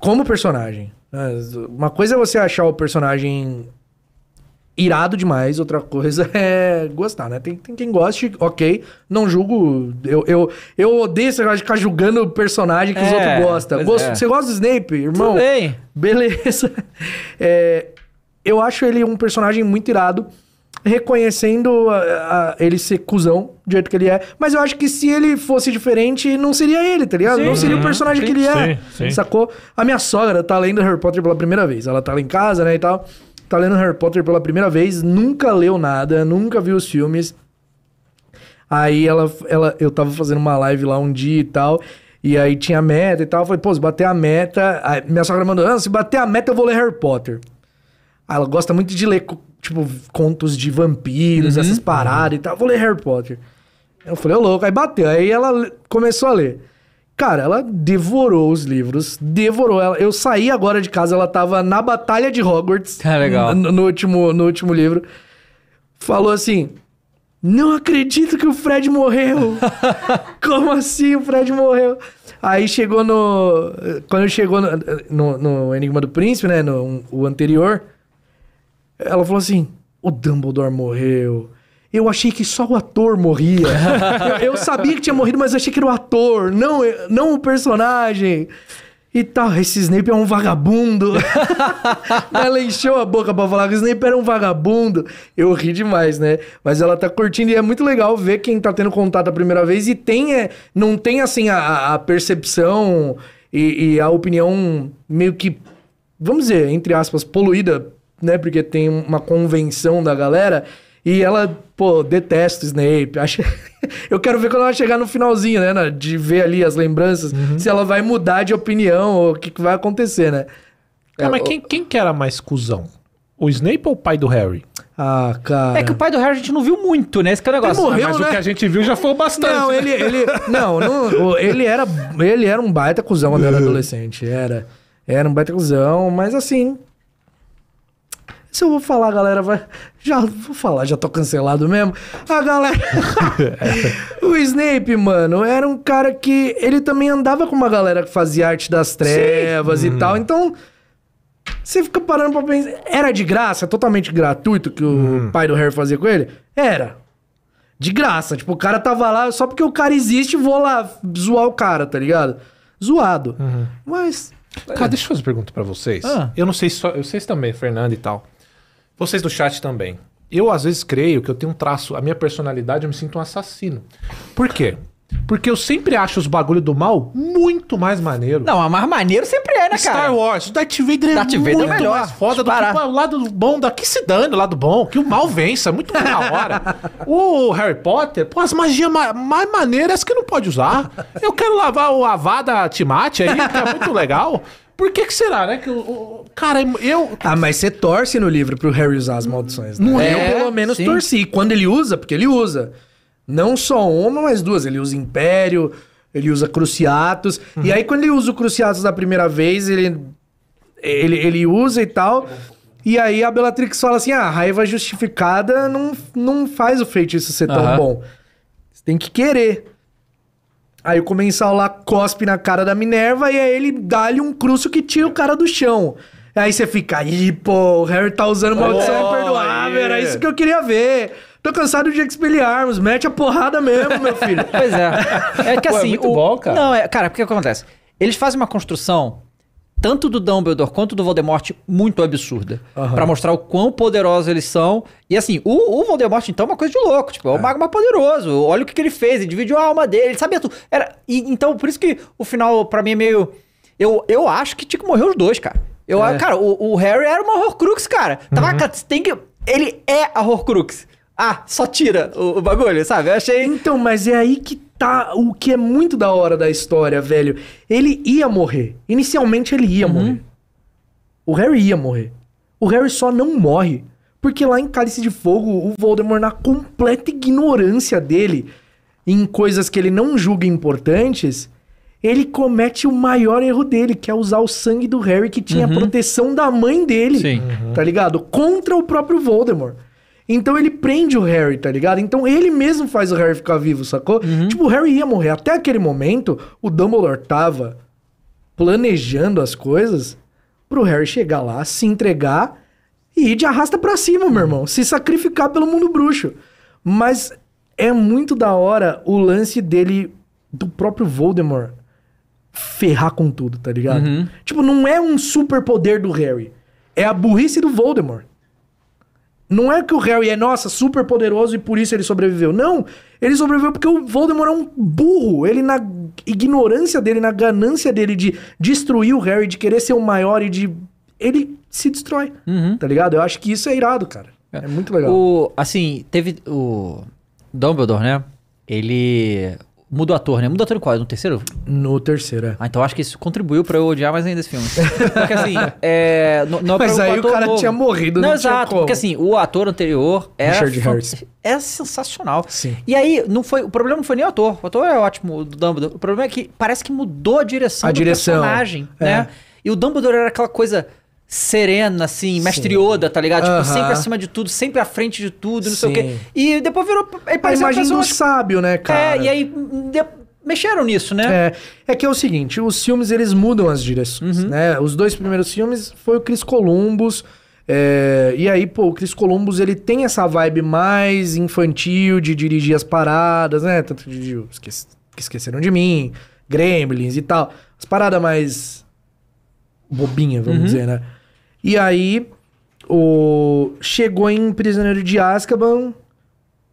Como personagem. Mas Uma coisa é você achar o personagem irado demais, outra coisa é gostar, né? Tem, tem quem goste, ok. Não julgo. Eu, eu, eu odeio esse negócio de ficar julgando o personagem que os É, outros gostam. Gosto- é. Você gosta do Snape, irmão? Tudo bem. Beleza. É, eu acho ele um personagem muito irado, reconhecendo a- a- ele ser cuzão, do jeito que ele é. Mas eu acho que se ele fosse diferente, não seria ele, tá ligado? Sim. não seria o Uhum. personagem Sim, que ele é. sim. Sacou? A minha sogra tá lendo Harry Potter pela primeira vez. Ela tá lá em casa, né, e tal. Tá lendo Harry Potter pela primeira vez, nunca leu nada, nunca viu os filmes. Aí ela, ela, eu tava fazendo uma live lá um dia e tal. E aí tinha meta e tal. Eu falei, pô, se bater a meta. Aí minha sogra mandou, ah, se bater a meta, eu vou ler Harry Potter. Aí ela gosta muito de ler, tipo, contos de vampiros, essas paradas e tal. Vou ler Harry Potter. Eu falei, ô louco, aí bateu. Aí ela começou a ler. Cara, ela devorou os livros, devorou. Ela, eu saí agora de casa, ela tava na Batalha de Hogwarts. Ah, legal. No, no último, no último livro. Falou assim: Não acredito que o Fred morreu. Como assim o Fred morreu? Aí chegou no. Quando chegou no, no, no Enigma do Príncipe, né? No o anterior. Ela falou assim: O Dumbledore morreu. Eu achei que só o ator morria. eu, eu sabia que tinha morrido, mas achei que era o ator, não, não o personagem. E tal, esse Snape é um vagabundo. ela encheu a boca pra falar que o Snape era um vagabundo. Eu ri demais, né? Mas ela tá curtindo e é muito legal ver quem tá tendo contato a primeira vez e tem, é, não tem assim a, a percepção e, e a opinião meio que, vamos dizer, entre aspas, poluída, né? Porque tem uma convenção da galera. E ela, pô, detesta o Snape. Acha... Eu quero ver quando ela chegar no finalzinho, né? na- De ver ali as lembranças, se ela vai mudar de opinião ou o que, que vai acontecer, né? Ah, mas quem, quem que era mais cuzão? O Snape ou o pai do Harry? Ah, cara. É que o pai do Harry a gente não viu muito, né? Esse que é o negócio. Ele morreu, mas né? o que a gente viu já foi o bastante. Não, né? ele, ele, não, não, ele era, ele era um baita cuzão quando era adolescente, era, era um baita cuzão, mas assim, Se eu vou falar, a galera vai. Já vou falar, já tô cancelado mesmo. A galera. o Snape, mano, era um cara que. Ele também andava com uma galera que fazia arte das trevas e tal. Então. Você fica parando pra pensar. Era de graça, totalmente gratuito que o pai do Harry fazia com ele? Era. De graça. Tipo, o cara tava lá, só porque o cara existe, vou lá zoar o cara, tá ligado? Zoado. Mas. Cara, deixa eu fazer uma pergunta pra vocês. Ah. Eu não sei se só. Eu sei se também, Fernando e tal. Vocês do chat também. Eu, às vezes, creio que eu tenho um traço. A minha personalidade, eu me sinto um assassino. Por quê? Porque eu sempre acho os bagulho do mal muito mais maneiro. Não, mas mais maneiro sempre é, né, cara? Star Wars, o Darth Vader é Darth Vader é muito melhor, mais foda do que disparar. o lado bom daqui se dane, o lado bom, que o mal vença, muito mais da hora. o Harry Potter, pô, as magias ma- mais maneiras que não pode usar. Eu quero lavar o Avada Timate aí, que é muito legal. Por que que será, né? Que o, o- cara, eu Ah, mas você torce no livro pro Harry usar as maldições, né? Não eu, é? pelo menos, Sim. torci. E Quando ele usa, porque ele usa. Não só uma, mas duas. Ele usa Império, ele usa Cruciatus. E aí, quando ele usa o Cruciatus da primeira vez, ele, ele, ele usa e tal. E aí a Bellatrix fala assim: ah, a raiva justificada não, não faz o feitiço ser tão Aham. bom. Você tem que querer. Aí o comensal lá cospe na cara da Minerva e aí ele dá-lhe um crucio que tira o cara do chão. Aí você fica, ih, pô, o Harry tá usando maldição Oh, imperdoável, era isso que eu queria ver. Tô cansado de Expelliarmus, mete a porrada mesmo, meu filho. Pois é. É que Pô, é assim. muito o... bom, cara. Não, é, cara, porque o que acontece? Eles fazem uma construção, tanto do Dumbledore quanto do Voldemort, muito absurda. Aham. Pra mostrar o quão poderosos eles são. E assim, o, o Voldemort, então, é uma coisa de louco. Tipo, é o mago mais poderoso. Olha o que, que ele fez. Ele dividiu a alma dele. Ele sabia tudo. Era... E, então, por isso que o final, pra mim, é meio. Eu, eu acho que tinha que morrer os dois, cara. Eu, É. Cara, o, o Harry era uma Horcrux, cara. Tava, cara, tem que. Ele é a Horcrux. Ah, só tira o, o bagulho, sabe? Eu achei. Então, mas é aí que tá o que é muito da hora da história, velho. Ele ia morrer. Inicialmente ele ia morrer. O Harry ia morrer. O Harry só não morre. Porque lá em Cálice de Fogo, o Voldemort, na completa ignorância dele em coisas que ele não julga importantes, ele comete o maior erro dele, que é usar o sangue do Harry, que tinha a proteção da mãe dele. Sim. Tá ligado? Contra o próprio Voldemort. Então ele prende o Harry, tá ligado? Então ele mesmo faz o Harry ficar vivo, sacou? Tipo, o Harry ia morrer. Até aquele momento, o Dumbledore tava planejando as coisas pro Harry chegar lá, se entregar e ir de arrasta pra cima, meu irmão. Se sacrificar pelo mundo bruxo. Mas é muito da hora o lance dele, do próprio Voldemort, ferrar com tudo, tá ligado? Tipo, não é um super poder do Harry. É a burrice do Voldemort. Não é que o Harry é, nossa, super poderoso e por isso ele sobreviveu. Não. Ele sobreviveu porque o Voldemort é um burro. Ele, na ignorância dele, na ganância dele de destruir o Harry, de querer ser o maior e de. Ele se destrói. Tá ligado? Eu acho que isso é irado, cara. É, muito legal. O, assim, teve o Dumbledore, né? Ele mudou ator, né? Mudou ator em qual? No terceiro? No terceiro, é. Ah, então acho que isso contribuiu pra eu odiar mais ainda esse filme. Porque assim, é... não é Mas aí o cara novo. tinha morrido, Não, não exato. Porque assim, o ator anterior era... Richard Harris. É sensacional. Sim. E aí, não foi, o problema não foi nem o ator. O ator é ótimo, o do Dumbledore. O problema é que parece que mudou a direção A do direção, personagem, é. né? E o Dumbledore era aquela coisa serena, assim, mestre Yoda, tá ligado? Tipo, Aham. sempre acima de tudo, sempre à frente de tudo, não sei o Sim. quê. E depois virou... Aí A imagem pessoa, do sábio, né, cara? É, e aí hum, de- mexeram nisso, né? É, é que é o seguinte, os filmes eles mudam as direções, né? Os dois primeiros filmes foi o Chris Columbus, é, e aí, pô, o Chris Columbus ele tem essa vibe mais infantil de dirigir as paradas, né? Tanto de que esqueceram de mim, Gremlins e tal, as paradas mais bobinha, vamos dizer, né? E aí, o chegou em Prisioneiro de Azkaban,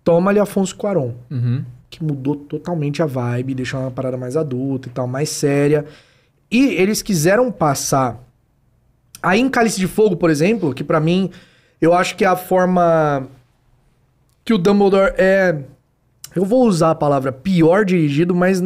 toma-lhe Afonso Cuarón Uhum. que mudou totalmente a vibe, deixou uma parada mais adulta e tal, mais séria. E eles quiseram passar. Aí em Cálice de Fogo, por exemplo, que pra mim eu acho que é a forma que o Dumbledore é. Eu vou usar a palavra pior dirigido, mas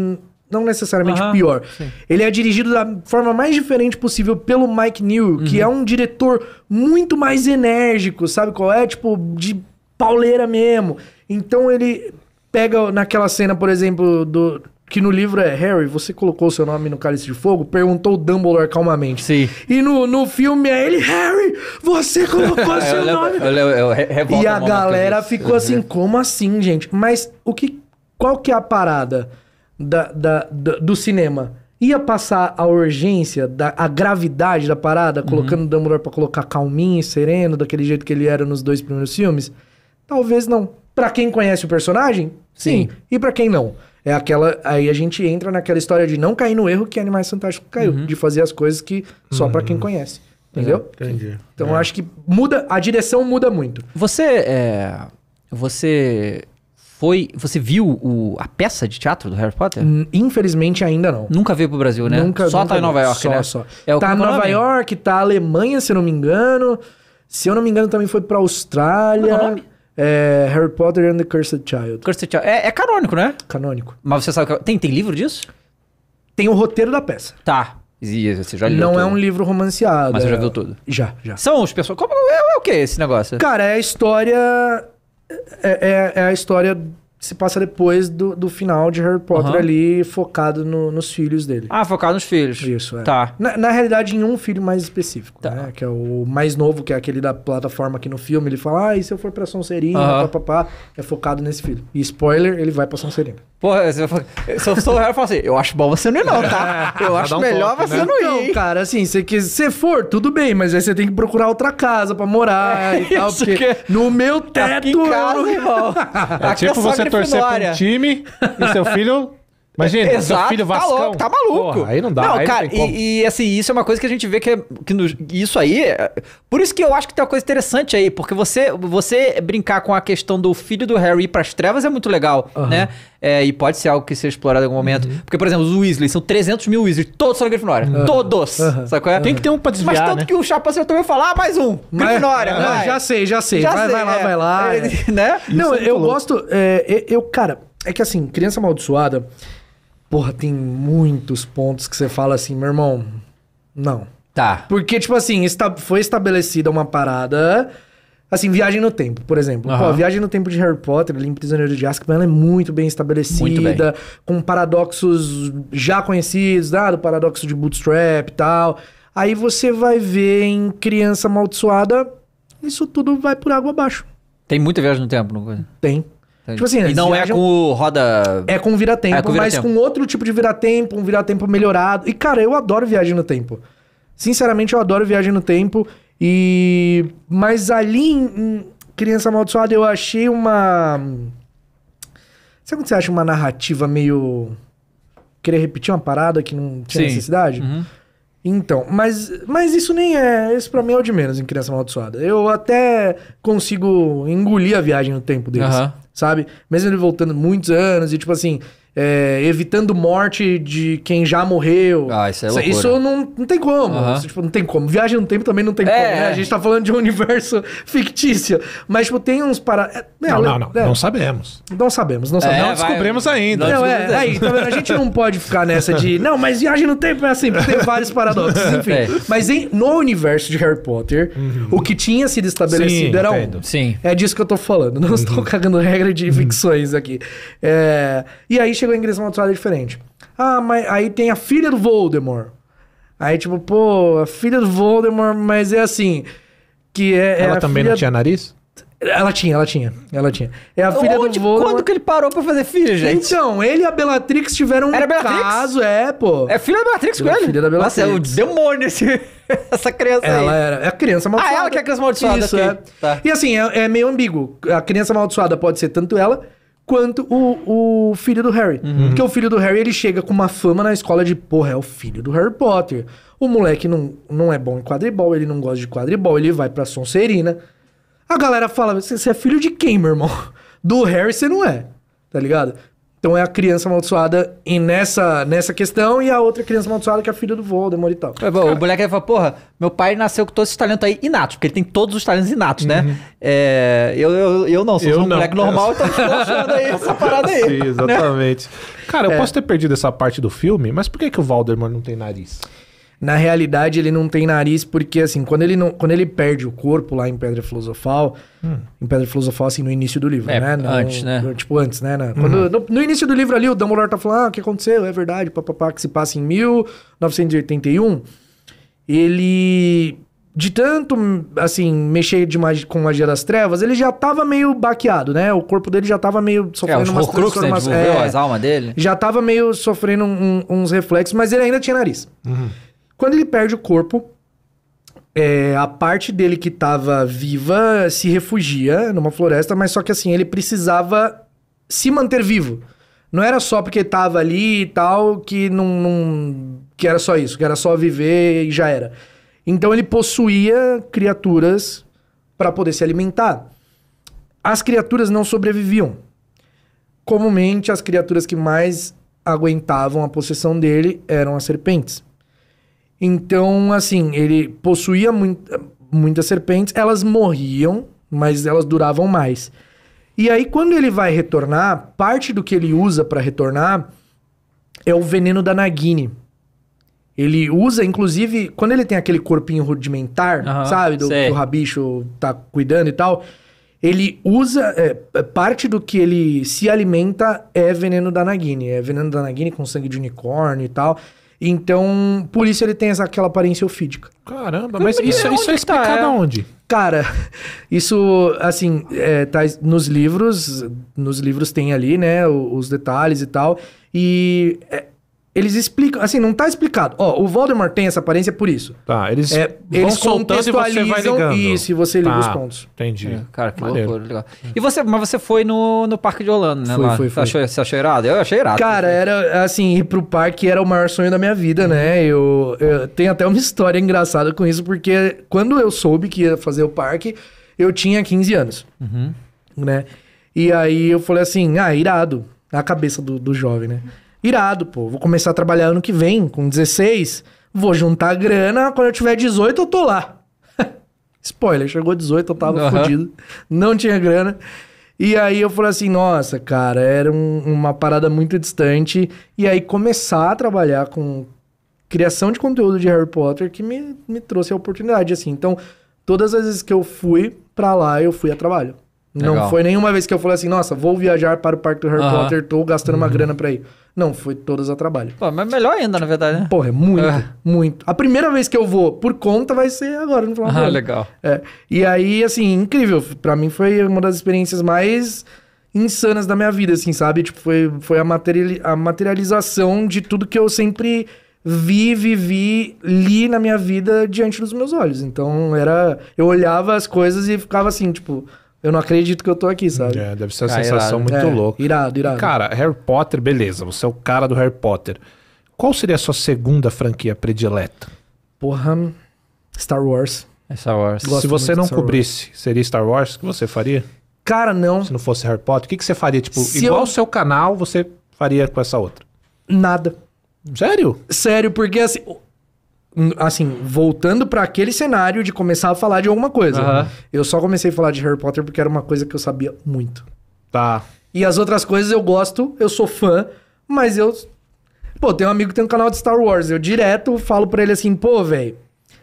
não necessariamente Aham, pior. sim. Ele é dirigido da forma mais diferente possível pelo Mike New, que é um diretor muito mais enérgico, sabe qual é? Tipo, de pauleira mesmo. Então ele pega naquela cena, por exemplo, do que no livro é Harry, você colocou seu nome no cálice de fogo? Perguntou o Dumbledore calmamente. Sim. E no, no filme é ele, Harry, você colocou seu Eu lembro- nome. eu eu re- revolta E a eu galera ficou assim, como assim, gente? Mas o que, qual que é a parada da, da- da- do cinema? Ia passar a urgência, da, a gravidade da parada, Uhum. colocando o Dumbledore pra colocar calminho e sereno, daquele jeito que ele era nos dois primeiros filmes? Talvez não. Pra quem conhece o personagem, sim. Sim. E pra quem não? É aquela. Aí a gente entra naquela história de não cair no erro que Animais Fantásticos caiu. Uhum. De fazer as coisas que só pra quem conhece. Entendeu? Entendi. Então eu acho que muda, a direção muda muito. Você, é, você foi, você viu o- a peça de teatro do Harry Potter? Hum, Infelizmente ainda não. Nunca veio pro Brasil, né? Nunca, só nunca tá em. Nova York, só, né? Só. É tá em é Nova nome? York, tá Alemanha, se eu não me engano. Se eu não me engano, também foi pra Qual é o Austrália. nome? É, Harry Potter and the Cursed Child. Cursed Child. É, é canônico, né? Canônico. Mas você sabe que... Tem, tem livro disso? Tem o roteiro da peça. Tá. E Você já leu não é tudo. um livro romanceado. Mas você é- já viu tudo? Já, já. São os pessoas... Como, é, é o que esse negócio? Cara, é a história. É, é- é a história que se passa depois do, do final de Harry Potter Aham. ali, focado no- nos filhos dele. Ah, focado nos filhos. Isso, é. Tá. Na, na realidade, em um filho mais específico, Tá. né? Que é o mais novo, que é aquele da plataforma aqui no filme. Ele fala, ah, e se eu for pra Sonserina, Aham. papapá, é focado nesse filho. E spoiler, ele vai pra Sonserina. Porra, se eu, for- se eu sou o Harry, eu falo assim, eu acho bom você não ir não, tá? Eu acho um melhor toque, você né? não ir, Então, cara, assim, se se for, tudo bem, mas aí você tem que procurar outra casa pra morar e tal, porque que- no meu teto... Aqui eu em casa, não- irmão. É Aqui tipo só você torcer pra um time e seu filho. Imagina, seu Exato, filho tá Vascão. louco, tá maluco. Porra, aí não dá. Não, aí cara, não tem como. e, e, assim, isso é uma coisa que a gente vê que, é, que nos- isso aí. é- Por isso que eu acho que tem uma coisa interessante aí, porque você, você brincar com a questão do filho do Harry ir pras trevas é muito legal, né? É, e pode ser algo que seja explorado em algum momento. Uhum. Porque, por exemplo, os Weasley são 300 mil Weasley, todos são da Grifinória. Todos. Aham. Sabe qual é? Tem que ter um pra Mas desviar, tanto né? que o Chapa acertou vai falar, ah, mais um. Mas- Grifinória, vai. Já sei, já sei. Já vai, sei, vai lá, é. vai lá. É, né? Não, é eu louco. gosto. é, eu, cara, é que assim, criança amaldiçoada, porra, tem muitos pontos que você fala assim, meu irmão, não. Tá. Porque, tipo assim, esta- foi estabelecida uma parada. Assim, viagem no tempo, por exemplo. Pô, Aham. a viagem no tempo de Harry Potter, ali em Prisioneiro de Azkaban, ela é muito bem estabelecida, Muito bem. com paradoxos já conhecidos, ah, do paradoxo de Bootstrap e tal. Aí você vai ver em Criança Amaldiçoada, isso tudo vai por água abaixo. Tem muita viagem no tempo, não coisa. Tem. Tipo assim, e não viajam- é com o roda. É com vira-tempo, É com mas com outro tipo de vira-tempo, um vira-tempo melhorado. E, cara, eu adoro viagem no tempo. Sinceramente, eu adoro viagem no tempo. E. Mas ali em Criança Amaldiçoada eu achei uma. Sabe quando você acha uma narrativa meio. Querer repetir uma parada que não tinha Sim. necessidade? Uhum. Então, mas, mas isso nem é. Isso pra mim é o de menos em Criança Amaldiçoada. Eu até consigo engolir a viagem no tempo deles. Aham. Sabe? Mesmo ele voltando muitos anos e, tipo assim, é, evitando morte de quem já morreu. Ah, isso é loucura. Isso não, não tem como. Aham. Isso, tipo, não tem como. Viagem no tempo também não tem É, como, né? é. A gente tá falando de um universo fictício. Mas, tipo, tem uns para. é, Não, é, não, não. é, Não sabemos. não sabemos, não É, sabemos. Não vai- descobrimos ainda. Não Não, é, aí, tá vendo? A gente não pode ficar nessa de. Não, mas viagem no tempo é assim, porque tem vários paradoxos, enfim. É. Mas em- no universo de Harry Potter, o que tinha sido estabelecido Sim, era entendo. um. Sim. É disso que eu tô falando. Não estou cagando regra de ficções aqui. É, E aí chegou a Ingressão Amaldiçoada diferente. Ah, mas aí tem a filha do Voldemort. Aí, tipo, pô, a filha do Voldemort, mas é assim. Que é. é Ela a também filha... não tinha nariz? Ela tinha, ela tinha. Ela tinha. É a filha Onde, do Voldemort. quando que ele parou pra fazer filho, gente? Então, ele e a Bellatrix tiveram um Era Bellatrix? caso, é, pô. É filha da Bellatrix com é ele? filha da Nossa, é o Bellatrix. demônio esse, essa criança Ela aí. era é a criança amaldiçoada. Ah, ela que é a criança amaldiçoada, Isso, ok. é. Tá. E assim, é, é meio ambíguo. A criança amaldiçoada pode ser tanto ela quanto o, o filho do Harry. Uhum. Porque o filho do Harry, ele chega com uma fama na escola de, porra, é o filho do Harry Potter. O moleque não, não é bom em quadribol, ele não gosta de quadribol, ele vai pra Sonserina. A galera fala, você você é filho de quem, meu irmão? Do Harry você não é, tá ligado? Então é a criança amaldiçoada e nessa, nessa questão e a outra criança amaldiçoada que é a filha do Voldemort e tal. É, bom, O moleque aí fala, porra, meu pai nasceu com todos esses talentos aí inatos, porque ele tem todos os talentos inatos, né? É, eu, eu, eu não, sou Eu um não. moleque normal, então estou achando aí essa parada aí. Sim, exatamente. Cara, eu É. posso ter perdido essa parte do filme, mas por que, que o Voldemort não tem nariz? Na realidade, ele não tem nariz porque, assim, quando ele, não, quando ele perde o corpo lá em Pedra Filosofal, em Pedra Filosofal, assim, no início do livro, É, né? No- antes, né? no- Tipo, antes, né? Na- quando- no, no início do livro ali, o Dumbledore tá falando, ah, o que aconteceu? É verdade, papapá, que se passa em 1981. Ele, de tanto, assim, mexer de magi- com magia das trevas, ele já tava meio baqueado, né? O corpo dele já tava meio É, sofrendo os umas né? transformações. Desenvolveu É, as almas dele. já tava meio sofrendo um- uns reflexos, mas ele ainda tinha nariz. Quando ele perde o corpo, é, a parte dele que tava viva se refugia numa floresta, mas só que assim, ele precisava se manter vivo. Não era só porque tava ali e tal, que não, não- que era só isso, que era só viver e já era. Então ele possuía criaturas para poder se alimentar. As criaturas não sobreviviam. Comumente, as criaturas que mais aguentavam a possessão dele eram as serpentes. Então, assim, ele possuía muita- muitas serpentes, elas morriam, mas elas duravam mais. E aí, quando ele vai retornar, parte do que ele usa para retornar é o veneno da Nagini. Ele usa, inclusive, quando ele tem aquele corpinho rudimentar, Aham, sabe? Do sei. que o rabicho tá cuidando e tal. Ele usa. é, é, parte do que ele se alimenta é veneno da Nagini. É veneno da Nagini com sangue de unicórnio e tal. Então, por isso ele tem essa, aquela aparência ofídica. Caramba, mas isso, é? isso é tá? explicado É. aonde? Cara, isso, assim, é, tá nos livros, nos livros tem ali, né, os detalhes e tal, e é, eles explicam, assim, não tá explicado. Ó, o Voldemort tem essa aparência por isso. Tá, eles É, vão eles soltando e você vai ligando. isso, e você liga Tá, os pontos. Entendi. É, Cara, que Maneiro. loucura, legal. E você, mas você foi no, no Parque de Orlando, né? Fui, lá? fui, Você. Achou, você achou irado? Eu achei irado. Cara, era assim, ir pro parque era o maior sonho da minha vida, né? Eu, eu tenho até uma história engraçada com isso, porque quando eu soube que ia fazer o parque, eu tinha 15 anos, né? E aí eu falei assim, ah, irado. Na cabeça do, do jovem, né? Irado, pô. Vou começar a trabalhar ano que vem, com 16. Vou juntar grana, quando eu tiver 18 eu tô lá. Spoiler, chegou 18, eu tava Aham. fodido. Não tinha grana. E aí eu falei assim, nossa, cara, era um- uma parada muito distante. E aí começar a trabalhar com criação de conteúdo de Harry Potter que me, me trouxe a oportunidade, assim. Então, todas as vezes que eu fui pra lá, eu fui a trabalho. Legal. Não foi nenhuma vez que eu falei assim, nossa, vou viajar para o parque do Harry Aham. Potter, tô gastando uma grana pra ir. Não, foi todas a trabalho. Pô, mas melhor ainda, na verdade, né? Porra, é muito, É. muito. A primeira vez que eu vou por conta vai ser agora, no final Ah, legal. É. E aí, assim, incrível. Pra mim foi uma das experiências mais insanas da minha vida, assim, sabe? Tipo, foi, foi a, materiali- a materialização de tudo que eu sempre vi, vivi, li na minha vida diante dos meus olhos. Então, era... Eu olhava as coisas e ficava assim, tipo... Eu não acredito que eu tô aqui, sabe? É, deve ser uma Ah, sensação irado. muito É, louca. Irado, irado. Cara, Harry Potter, beleza, você é o cara do Harry Potter. Qual seria a sua segunda franquia predileta? Porra, Star Wars. É Star Wars. Gosto Se você não Star Wars. cobrisse, seria Star Wars? O que você faria? Cara, não. Se não fosse Harry Potter, o que, que você faria? Tipo, Se igual eu- o seu canal, você faria com essa outra. Nada. Sério? Sério, porque assim. Assim, voltando pra aquele cenário de começar a falar de alguma coisa. Aham. Eu só comecei a falar de Harry Potter porque era uma coisa que eu sabia muito. Tá. E as outras coisas eu gosto, eu sou fã, mas eu. Pô, tem um amigo que tem um canal de Star Wars. Eu direto falo pra ele assim, pô, velho.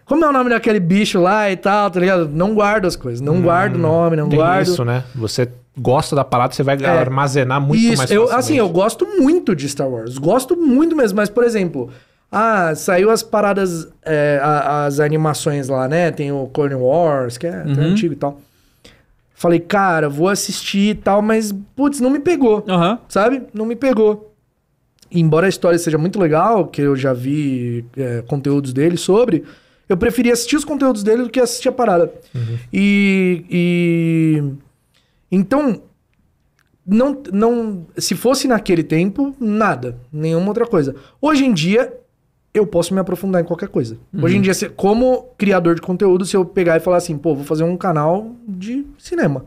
Como é o nome daquele bicho lá e tal, tá ligado? Não guardo as coisas. Não guardo o nome, não Tem guardo. isso, né? Você gosta da parada, você vai É. armazenar muito Isso, mais eu, assim, eu gosto muito de Star Wars. Gosto muito mesmo, mas, por exemplo, ah, saiu as paradas, é, as animações lá, né? Tem o Clone Wars, que é Uhum. antigo e tal. Falei, cara, vou assistir e tal, mas, putz, não me pegou, Aham. sabe? Não me pegou. Embora a história seja muito legal, que eu já vi é, conteúdos dele sobre, eu preferi assistir os conteúdos dele do que assistir a parada. E, e. Então, não, não. Se fosse naquele tempo, nada. Nenhuma outra coisa. Hoje em dia, eu posso me aprofundar em qualquer coisa. Hoje em dia, se- como criador de conteúdo, se eu pegar e falar assim, pô, vou fazer um canal de cinema.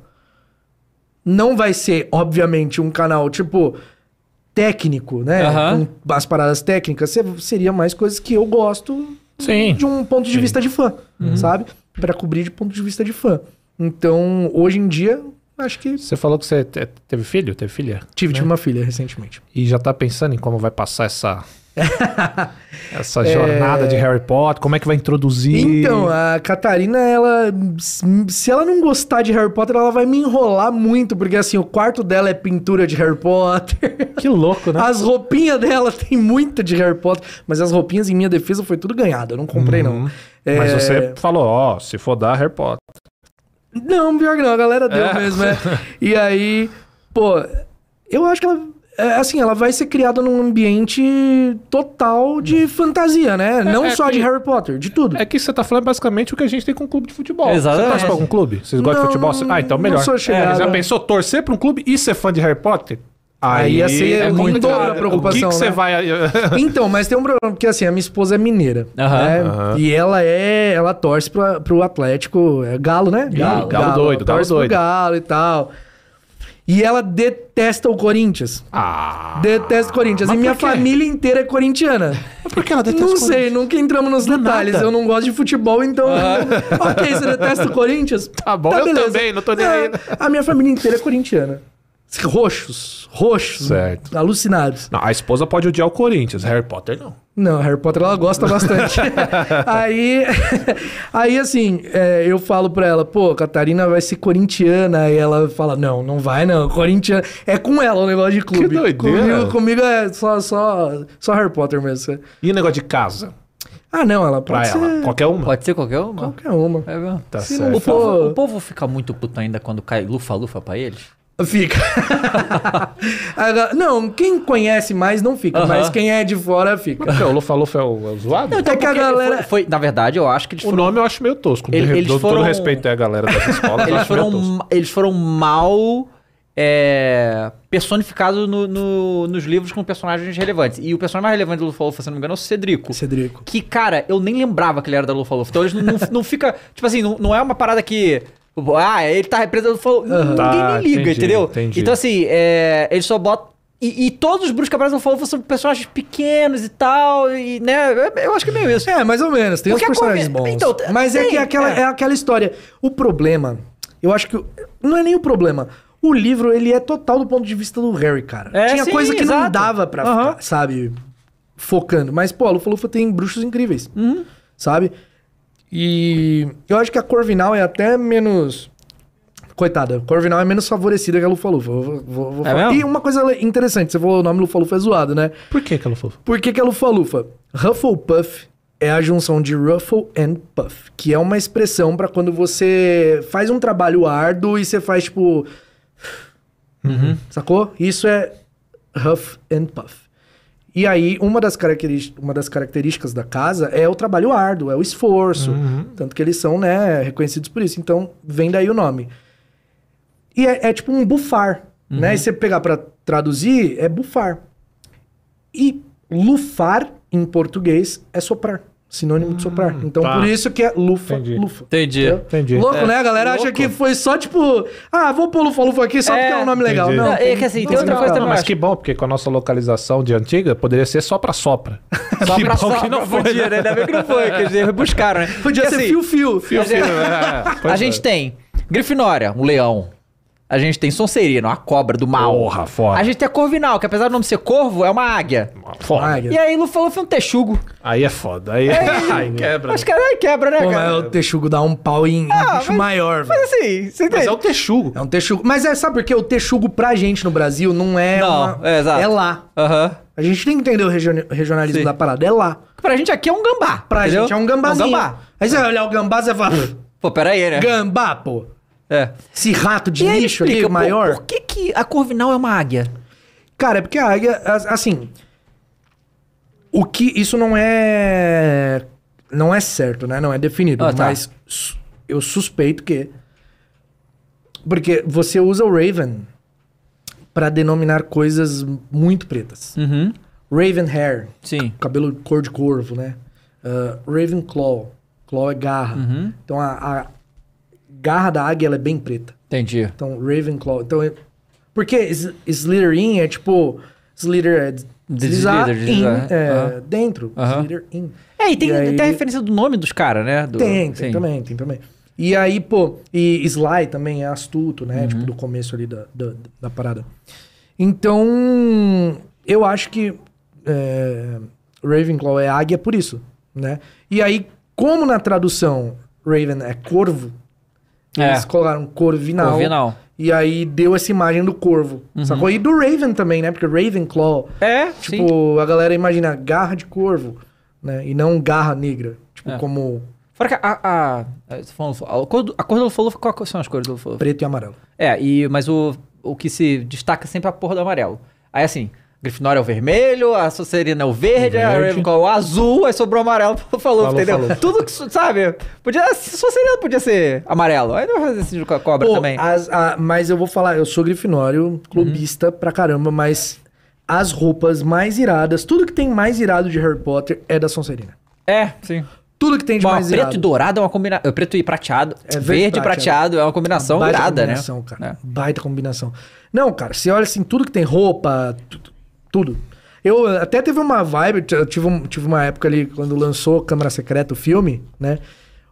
Não vai ser, obviamente, um canal tipo técnico, né? Aham. Com as paradas técnicas, se- seria mais coisas que eu gosto Sim. de um ponto de Sim. vista de fã, sabe? Pra cobrir de ponto de vista de fã. Então, hoje em dia, acho que Você falou que você te- teve filho? Teve filha? tive, tive uma filha recentemente. E já tá pensando em como vai passar essa, Essa jornada de Harry Potter, como é que vai introduzir? Então, a Catarina, ela. Se ela não gostar de Harry Potter, ela vai me enrolar muito, porque assim, o quarto dela é pintura de Harry Potter. Que louco, né? As roupinhas dela tem muita de Harry Potter, mas as roupinhas, em minha defesa, foi tudo ganhado. Eu não comprei, não. É, Mas você falou, ó, se for dar Harry Potter. Não, pior que não, a galera deu É. mesmo, é. E aí, pô, eu acho que ela. É, assim, ela vai ser criada num ambiente total de fantasia, né? não é só de que- Harry Potter, de tudo. É que você tá falando basicamente o que a gente tem com o clube de futebol. Exatamente. Você torce pra algum clube? Vocês gostam de futebol? Ah, então melhor. não sou. É, já pensou torcer pra um clube e ser fã de Harry Potter? Aí ia ser é muito a preocupação, O que, que você né? vai... Então, mas tem um problema, porque assim, a minha esposa é mineira. Aham. né? Aham. E ela é. Ela torce pra, pro Atlético. É Galo, né? Galo, Galo doido, ela Galo torce doido. pro Galo e tal. E ela detesta o Corinthians. ah... Detesta o Corinthians. E minha família inteira é corintiana. Mas por que ela detesta Não sei, nunca entramos nos Do detalhes. nada. Eu não gosto de futebol, então. ok, você detesta o Corinthians? Tá bom, eu também, não tô nem aí. A minha família inteira é corintiana. Roxos, roxos. Certo. Alucinados. Não, a esposa pode odiar o Corinthians, Harry Potter não. Não, Harry Potter ela gosta bastante. aí, aí assim, é, eu falo pra ela, pô, Catarina vai ser corintiana. E ela fala, não, não vai não, corintiana. É com ela o negócio de clube. doideira. Comigo, comigo é só, só, só Harry Potter mesmo. E o negócio de casa? Ah, não, ela Pra pode ela? ser Qualquer uma? Pode ser qualquer uma? qualquer uma. É mesmo. Tá Se certo. não O povo, for- o povo fica muito puto ainda quando cai lufa-lufa pra eles? Fica. Agora, não, quem conhece mais não fica, Aham. mas quem é de fora fica. Porque o Lufa-Lufa é o, é o zoado? É que a galera- Foi, foi- na verdade, eu acho que eles O foram... nome eu acho meio tosco. Ele- Ele, eles todo foram- respeito à galera das escolas, eu Eles acho meio foram, tosco. eles foram mal é, personificados no- no- nos livros com personagens relevantes. E o personagem mais relevante do Lufa-Lufa, se não me engano, é o Cedrico. Cedrico. Que, cara, eu nem lembrava que ele era da Lufa-Lufa. Então eles não, não, não fica... Tipo assim, não, não é uma parada que... Ah, ele tá representando o Lufa-Lufa. Ninguém Tá, nem liga, entendi, entendeu? entendi. Então assim, é, eles só botam... E, e todos os bruxos que aparecem no Lufa-Lufa são personagens pequenos e tal, e, né? Eu, acho que é meio isso. É, mais ou menos. Tem Porque os personagens bons. Então, Mas é tem, que aquela, é. é. aquela história. O problema, eu acho que. Não é nem o problema. O livro, ele é total do ponto de vista do Harry, cara. É, Tinha sim, coisa que não exato. dava pra Aham. ficar, sabe? Focando. Mas, pô, a Lufa-Lufa tem bruxos incríveis. Uhum. Sabe? E eu acho que a Corvinal é até menos. Coitada, a Corvinal é menos favorecida que a Lufa-Lufa. Vou- vou- vou É? E uma coisa interessante, você falou o nome Lufa-Lufa é zoado, né? Por que que ela falou? Por que, que é Lufa-Lufa? Hufflepuff é a junção de Ruffle and Puff, que é uma expressão pra quando você faz um trabalho árduo e você faz tipo. Sacou? Isso é Huff and Puff. E aí, uma das, uma das características da casa é o trabalho árduo, é o esforço. Tanto que eles são, né, reconhecidos por isso. Então, vem daí o nome. E é, é tipo um bufar, né? E você pegar pra traduzir, é bufar. E lufar, em português, é soprar. Sinônimo de soprar. Então, tá. por isso que é lufa, Entendi. lufa. Entendi. Entendi. Louco, É. né? A galera acha Louco. que foi só tipo... Ah, vou pôr lufa-lufa aqui só É, porque é um nome legal. entendi. Não, é que assim, tem outra não, coisa não. também. Mas acho. que bom, porque com a nossa localização de antiga, poderia ser só pra sopra. Só que pra bom só, que não foi. podia, né? Ainda bem que não foi, que eles buscaram, né? Podia Porque, ser assim, fio-fio. Fio, A gente- fio, é, pois A é. gente tem Grifinória, um leão. A gente tem Sonserino, a cobra do mal. Porra, foda. A gente tem a Corvinal, que apesar do nome ser corvo, é uma águia. Foda. Águia. E aí Lufa-Lufa é um texugo. Aí é foda. Aí, aí quebra. Acho que aí quebra, né, Pô, mas cara? o texugo dá um pau em, Ah, bicho mas- maior, Mas velho. assim, você entende? Mas é o texugo. É um texugo. Mas é, sabe por quê? O texugo pra gente no Brasil não é Não, uma- é, exato. É lá. Aham. A gente tem que entender o region- regionalismo Sim. da parada. É lá. Pra gente aqui é um gambá. Pra entendeu? gente é um gambazinho. gambá. Aí você vai olhar o gambá, você fala... Pô, pera aí, né? Gambá, pô. É. Esse rato de E lixo explica, ali, maior. Por, por que, que a Corvinal é uma águia? Cara, é porque a águia, as- assim. O que. Isso não é. Não é certo, né? Não é definido. Ah, tá. Mas eu suspeito que. Porque você usa o Raven pra denominar coisas muito pretas. Uhum. Raven hair, Sim. cabelo cor de corvo, né? Uh, Raven claw. Claw é garra. Uhum. Então a, a garra da águia ela é bem preta. Entendi. Então, Ravenclaw. Então, é- porque Slytherin é tipo... Slither é des- deslizar, Deslither, in, deslizar, é, aham. dentro. Slither in. É, e tem, E aí- a referência do nome dos caras, né? Do- Tem, tem Sim. também, tem também. E aí, pô, e Sly também é astuto, né? Uhum. Tipo, do começo ali da, da, da parada. Então, eu acho que é, Ravenclaw é águia por isso, né? E aí, como na tradução Raven é corvo, É. eles colocaram corvinal. Corvinal. E aí deu essa imagem do corvo. Sacou? E do Raven também, né? Porque Ravenclaw, É, tipo, sim. a galera imagina garra de corvo, né? E não garra negra. Tipo, É. como Fora que a. a, a, falou- a cor, do- a cor do Lufa-Lufa, qual são as cores do Lufa-Lufa? preto e amarelo. É, e, mas o, o que se destaca sempre é a porra do amarelo. Aí assim, Grifinória é o vermelho, a Sonserina é o verde, a Verde. Ravenclaw é o azul, aí sobrou o amarelo Lufa-Lufa, Falou, entendeu? falou. Tudo que, sabe? Podia, se Sonserina podia ser amarelo, aí não vai fazer esse com a cobra Pô, também. as- a- mas eu vou falar, eu sou grifinório, clubista pra caramba, mas as roupas mais iradas, tudo que tem mais irado de Harry Potter é da Sonserina. É, sim. Tudo que tem de Bom, mais preto irado. e dourado é uma combinação. Preto e prateado. É verde e prateado. prateado é uma combinação Baita irada, combinação, né? cara. É. Baita combinação. Não, cara, você olha assim, tudo que tem roupa, tu- tu- tudo. Eu até teve uma vibe, eu tive, um- tive uma época ali, quando lançou Câmara Secreta, o filme, né?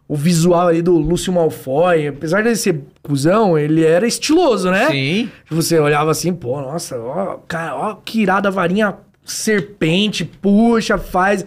O visual ali do Lúcio Malfoy, apesar de ele ser cuzão, ele era estiloso, né? Sim. Você olhava assim, pô, nossa, ó, cara, ó, que irada a varinha serpente, puxa, faz.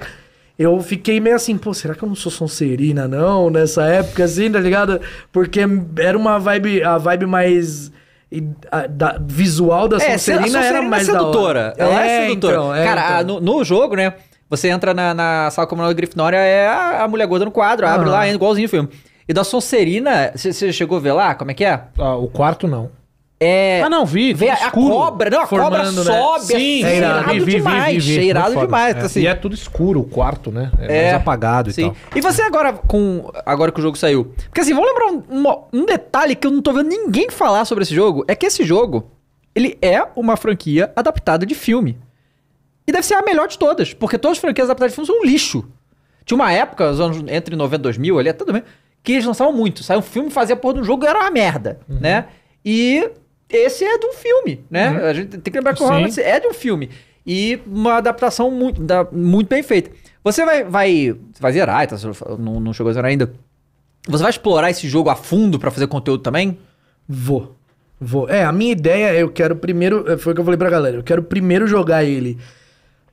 Eu fiquei meio assim, pô, será que eu não sou Sonserina, não? Nessa época, assim, tá ligado? Porque era uma vibe, a vibe mais. E- a- da- visual da É, Sonserina era é mais da hora. sedutora. Ela é, sedutora. então, é, Cara, então. a- no, no jogo, né? Você entra na, na sala comunal da Grifinória, é a, a mulher gorda no quadro, abre Aham. lá, igualzinho o filme. E da Sonserina, você você chegou a ver lá? Como é que é? Ah, o quarto não. É. Ah, não, vi. Vê a, cobra, não, a cobra formando, né? sobe, Sim, assim, é irado. vi, vi, vi, demais, vi, vi. é irado demais, É. assim. E é tudo escuro o quarto, né? É, mais apagado e sim. tal. E você agora, com agora que o jogo saiu? Porque assim, vamos lembrar um, um detalhe que eu não tô vendo ninguém falar sobre esse jogo. É que esse jogo, ele é uma franquia adaptada de filme. E deve ser a melhor de todas, porque todas as franquias adaptadas de filme são um lixo. Tinha uma época, os anos entre 90 e 2000, ali, tudo bem, que eles lançavam muito. Saiu um filme, fazia porra do jogo e era uma merda, Uhum. né? E esse é de um filme, né? A gente tem que lembrar que o. Hogwarts é de um filme. E uma adaptação muito, da- muito bem feita. Você vai, vai, vai zerar, você não, não chegou a zerar ainda. Você vai explorar esse jogo a fundo pra fazer conteúdo também? Vou. Vou. É, a minha ideia é eu quero primeiro. é, Foi o que eu falei pra galera. Eu quero primeiro jogar ele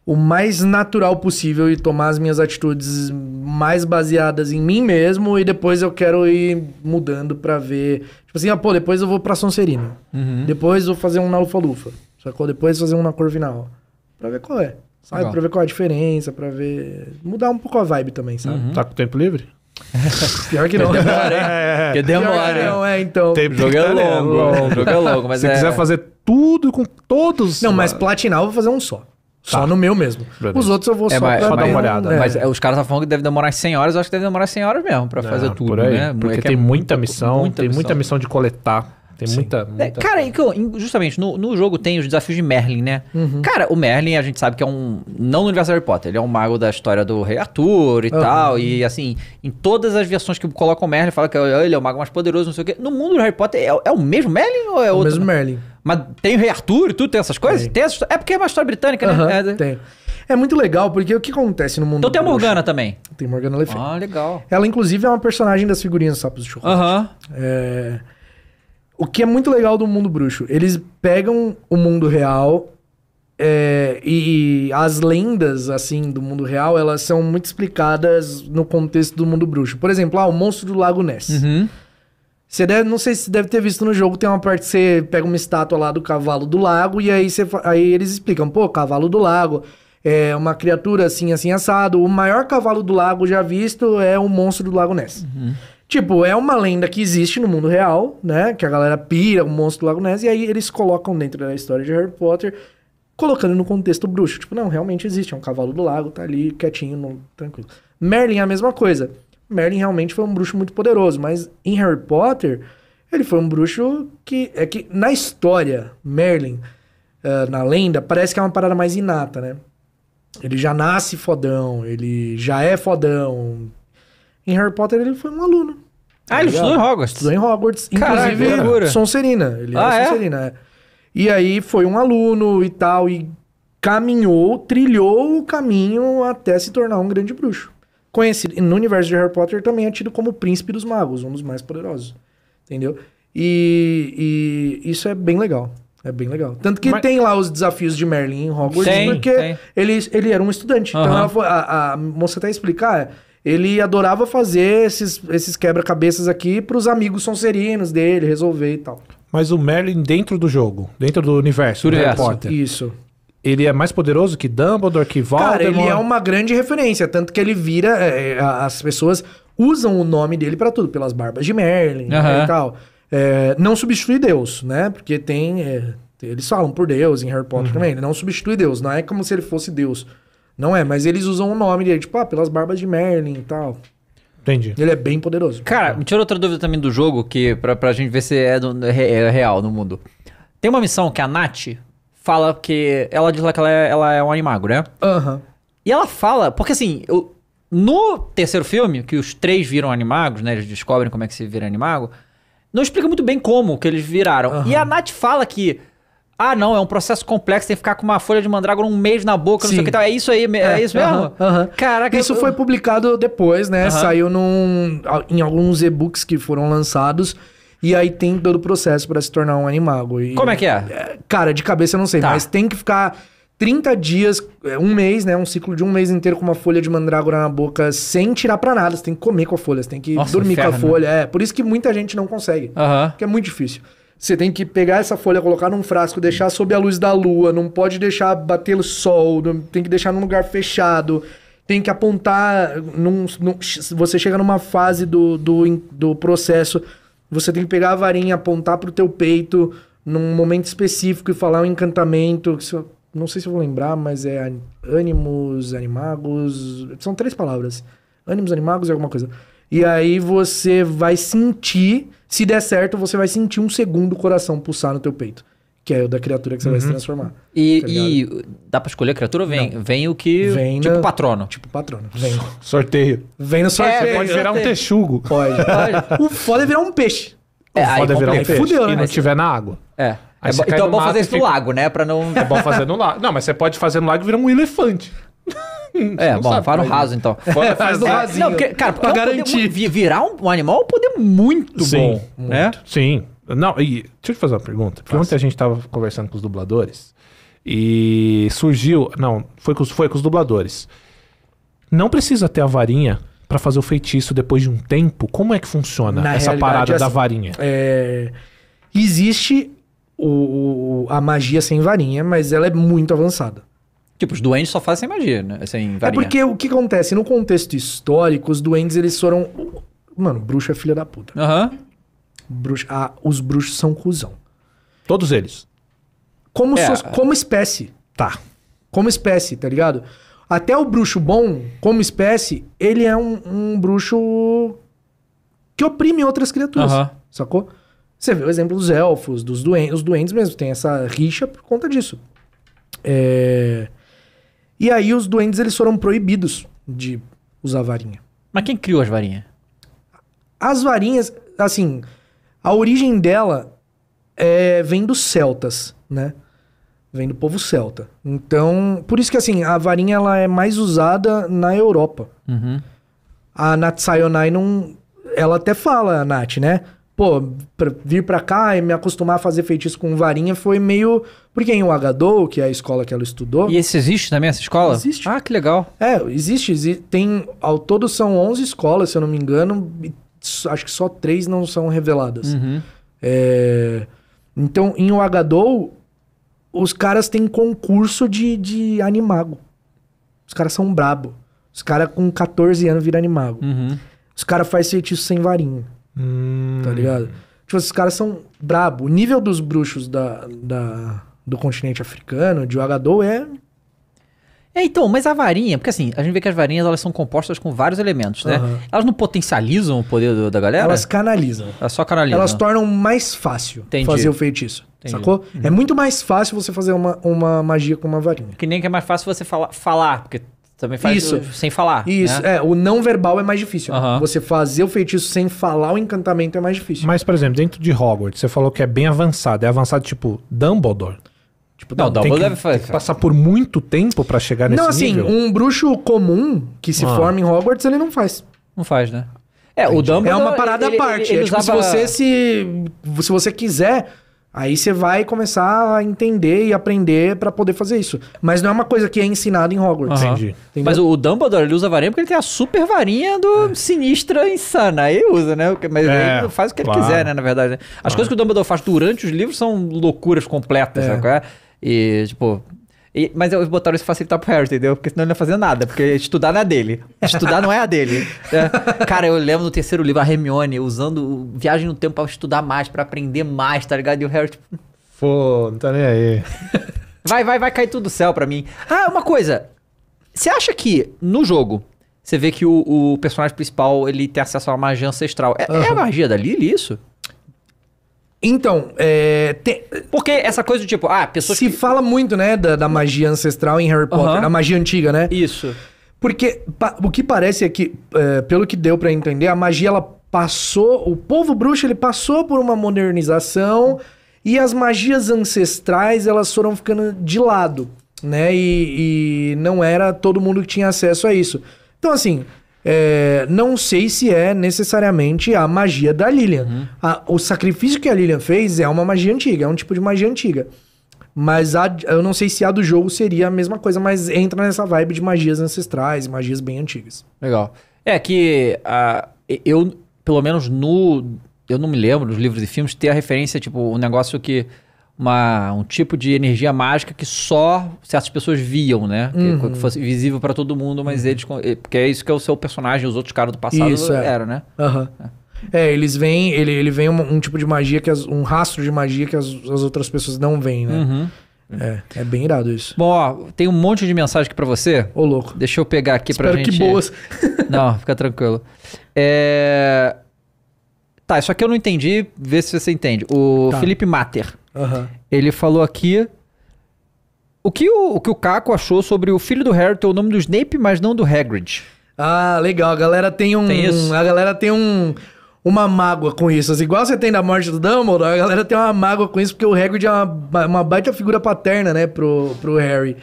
o mais natural possível e tomar as minhas atitudes mais baseadas em mim mesmo. E depois eu quero ir mudando pra ver. Tipo assim, ah, pô, depois eu vou pra Sonserina. Depois eu vou fazer um na Lufa-Lufa. Sacou? Depois fazer um na Corvinal. Pra ver qual é. Sabe? Legal. Pra ver qual é a diferença, pra ver. Mudar um pouco a vibe também, sabe? Tá com tempo livre? Pior que não. É. Porque Pior demora, que hein? não, é, então. Tem- O jogo é Tá longo, longo. o jogo é longo, mas Se é... quiser fazer tudo com todos. Não, mas platinar eu vou fazer um só. Só Tá. no meu mesmo. Beleza. Os outros eu vou É, só mas, pra só dar uma um- olhada. é. Mas é, os caras estão falando que deve demorar 100 horas, eu acho que deve demorar 100 horas mesmo pra Não, fazer tudo, por aí, né? Porque É tem é muita muito- missão, tem muita missão de coletar. Tem muita, É, muita... cara, e justamente no, no jogo tem os desafios de Merlin, né? Cara, o Merlin a gente sabe que é um. Não no universo Harry Potter, ele é um mago da história do Rei Arthur e Aham. tal. E assim, em todas as versões que colocam o Merlin, fala que ele é o mago mais poderoso, não sei o quê. No mundo do Harry Potter é, é o mesmo Merlin ou é o outro? mesmo Merlin. Mas tem o Rei Arthur e tudo, tem essas coisas? Tem. Tem essa história- É porque é uma história britânica, né? É, tem. É muito legal, porque o que acontece no mundo Então tem a bruxo? Morgana também. Tem Morgana Le Fay. Ah, legal. Ela, inclusive, é uma personagem das figurinhas Sapos de Chocolate. Aham. É... O que é muito legal do mundo bruxo, eles pegam o mundo real é, e as lendas, assim, do mundo real, elas são muito explicadas no contexto do mundo bruxo. Por exemplo, ah, o monstro do Lago Ness. Uhum. Você deve, não sei se você deve ter visto no jogo, tem uma parte que você pega uma estátua lá do cavalo do lago e aí, você, aí eles explicam, pô, cavalo do lago é uma criatura assim, assim, assado. O maior cavalo do lago já visto é o monstro do Lago Ness. Tipo, é uma lenda que existe no mundo real, né? Que a galera pira o monstro do Lago Ness e aí eles colocam dentro da história de Harry Potter, colocando no contexto bruxo. Tipo, não, realmente existe, é um cavalo do lago, tá ali quietinho, no- tranquilo. Merlin é a mesma coisa. Merlin realmente foi um bruxo muito poderoso, mas em Harry Potter, ele foi um bruxo que. É que na história, Merlin, eh, na lenda, parece que é uma parada mais inata, né? Ele já nasce fodão, ele já é fodão. Em Harry Potter, ele foi um aluno. Ah, ele Tá estudou em? Hogwarts. Estudou em Hogwarts, Caralho, inclusive Sonserina. Ele Ah, era é? Sonserina, é. E aí foi um aluno e tal, e caminhou, trilhou o caminho até se tornar um grande bruxo. Conhecido, e no universo de Harry Potter também é tido como príncipe dos magos, um dos mais poderosos. Entendeu? E, e isso é bem legal. É bem legal. Tanto que Mas- tem lá os desafios de Merlin em Hogwarts, Tem, porque tem. Ele, ele era um estudante. Então Aham. ela foi- a, a moça até explicar, ele adorava fazer esses, esses quebra-cabeças aqui pros amigos sonserinos dele, resolver e tal. Mas o Merlin dentro do jogo, dentro do universo, Do Harry. Potter, Isso. Ele é mais poderoso que Dumbledore, que Voldemort? Cara, ele é uma grande referência, tanto que ele vira. é, é, as pessoas usam o nome dele pra tudo, pelas barbas de Merlin né, e tal. É, não substitui Deus, né? Porque tem. é, eles falam por Deus em Harry Potter também. Ele não substitui Deus, não é como se ele fosse Deus. Não é, mas eles usam o nome dele, tipo, ah, pelas barbas de Merlin e tal. Entendi. Ele é bem poderoso. Cara, me tira outra dúvida também do jogo, que pra, pra gente ver se é, do- é- é real no mundo. Tem uma missão que a Nath fala que. Ela diz lá que ela é, ela é um animago, né? Aham. E ela fala, porque assim, eu- no terceiro filme, que os três viram animagos, né? Eles descobrem como é que se vira animago, não explica muito bem como que eles viraram. Aham. E a Nath fala que. Ah, não, é um processo complexo, tem que ficar com uma folha de mandrágora um mês na boca, não sei Sim. o que tal. É isso aí, me- é, isso mesmo? aham, aham. Caraca, Isso eu- foi publicado depois, né? Aham. Saiu num, em alguns e-books que foram lançados. E aí tem todo o processo pra se tornar um animago. E- Como é que é? É, Cara, de cabeça eu não sei, Tá. mas tem que ficar 30 dias, é, um mês, né? Um ciclo de um mês inteiro com uma folha de mandrágora na boca sem tirar pra nada. Você tem que comer com a folha, você tem que Nossa, dormir com inferno, a folha. É, por isso que muita gente não consegue. Aham. Porque é muito difícil. Você tem que pegar essa folha, colocar num frasco, deixar sob a luz da lua, não pode deixar bater o sol, tem que deixar num lugar fechado, tem que apontar. Num, num- você chega numa fase do, do, do processo, você tem que pegar a varinha, apontar pro teu peito num momento específico e falar um encantamento. não sei se eu vou lembrar, mas é ânimos, animagos. São três palavras. Ânimos, animagos e alguma coisa. E aí você vai sentir, se der certo, você vai sentir um segundo coração pulsar no teu peito. Que é o da criatura que você vai se transformar. E, Tá e dá pra escolher a criatura? Vem, vem o que. Vem tipo na- patrono. Tipo patrono. Vem. Sorteio. Vem no sorteio. É, Pode virar um texugo. Pode. o foda é virar um peixe. É, aí Pode virar um peixe. fudeu, e né? não tiver na água. É. Aí É bo- então é bom fazer e isso no lago, né? Pra não. É bom fazer no lago. Não, mas você pode fazer no lago e virar um elefante. É, não bom, faz no raso então. É, faz no É, rasinho. Não, porque, cara, Pra é garantir. muito- vi- virar um, um animal é um poder muito Sim, bom. Né? Sim. Não, e deixa eu te fazer uma pergunta. Porque ontem a gente tava conversando com os dubladores e surgiu. Não, foi com os, foi com os dubladores. Não precisa ter a varinha pra fazer o feitiço depois de um tempo. Como é que funciona Na essa parada da assim, varinha? É, existe o, o- a magia sem varinha, mas ela é muito avançada. Tipo, os doentes só fazem sem magia, né? Sem É varinha. porque o que acontece? No contexto histórico, os duendes eles foram. Mano, bruxo é filha da puta. Aham. Bruxo, ah, os bruxos são cuzão. Todos eles. Como, É. so- como espécie. Tá. Como espécie, tá ligado? Até o bruxo bom, como espécie, ele é um, um bruxo que oprime outras criaturas. Sacou? Você vê o exemplo dos elfos, dos duendes, os duendes mesmo, tem essa rixa por conta disso. É... E aí os duendes eles foram proibidos de usar varinha. Mas quem criou as varinhas? As varinhas, assim, a origem dela é, vem dos celtas, né? Vem do povo celta. Então, por isso que assim, a varinha ela é mais usada na Europa. Uhum. A Nath Sayonai não. Ela até fala, a Nath, né? Pô, pra vir pra cá e me acostumar a fazer feitiço com varinha foi meio. Porque em Ouagadougou, que é a escola que ela estudou. E esse existe também, essa escola? Existe. Ah, que legal. É, existe, exi- Tem. Ao todo são 11 escolas, se eu não me engano. e Acho que só três não são reveladas. Uhum. É, Então, em Ouagadougou, os caras têm concurso de, de animago. Os caras são brabo. Os caras com 14 anos viram animago. Uhum. Os caras fazem feitiço sem varinha, Hum, tá ligado? Tipo, esses caras são brabo. O nível dos bruxos da, da- do continente africano, de Ouagadougou, é... É, então, mas a varinha, porque assim, a gente vê que as varinhas elas são compostas com vários elementos, né? Aham. Elas não potencializam o poder do- da galera? Elas canalizam. Elas só canalizam. Elas tornam mais fácil Entendi. fazer o feitiço, Entendi. sacou? É muito mais fácil você fazer uma, uma magia com uma varinha. Que nem que é mais fácil você falar, falar porque também faz Isso. o- sem falar. Isso, né? é, o não verbal é mais difícil. Aham. Você fazer o feitiço sem falar o encantamento é mais difícil. Mas, por exemplo, dentro de Hogwarts, você falou que é bem avançado. É avançado tipo Dumbledore. Tipo, Não, Tem Dumbledore que, deve fazer. tem que passar por muito tempo pra chegar nesse não, assim, nível. um bruxo comum que se Ah. forma em Hogwarts, ele não faz. Não faz, né? É, o Dumbledore... É uma parada ele- à parte. ele é tipo, usava- se você se. Se você quiser Aí você vai começar a entender e aprender pra poder fazer isso. Mas não é uma coisa que é ensinada em Hogwarts. Aham. Entendi. Entendeu? Mas o Dumbledore, ele usa varinha porque ele tem a super varinha do sinistra insana. Aí ele usa, né? Mas É, ele faz o que ele claro. quiser, né? Na verdade. né? As coisas que o Dumbledore faz durante os livros são loucuras completas, É. sabe qual é? E, tipo... e- mas eles botaram isso facilitar pro Harry, entendeu? Porque senão ele não ia fazer nada, porque estudar não é dele. Estudar não é a dele. né? Cara, eu lembro no terceiro livro, a Hermione usando viagem no tempo pra estudar mais, pra aprender mais, tá ligado? E o Harry, tipo, Pô, não tá nem aí. Vai, vai, vai cair tudo do céu pra mim. Ah, uma coisa. Você acha que no jogo você vê que o, o personagem principal ele tem acesso a uma magia ancestral? É, é a magia da Lily isso? Então, é, tem- Porque essa coisa do tipo, ah, pessoas se que... fala muito, né, da, da magia ancestral em Harry Potter, Aham. da magia antiga, né? Isso. Porque pa- o que parece é que, é, pelo que deu pra entender, a magia ela passou, o povo bruxo ele passou por uma modernização e as magias ancestrais elas foram ficando de lado, né? E, e não era todo mundo que tinha acesso a isso. Então assim, é, não sei se é necessariamente a magia da Lilian. A- o sacrifício que a Lilian fez é uma magia antiga, é um tipo de magia antiga. Mas a- eu não sei se a do jogo seria a mesma coisa, mas entra nessa vibe de magias ancestrais, magias bem antigas. Legal. É que ah, eu, pelo menos no... Eu não me lembro nos livros e filmes ter a referência, tipo, um negócio que... Uma, um tipo de energia mágica que só certas pessoas viam, né? Que, que fosse visível pra todo mundo, mas eles... con- eh, Porque é isso que é o seu personagem, os outros caras do passado Isso, é. eram, né? Aham. É, eles veem, ele, ele vem um, um tipo de magia, que as- um rastro de magia que as, as outras pessoas não veem, né? Uhum. É, é bem irado isso. Bom, ó, tem um monte de mensagem aqui pra você. Ô, louco. Deixa eu pegar aqui pra Espero gente... que boas. Não, fica tranquilo. É... Tá, isso aqui eu não entendi, vê se você entende. O Tá. Felipe Mater, Aham. ele falou aqui... O que o, o que o Caco achou sobre o filho do Harry ter o nome do Snape, mas não do Hagrid? Ah, legal. A galera tem um. Tem isso? A galera tem um. Uma mágoa com isso. Assim, igual você tem da morte do Dumbledore, a galera tem uma mágoa com isso, porque o Hagrid é uma, uma baita figura paterna, né, pro, pro Harry.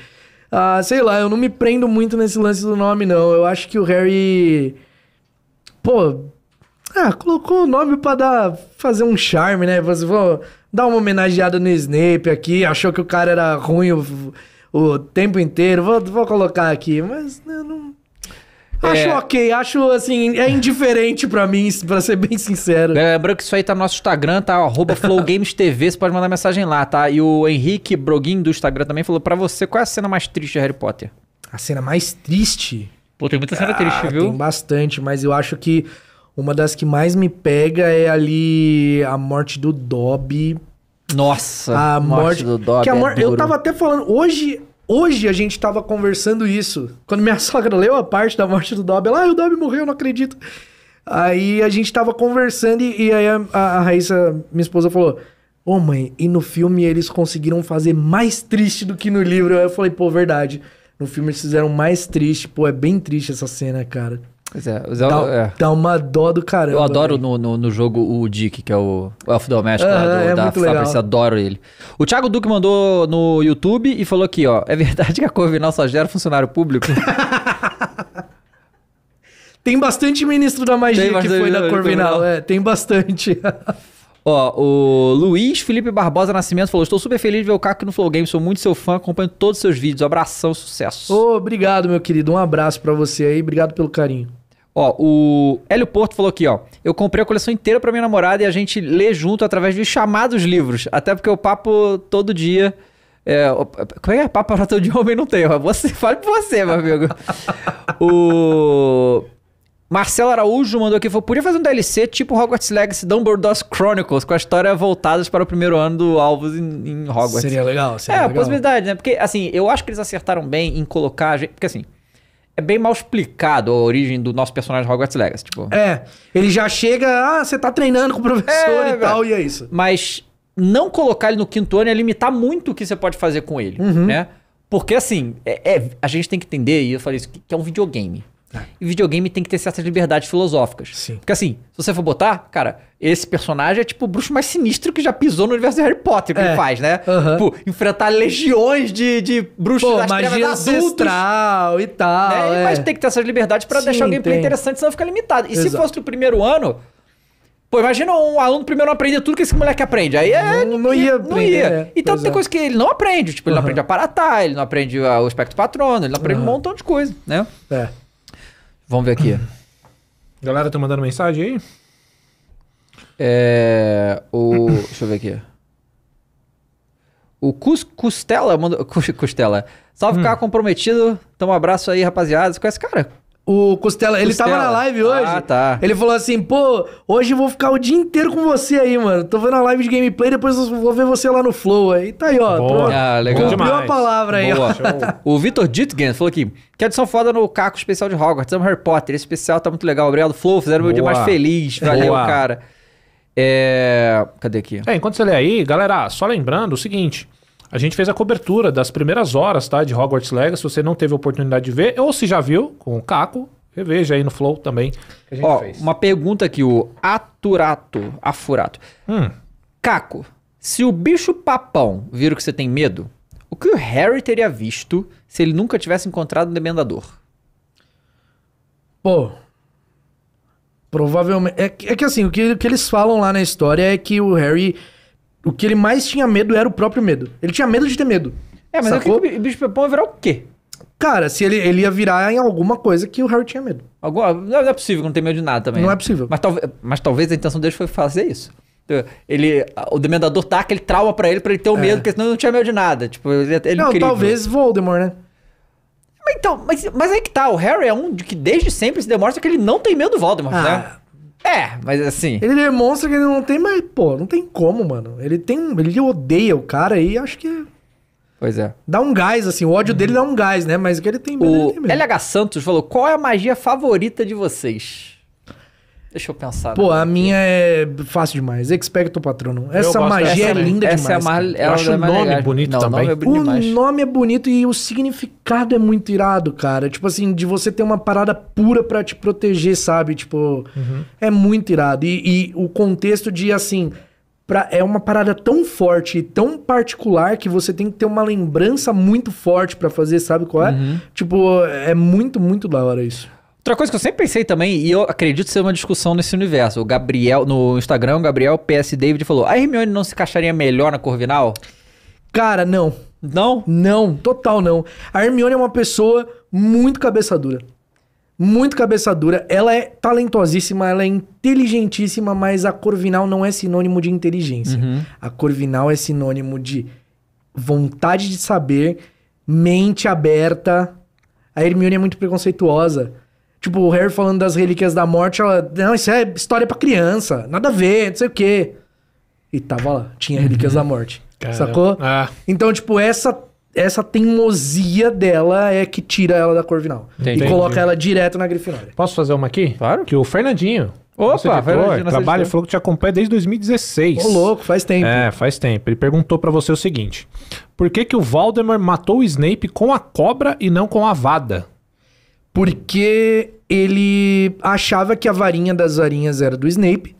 Ah, sei lá, eu não me prendo muito nesse lance do nome, não. Eu acho que o Harry. Pô. Ah, colocou o nome pra dar, fazer um charme, né? Você vou dar uma homenageada no Snape aqui. Achou que o cara era ruim o, o tempo inteiro. Vou, vou colocar aqui, mas eu não. Acho É. ok, acho assim, é indiferente pra mim, pra ser bem sincero. Lembrando que isso aí tá no nosso Instagram, tá? Arroba FlowGamesTV, você pode mandar mensagem lá, tá? E o Henrique Broguin do Instagram também falou pra você, qual é a cena mais triste de Harry Potter? A cena mais triste. Pô, tem muita cena triste, Ah, viu? Tem bastante, mas eu acho que uma das que mais me pega é ali a morte do Dobby. Nossa, A morte, do Dobby é mor- Eu tava até falando, hoje, hoje a gente tava conversando isso. Quando minha sogra leu a parte da morte do Dobby, ela, ah, o Dobby morreu, eu não acredito. Aí a gente tava conversando e, e aí a, a, a Raíssa, minha esposa, falou: Ô mãe, e no filme eles conseguiram fazer mais triste do que no livro. Aí eu falei, pô, verdade. No filme eles fizeram mais triste. Pô, é bem triste essa cena, cara. Pois é, mas eu, Dá, é. dá uma dó do caramba. Eu adoro no, no, no jogo o Dick, que é o, o elfo doméstico lá Aham, do, é da legal. adoro ele. O Thiago Duque mandou no YouTube e falou aqui, ó, é verdade que a Corvinal só gera funcionário público? Tem bastante ministro da magia que foi da Corvinal. É, tem bastante. ó, o Luiz Felipe Barbosa Nascimento falou, estou super feliz de ver o Caco no Flow Games, sou muito seu fã, acompanho todos os seus vídeos, abração, sucesso. Ô, obrigado, meu querido. Um abraço pra você aí. Obrigado pelo carinho. Ó, o Hélio Porto falou aqui, ó. Eu comprei a coleção inteira pra minha namorada e a gente lê junto através de chamados livros. Até porque o papo todo dia. É, como é que é? Papo para todo dia homem não tem. Você, fale por você, meu amigo. o. Marcelo Araújo mandou aqui, falou, podia fazer um DLC tipo Hogwarts Legacy Dumbledore's Chronicles, com a história voltadas para o primeiro ano do Alvos em, em Hogwarts. Seria legal, É, seria a legal. possibilidade, né? Porque, assim, eu acho que eles acertaram bem em colocar. Porque, assim, é bem mal explicado a origem do nosso personagem Hogwarts Legacy. Tipo, É, ele já chega, ah, você tá treinando com o professor É, e tal, e é isso. Mas não colocar ele no quinto ano é limitar muito o que você pode fazer com ele, Uhum. né? Porque, assim, é, é- a gente tem que entender, e eu falei isso, que, que é um videogame. E videogame tem que ter certas liberdades filosóficas. Sim. Porque, assim, se você for botar, cara, esse personagem é tipo o bruxo mais sinistro que já pisou no universo de Harry Potter, que É. ele faz, né? Aham. Tipo, enfrentar legiões de, de bruxos Pô, das magia adultos. ancestral e tal. né? é. Mas tem que ter essas liberdades pra Sim, deixar o gameplay tem. interessante, senão fica limitado. E se Exato. fosse o primeiro ano, Pô, imagina um aluno primeiro não aprender tudo que esse moleque aprende. Aí é. Não- não ia Não aprender, ia. é. Então tem é. coisa que ele não aprende. Tipo, ele não Aham. aprende a aparatar, ele não aprende o espectro patrono, ele não aprende um montão de coisa, né? É. Vamos ver aqui. Galera tá mandando mensagem aí? É. O. Deixa eu ver aqui. O Cus Costela mandou. Cus- Costela. Salve Hum. comprometido. Então um abraço aí, rapaziada. Você conhece esse cara? O Costela, ele Costela. tava na live hoje. Ah, tá. Ele falou assim, pô, hoje eu vou ficar o dia inteiro com você aí, mano. Tô vendo a live de gameplay, depois eu vou ver você lá no Flow. Aí tá aí, ó. Boa. Ah, legal. Cumpriu Demais. a palavra aí, Boa. ó. O Vitor Dittgen falou aqui: que adição foda no Caco especial de Hogwarts. Amo Harry Potter. Esse especial tá muito legal. Obrigado, Flow. Fizeram meu dia Boa. mais feliz. Valeu, Boa. cara. É. Cadê aqui? É, enquanto você lê aí, galera, só lembrando o seguinte. A gente fez a cobertura das primeiras horas, tá? De Hogwarts Legacy. Se você não teve a oportunidade de ver, ou se já viu, com o Caco, reveja aí no Flow também. Que a gente Ó, fez. uma pergunta aqui, o Aturato. Afurato. Hum, Caco, se o bicho papão vira o que você tem medo, o que o Harry teria visto se ele nunca tivesse encontrado um demendador? Pô. Provavelmente. É, que- é que assim, o que, o que eles falam lá na história é que o Harry. O que ele mais tinha medo era o próprio medo. Ele tinha medo de ter medo. É, mas o que, Sacou? que o bicho papão vai virar o quê? Cara, se ele, ele ia virar em alguma coisa que o Harry tinha medo. Alguma, não é possível que não tenha medo de nada também. Não né? é possível. Mas, talvez, mas talvez a intenção deles foi fazer isso. Então, Ele, o Demendador dá aquele trauma pra ele, pra ele ter o medo, porque senão ele não tinha medo de nada. Tipo, ele, ele É. não, incrível. talvez Voldemort, né? Mas, então, mas, mas aí que tá, o Harry é um de que desde sempre se demonstra que ele não tem medo do Voldemort, Ah. né? É, mas assim... Ele demonstra que ele não tem, mas, pô, não tem como, mano. Ele tem. Ele odeia o cara aí, acho que Pois é. dá um gás, assim. O ódio dele dá um gás, né? Mas que ele tem medo, ele O tem medo. LH Santos falou: qual é a magia favorita de vocês? Deixa eu pensar. Pô, né? a minha é fácil demais. Expecto Patronum. Essa gosto magia é também. linda Essa demais. é a mais, ela acho é o nome legal. bonito Não, também. O nome é bonito O nome é bonito e o significado é muito irado, cara. Tipo assim, de você ter uma parada pura pra te proteger, sabe? Tipo, é muito irado. E, e o contexto de, assim, pra, é uma parada tão forte e tão particular que você tem que ter uma lembrança muito forte pra fazer, sabe qual é? Tipo, é muito, muito da hora isso. Outra coisa que eu sempre pensei também, e eu acredito ser uma discussão nesse universo. O Gabriel, no Instagram, o Gabriel PS David falou: a Hermione não se encaixaria melhor na Corvinal? Cara, não. Não? Não, total não. A Hermione é uma pessoa muito cabeça dura. Muito cabeça dura. Ela é talentosíssima, ela é inteligentíssima, mas a Corvinal não é sinônimo de inteligência. A Corvinal é sinônimo de vontade de saber, mente aberta. A Hermione é muito preconceituosa. Tipo, o Harry falando das relíquias da morte, ela... Não, isso é história pra criança. Nada a ver, não sei o quê. E tava lá, tinha relíquias da morte. Caramba. Sacou? Ah. Então, tipo, essa essa teimosia dela é que tira ela da Corvinal. Entendi. E coloca ela direto na Grifinória. Posso fazer uma aqui? Claro. Que o Fernandinho. Opa, editor, Fernandinho, trabalha, editor. falou que te acompanha desde 2016. Ô, louco, faz tempo. É, faz tempo. Ele perguntou pra você o seguinte: Por que que o Voldemort matou o Snape com a cobra e não com a vada? Porque ele achava que a varinha das varinhas era do Snape.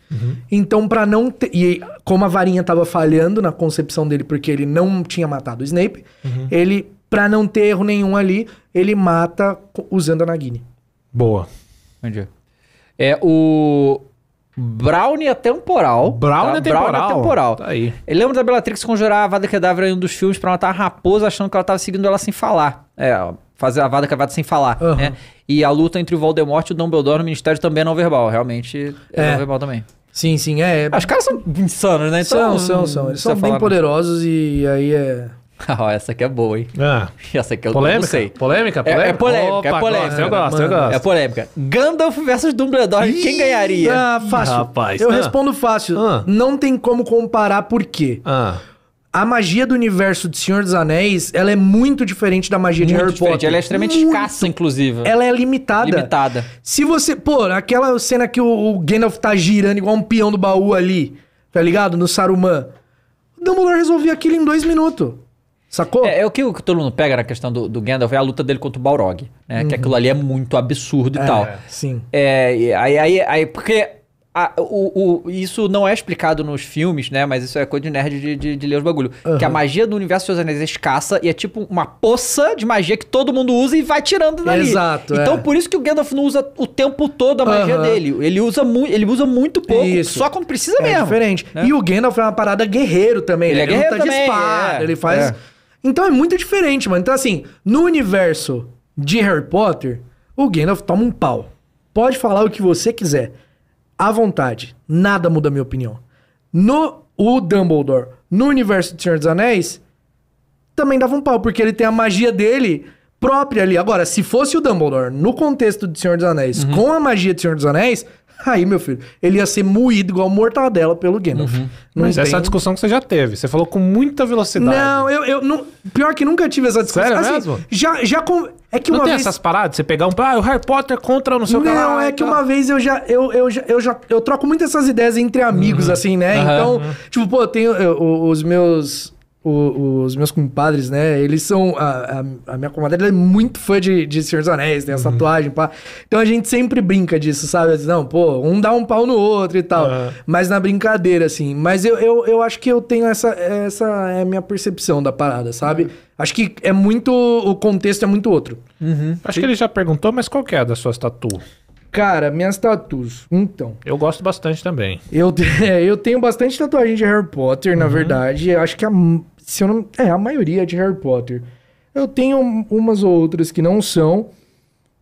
Então, pra não ter. E como a varinha tava falhando na concepção dele, porque ele não tinha matado o Snape, ele, pra não ter erro nenhum ali, ele mata usando a Nagini. Boa. Entendi. É o. Brownie é temporal. Brownie é temporal. Brownie é temporal. Tá aí. Ele lembra da Bellatrix conjurar a Vada Kedavra em um dos filmes pra matar a raposa, achando que ela tava seguindo ela sem falar. É, fazer a Vada Kedavra sem falar, Aham. né? E a luta entre o Voldemort e o Dumbledore no Ministério também é não verbal. Realmente é, É. não verbal também. Sim, sim, é. Ah, Os caras são insanos, né? são, Então, são, são. Eles não são bem falar, poderosos e aí é. Essa aqui é boa, hein? Ah, Essa aqui eu polêmica? não sei. Polêmica? É- Polêmica? é polêmica, é Opa, polêmica. gosto, eu gosto, eu Manda. gosto. É polêmica. Gandalf versus Dumbledore, quem ganharia? Ah, fácil. Rapaz, Eu ah. respondo fácil. Ah. Não tem como comparar por quê. Ah, A magia do universo de Senhor dos Anéis, ela é muito diferente da magia de Muito Harry diferente. Potter. Ela é extremamente Muito. escassa, inclusive. Ela é limitada. Limitada. Se você... Pô, aquela cena que o, o Gandalf tá girando igual um peão do baú ali, tá ligado? No Saruman. O Dumbledore resolvia aquilo em dois minutos. Sacou? É, é o que, o que todo mundo pega na questão do, do Gandalf é a luta dele contra o Balrog, né? Que aquilo ali é muito absurdo e É, tal. Sim. É, aí, aí, aí, porque a- o, o- isso não é explicado nos filmes, né? Mas isso é coisa de nerd de, de, de ler os bagulho. Que a magia do universo dos Anéis é escassa e é tipo uma poça de magia que todo mundo usa e vai tirando dali. Exato, Então é. por isso que o Gandalf não usa o tempo todo a magia Aham. dele. Ele usa, mu ele usa muito pouco, Isso. só quando precisa É mesmo. diferente. né? E o Gandalf é uma parada guerreiro também, Ele né? é guerreiro luta de também, espada, é. ele faz... É. Então é muito diferente, mano. Então assim, no universo de Harry Potter, o Gandalf toma um pau. Pode falar o que você quiser. À vontade. Nada muda a minha opinião. No o Dumbledore, no universo de Senhor dos Anéis, também dava um pau, porque ele tem a magia dele própria ali. Agora, se fosse o Dumbledore no contexto de Senhor dos Anéis, Uhum. com a magia de Senhor dos Anéis, aí, meu filho, ele ia ser moído igual mortadela pelo Gandalf. Uhum. Não Mas essa é tem- a discussão que você já teve. Você falou com muita velocidade. Não, eu, eu não. Pior que nunca tive essa discussão. Sério mesmo? Já, já com. É que Não uma tem vez. essas paradas? Você pegar um. Ah, o Harry Potter contra não sei o que Não, é que tal. uma vez eu já, eu, eu, já, eu já. Eu troco muito essas ideias entre amigos, assim, né? Aham. Então, tipo, pô, eu tenho eu- os meus. O- os meus compadres, né? Eles são. A, a, a minha comadre é muito fã de, de Senhor dos Anéis, tem a tatuagem, pá. Então a gente sempre brinca disso, sabe? Não, pô, um dá um pau no outro e tal. Aham. Mas na brincadeira, assim. Mas eu, eu, eu acho que eu tenho essa. Essa é a minha percepção da parada, sabe? Acho que é muito. O contexto é muito outro. Acho que ele já perguntou, mas qual que é a das suas tatu? Cara, minhas tatuas. Então. Eu gosto bastante também. Eu, é, eu tenho bastante tatuagem de Harry Potter, na verdade. Eu acho que a, se eu não, é, a maioria é de Harry Potter. Eu tenho umas ou outras que não são.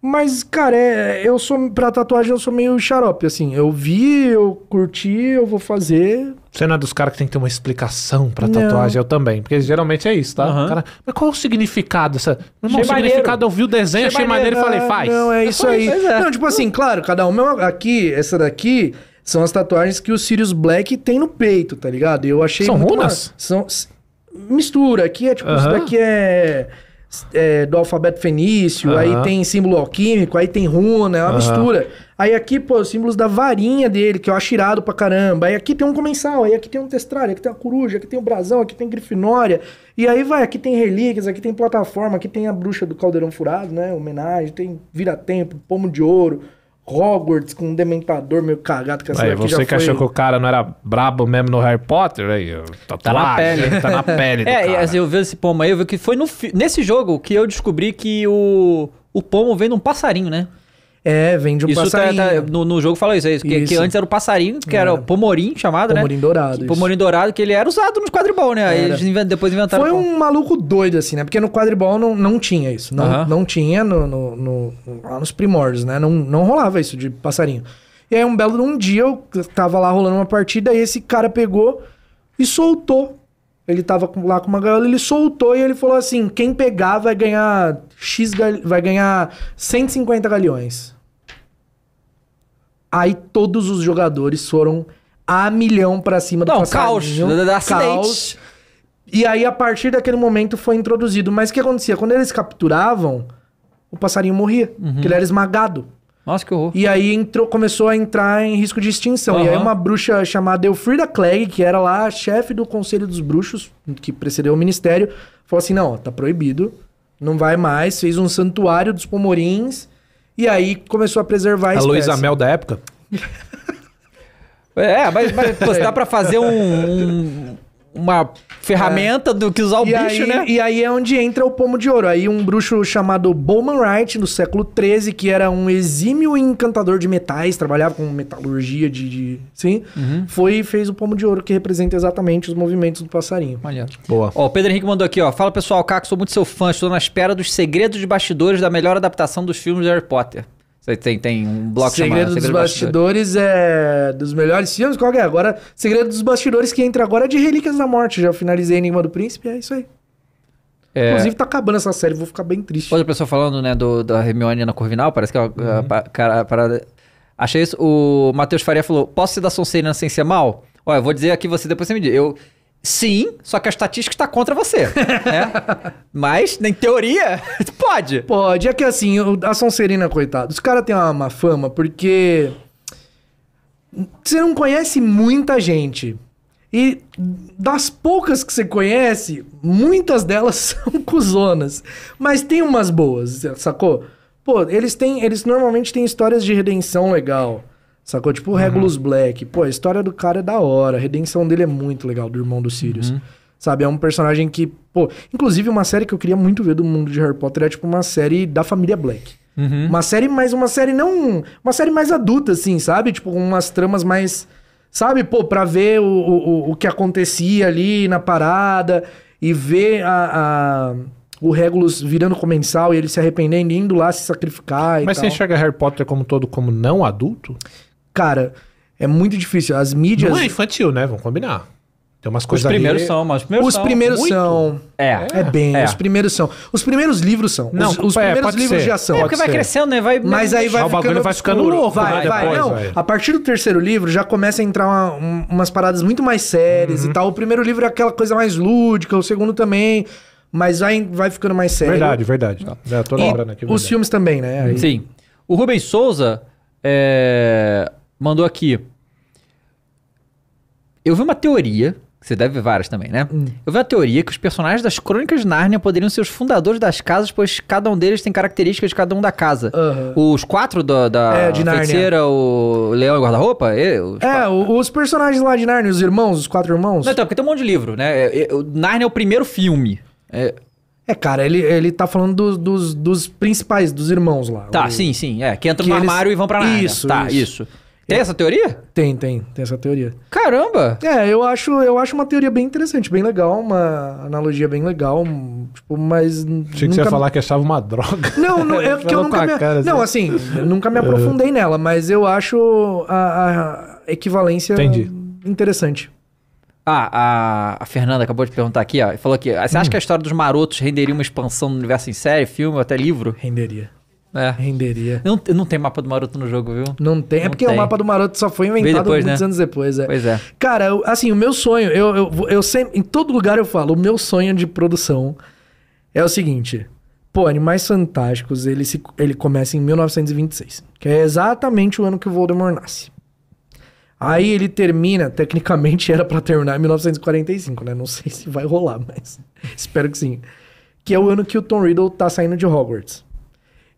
Mas, cara, é, eu sou. Pra tatuagem eu sou meio xarope, assim. Eu vi, eu curti, eu vou fazer. Você não é dos caras que tem que ter uma explicação pra Não. tatuagem, eu também. Porque geralmente é isso, tá? O cara, mas qual o significado dessa. Meu irmão, o significado, eu vi o desenho, Achei achei maneiro e falei, Ah, faz. Não, é isso aí. é. Não, tipo assim, claro, cada uma. Aqui, essa daqui. São as tatuagens que o Sirius Black tem no peito, tá ligado? Eu achei. São runas? ma- São. Mistura. Aqui é tipo, isso daqui é, é do alfabeto fenício, aí tem símbolo alquímico, aí tem runa, é uma mistura. Aí aqui, pô, os símbolos da varinha dele, que eu acho irado pra caramba. Aí aqui tem um comensal, aí aqui tem um testralho, aqui tem uma coruja, aqui tem um brasão, aqui tem grifinória. E aí vai, aqui tem relíquias, aqui tem plataforma, aqui tem a bruxa do caldeirão furado, né? Homenagem, tem vira-tempo, pomo de ouro, Hogwarts com um dementador meio cagado que essa Aí, você já que achou que foi... o cara não era brabo mesmo no Harry Potter, aí, ó, tatuagem, pele. Tá na pele do É, cara. assim, eu vi esse pomo aí, eu vi que foi no fi- nesse jogo que eu descobri que o, o pomo vem de um passarinho, né? É, vem de um isso tá, passarinho. tá- no, no jogo fala isso, é isso, que, Isso. que antes era o passarinho, que era É. o pomorim chamado, né? Pomorim dourado, Que-. Pomorim dourado, que ele era usado nos quadribol, né? Aí Era. eles depois inventaram. Foi um maluco doido, assim, né? Porque no quadribol não, não tinha isso. Não, Aham. não tinha no, no- no- lá nos primórdios, né? Não, não rolava isso de passarinho. E aí, um belo um dia, eu tava lá rolando uma partida, e esse cara pegou e soltou. Ele tava lá com uma gaiola, ele soltou e ele falou assim: quem pegar vai ganhar X gal- vai ganhar 150 galeões. Aí todos os jogadores foram a milhão pra cima do Não, passarinho. caos, caos. E aí, a partir daquele momento, foi introduzido. Mas o que acontecia? Quando eles capturavam, o passarinho morria. Uhum. Porque ele era esmagado. Nossa, que horror. E aí entrou, começou a entrar em risco de extinção. E aí uma bruxa chamada Elfrida Clegg, que era lá a chefe do Conselho dos Bruxos, que precedeu o ministério, falou assim, não, ó, tá proibido, não vai mais, fez um santuário dos pomorins, e aí começou a preservar a, A espécie. Luísa Mel da época? É, mas, mas dá pra fazer um, um- uma ferramenta do que usar o e bicho, aí, né? E aí é onde entra o pomo de ouro. Aí um bruxo chamado Bowman Wright, no século XIII, que era um exímio encantador de metais, trabalhava com metalurgia de... de sim, Uhum. foi e fez o pomo de ouro, que representa exatamente os movimentos do passarinho. Maneiro. Boa. Ó, o Pedro Henrique mandou aqui, ó. Fala pessoal, Caco, sou muito seu fã. Estou na espera dos segredos de bastidores da melhor adaptação dos filmes de Harry Potter. Você tem, tem um bloco Segredo chamado dos Segredo Bastidores é dos melhores filmes. Qual que é? Agora, Segredo dos Bastidores que entra agora é de Relíquias da Morte. Já finalizei Enigma do Príncipe, é isso aí. É, Inclusive, tá acabando essa série, vou ficar bem triste. outra pessoa falando, né, do, da Hermione na Corvinal, parece que é Uhum. uma a pa- cara- parada... Achei isso. O Matheus Faria falou, posso ser da Sonserina sem ser mal? Olha, eu vou dizer aqui, você depois você me diz. Eu... Sim, só que a estatística está contra você, né? Mas, em teoria, pode. Pode, é que assim, a Sonserina, coitado, os caras têm uma, uma fama porque você não conhece muita gente. E das poucas que você conhece, muitas delas são cuzonas. Mas tem umas boas, sacou? Pô, eles têm. Eles normalmente têm histórias de redenção legal. Sacou? Tipo o Regulus Black. Pô, a história do cara é da hora. A redenção dele é muito legal, do irmão do Sirius. Sabe? É um personagem que, pô... Inclusive, uma série que eu queria muito ver do mundo de Harry Potter é tipo uma série da família Black. Uma série, mas uma série não... Uma série mais adulta, assim, sabe? Tipo, com umas tramas mais... Sabe? Pô, pra ver o, o, o- que acontecia ali na parada e ver a... a- o Regulus virando comensal e ele se arrependendo, indo lá se sacrificar e Mas você enxerga Harry Potter como todo como não adulto? Cara, é muito difícil. As mídias... Não é infantil, né? Vamos combinar. Tem umas Os coisas primeiros ali... são, mas os primeiros Os são. primeiros muito. são. É. É bem, É. os primeiros são. Os primeiros livros são. Não, os, os é, primeiros livros ser. já são. É porque vai ser. crescendo, né? Vai, Mas aí vai O bagulho ficando vai ficando louco, vai, né, vai. depois, não, vai. a partir do terceiro livro já começa a entrar uma- um- umas paradas muito mais sérias Uhum. e tal. O primeiro livro é aquela coisa mais lúdica, o segundo também, mas vai, vai ficando mais sério. Verdade, verdade. É, tô E lembrando aqui. os verdade. filmes também, né? Aí- Sim. O Rubens Souza é, mandou aqui. Eu vi uma teoria, você deve ver várias também, né? Hum. Eu vi uma teoria que os personagens das Crônicas de Nárnia poderiam ser os fundadores das casas, pois cada um deles tem características de cada um da casa. Aham. Os quatro da, da É, de Nárnia. feiticeira, o leão e o guarda-roupa? os É, o- os personagens lá de Narnia, os irmãos, os quatro irmãos. Não, então, porque tem um monte de livro, né? É, é, o Nárnia é o primeiro filme. É, É, cara, ele, ele tá falando dos, dos, dos principais, dos irmãos lá. tá, O- sim, sim. É, que entram que no eles- armário e vão pra Nárnia. Isso, Tá, isso. isso. Tem essa teoria? Tem, tem, tem essa teoria. Caramba! É, eu acho, eu acho uma teoria bem interessante, bem legal, uma analogia bem legal, tipo, mas... Achei que você ia falar que achava uma droga. Não, não é porque eu nunca me... cara, Não, assim, eu nunca me aprofundei nela, mas eu acho a, a equivalência Entendi. interessante. Ah, a, a Fernanda acabou de perguntar aqui, ó. Falou aqui: você Hum. acha que a história dos marotos renderia uma expansão no universo em série, filme ou até livro? Renderia. É. Renderia. Não, não tem mapa do maroto no jogo, viu? Não tem, é Não porque tem. o mapa do Maroto só foi inventado depois, muitos né? anos depois, é. Pois é. Cara, eu- assim, o meu sonho, eu, eu, eu sempre, em todo lugar eu falo, o meu sonho de produção é o seguinte. Pô, Animais Fantásticos, ele, se, ele começa em 1926, que é exatamente o ano que o Voldemort nasce. Aí ele termina, tecnicamente era pra terminar em 1945, né? Não sei se vai rolar, mas espero que sim. Que é o ano que o Tom Riddle tá saindo de Hogwarts.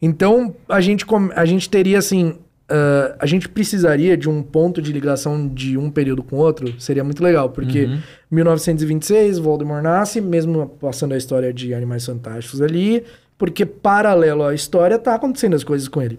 Então, a gente, a gente teria assim. ah, a gente precisaria de um ponto de ligação de um período com o outro. Seria muito legal, porque 1926, Voldemort nasce, mesmo passando a história de Animais Fantásticos ali, porque paralelo à história tá acontecendo as coisas com ele.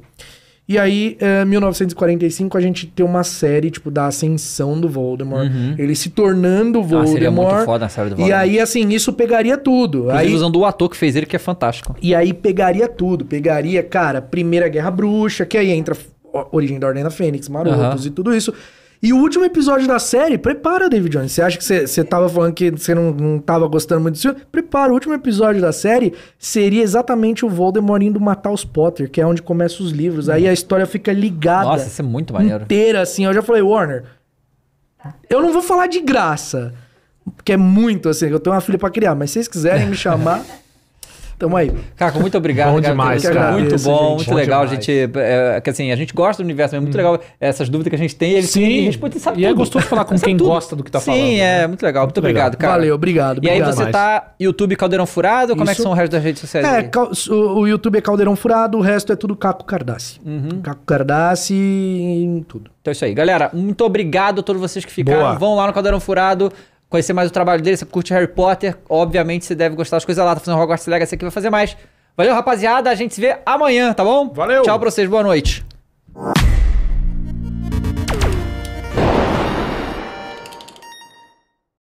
E aí, eh, 1945, a gente tem uma série, tipo, da ascensão do Voldemort. Ele se tornando o Voldemort. Ah, seria muito foda a série do E Voldemort. aí, assim, isso pegaria tudo. Inclusive Aí, usando o ator que fez ele, que é fantástico. e aí pegaria tudo. Pegaria, cara, Primeira Guerra Bruxa, que aí entra ó, Origem da Ordem da Fênix, Marotos Aham. e tudo isso. E o último episódio da série, prepara, David Jones. Você acha que você- você tava falando que você não, não tava gostando muito disso? Prepara, o último episódio da série seria exatamente o Voldemort indo matar os Potter, que é onde começam os livros. Aí a história fica ligada. Nossa, isso é muito maneiro. Inteira, assim. Eu já falei, Warner, eu não vou falar de graça, porque é muito, assim, eu tenho uma filha pra criar, mas se vocês quiserem me chamar, tamo aí. Caco, muito obrigado. Bom cara, demais, cara. Muito Agradeço, bom, gente. muito Bom legal. A gente, é, que assim, a gente gosta do universo, mas é muito legal essas dúvidas que a gente tem. Ele Sim. ele responde e sabe E é tudo. gostoso falar com quem tudo. gosta do que tá Sim, falando, Sim, é né? muito legal. Muito, Muito legal. obrigado, cara. Valeu, obrigado. E aí obrigado. você tá YouTube Caldeirão Furado? Como é que são o resto das redes sociais? É, o, o YouTube é Caldeirão Furado, o resto é tudo Caco Cardassi. Uhum. Caco Cardassi e tudo. Então é isso aí. Galera, muito obrigado a todos vocês que ficaram. Boa. Vão lá no Caldeirão Furado, conhecer mais o trabalho dele. Você curte Harry Potter, obviamente você deve gostar das coisas lá. Tá fazendo Hogwarts Legacy aqui, vai fazer mais. Valeu, rapaziada. A gente se vê amanhã, tá bom? Valeu. Tchau pra vocês. Boa noite.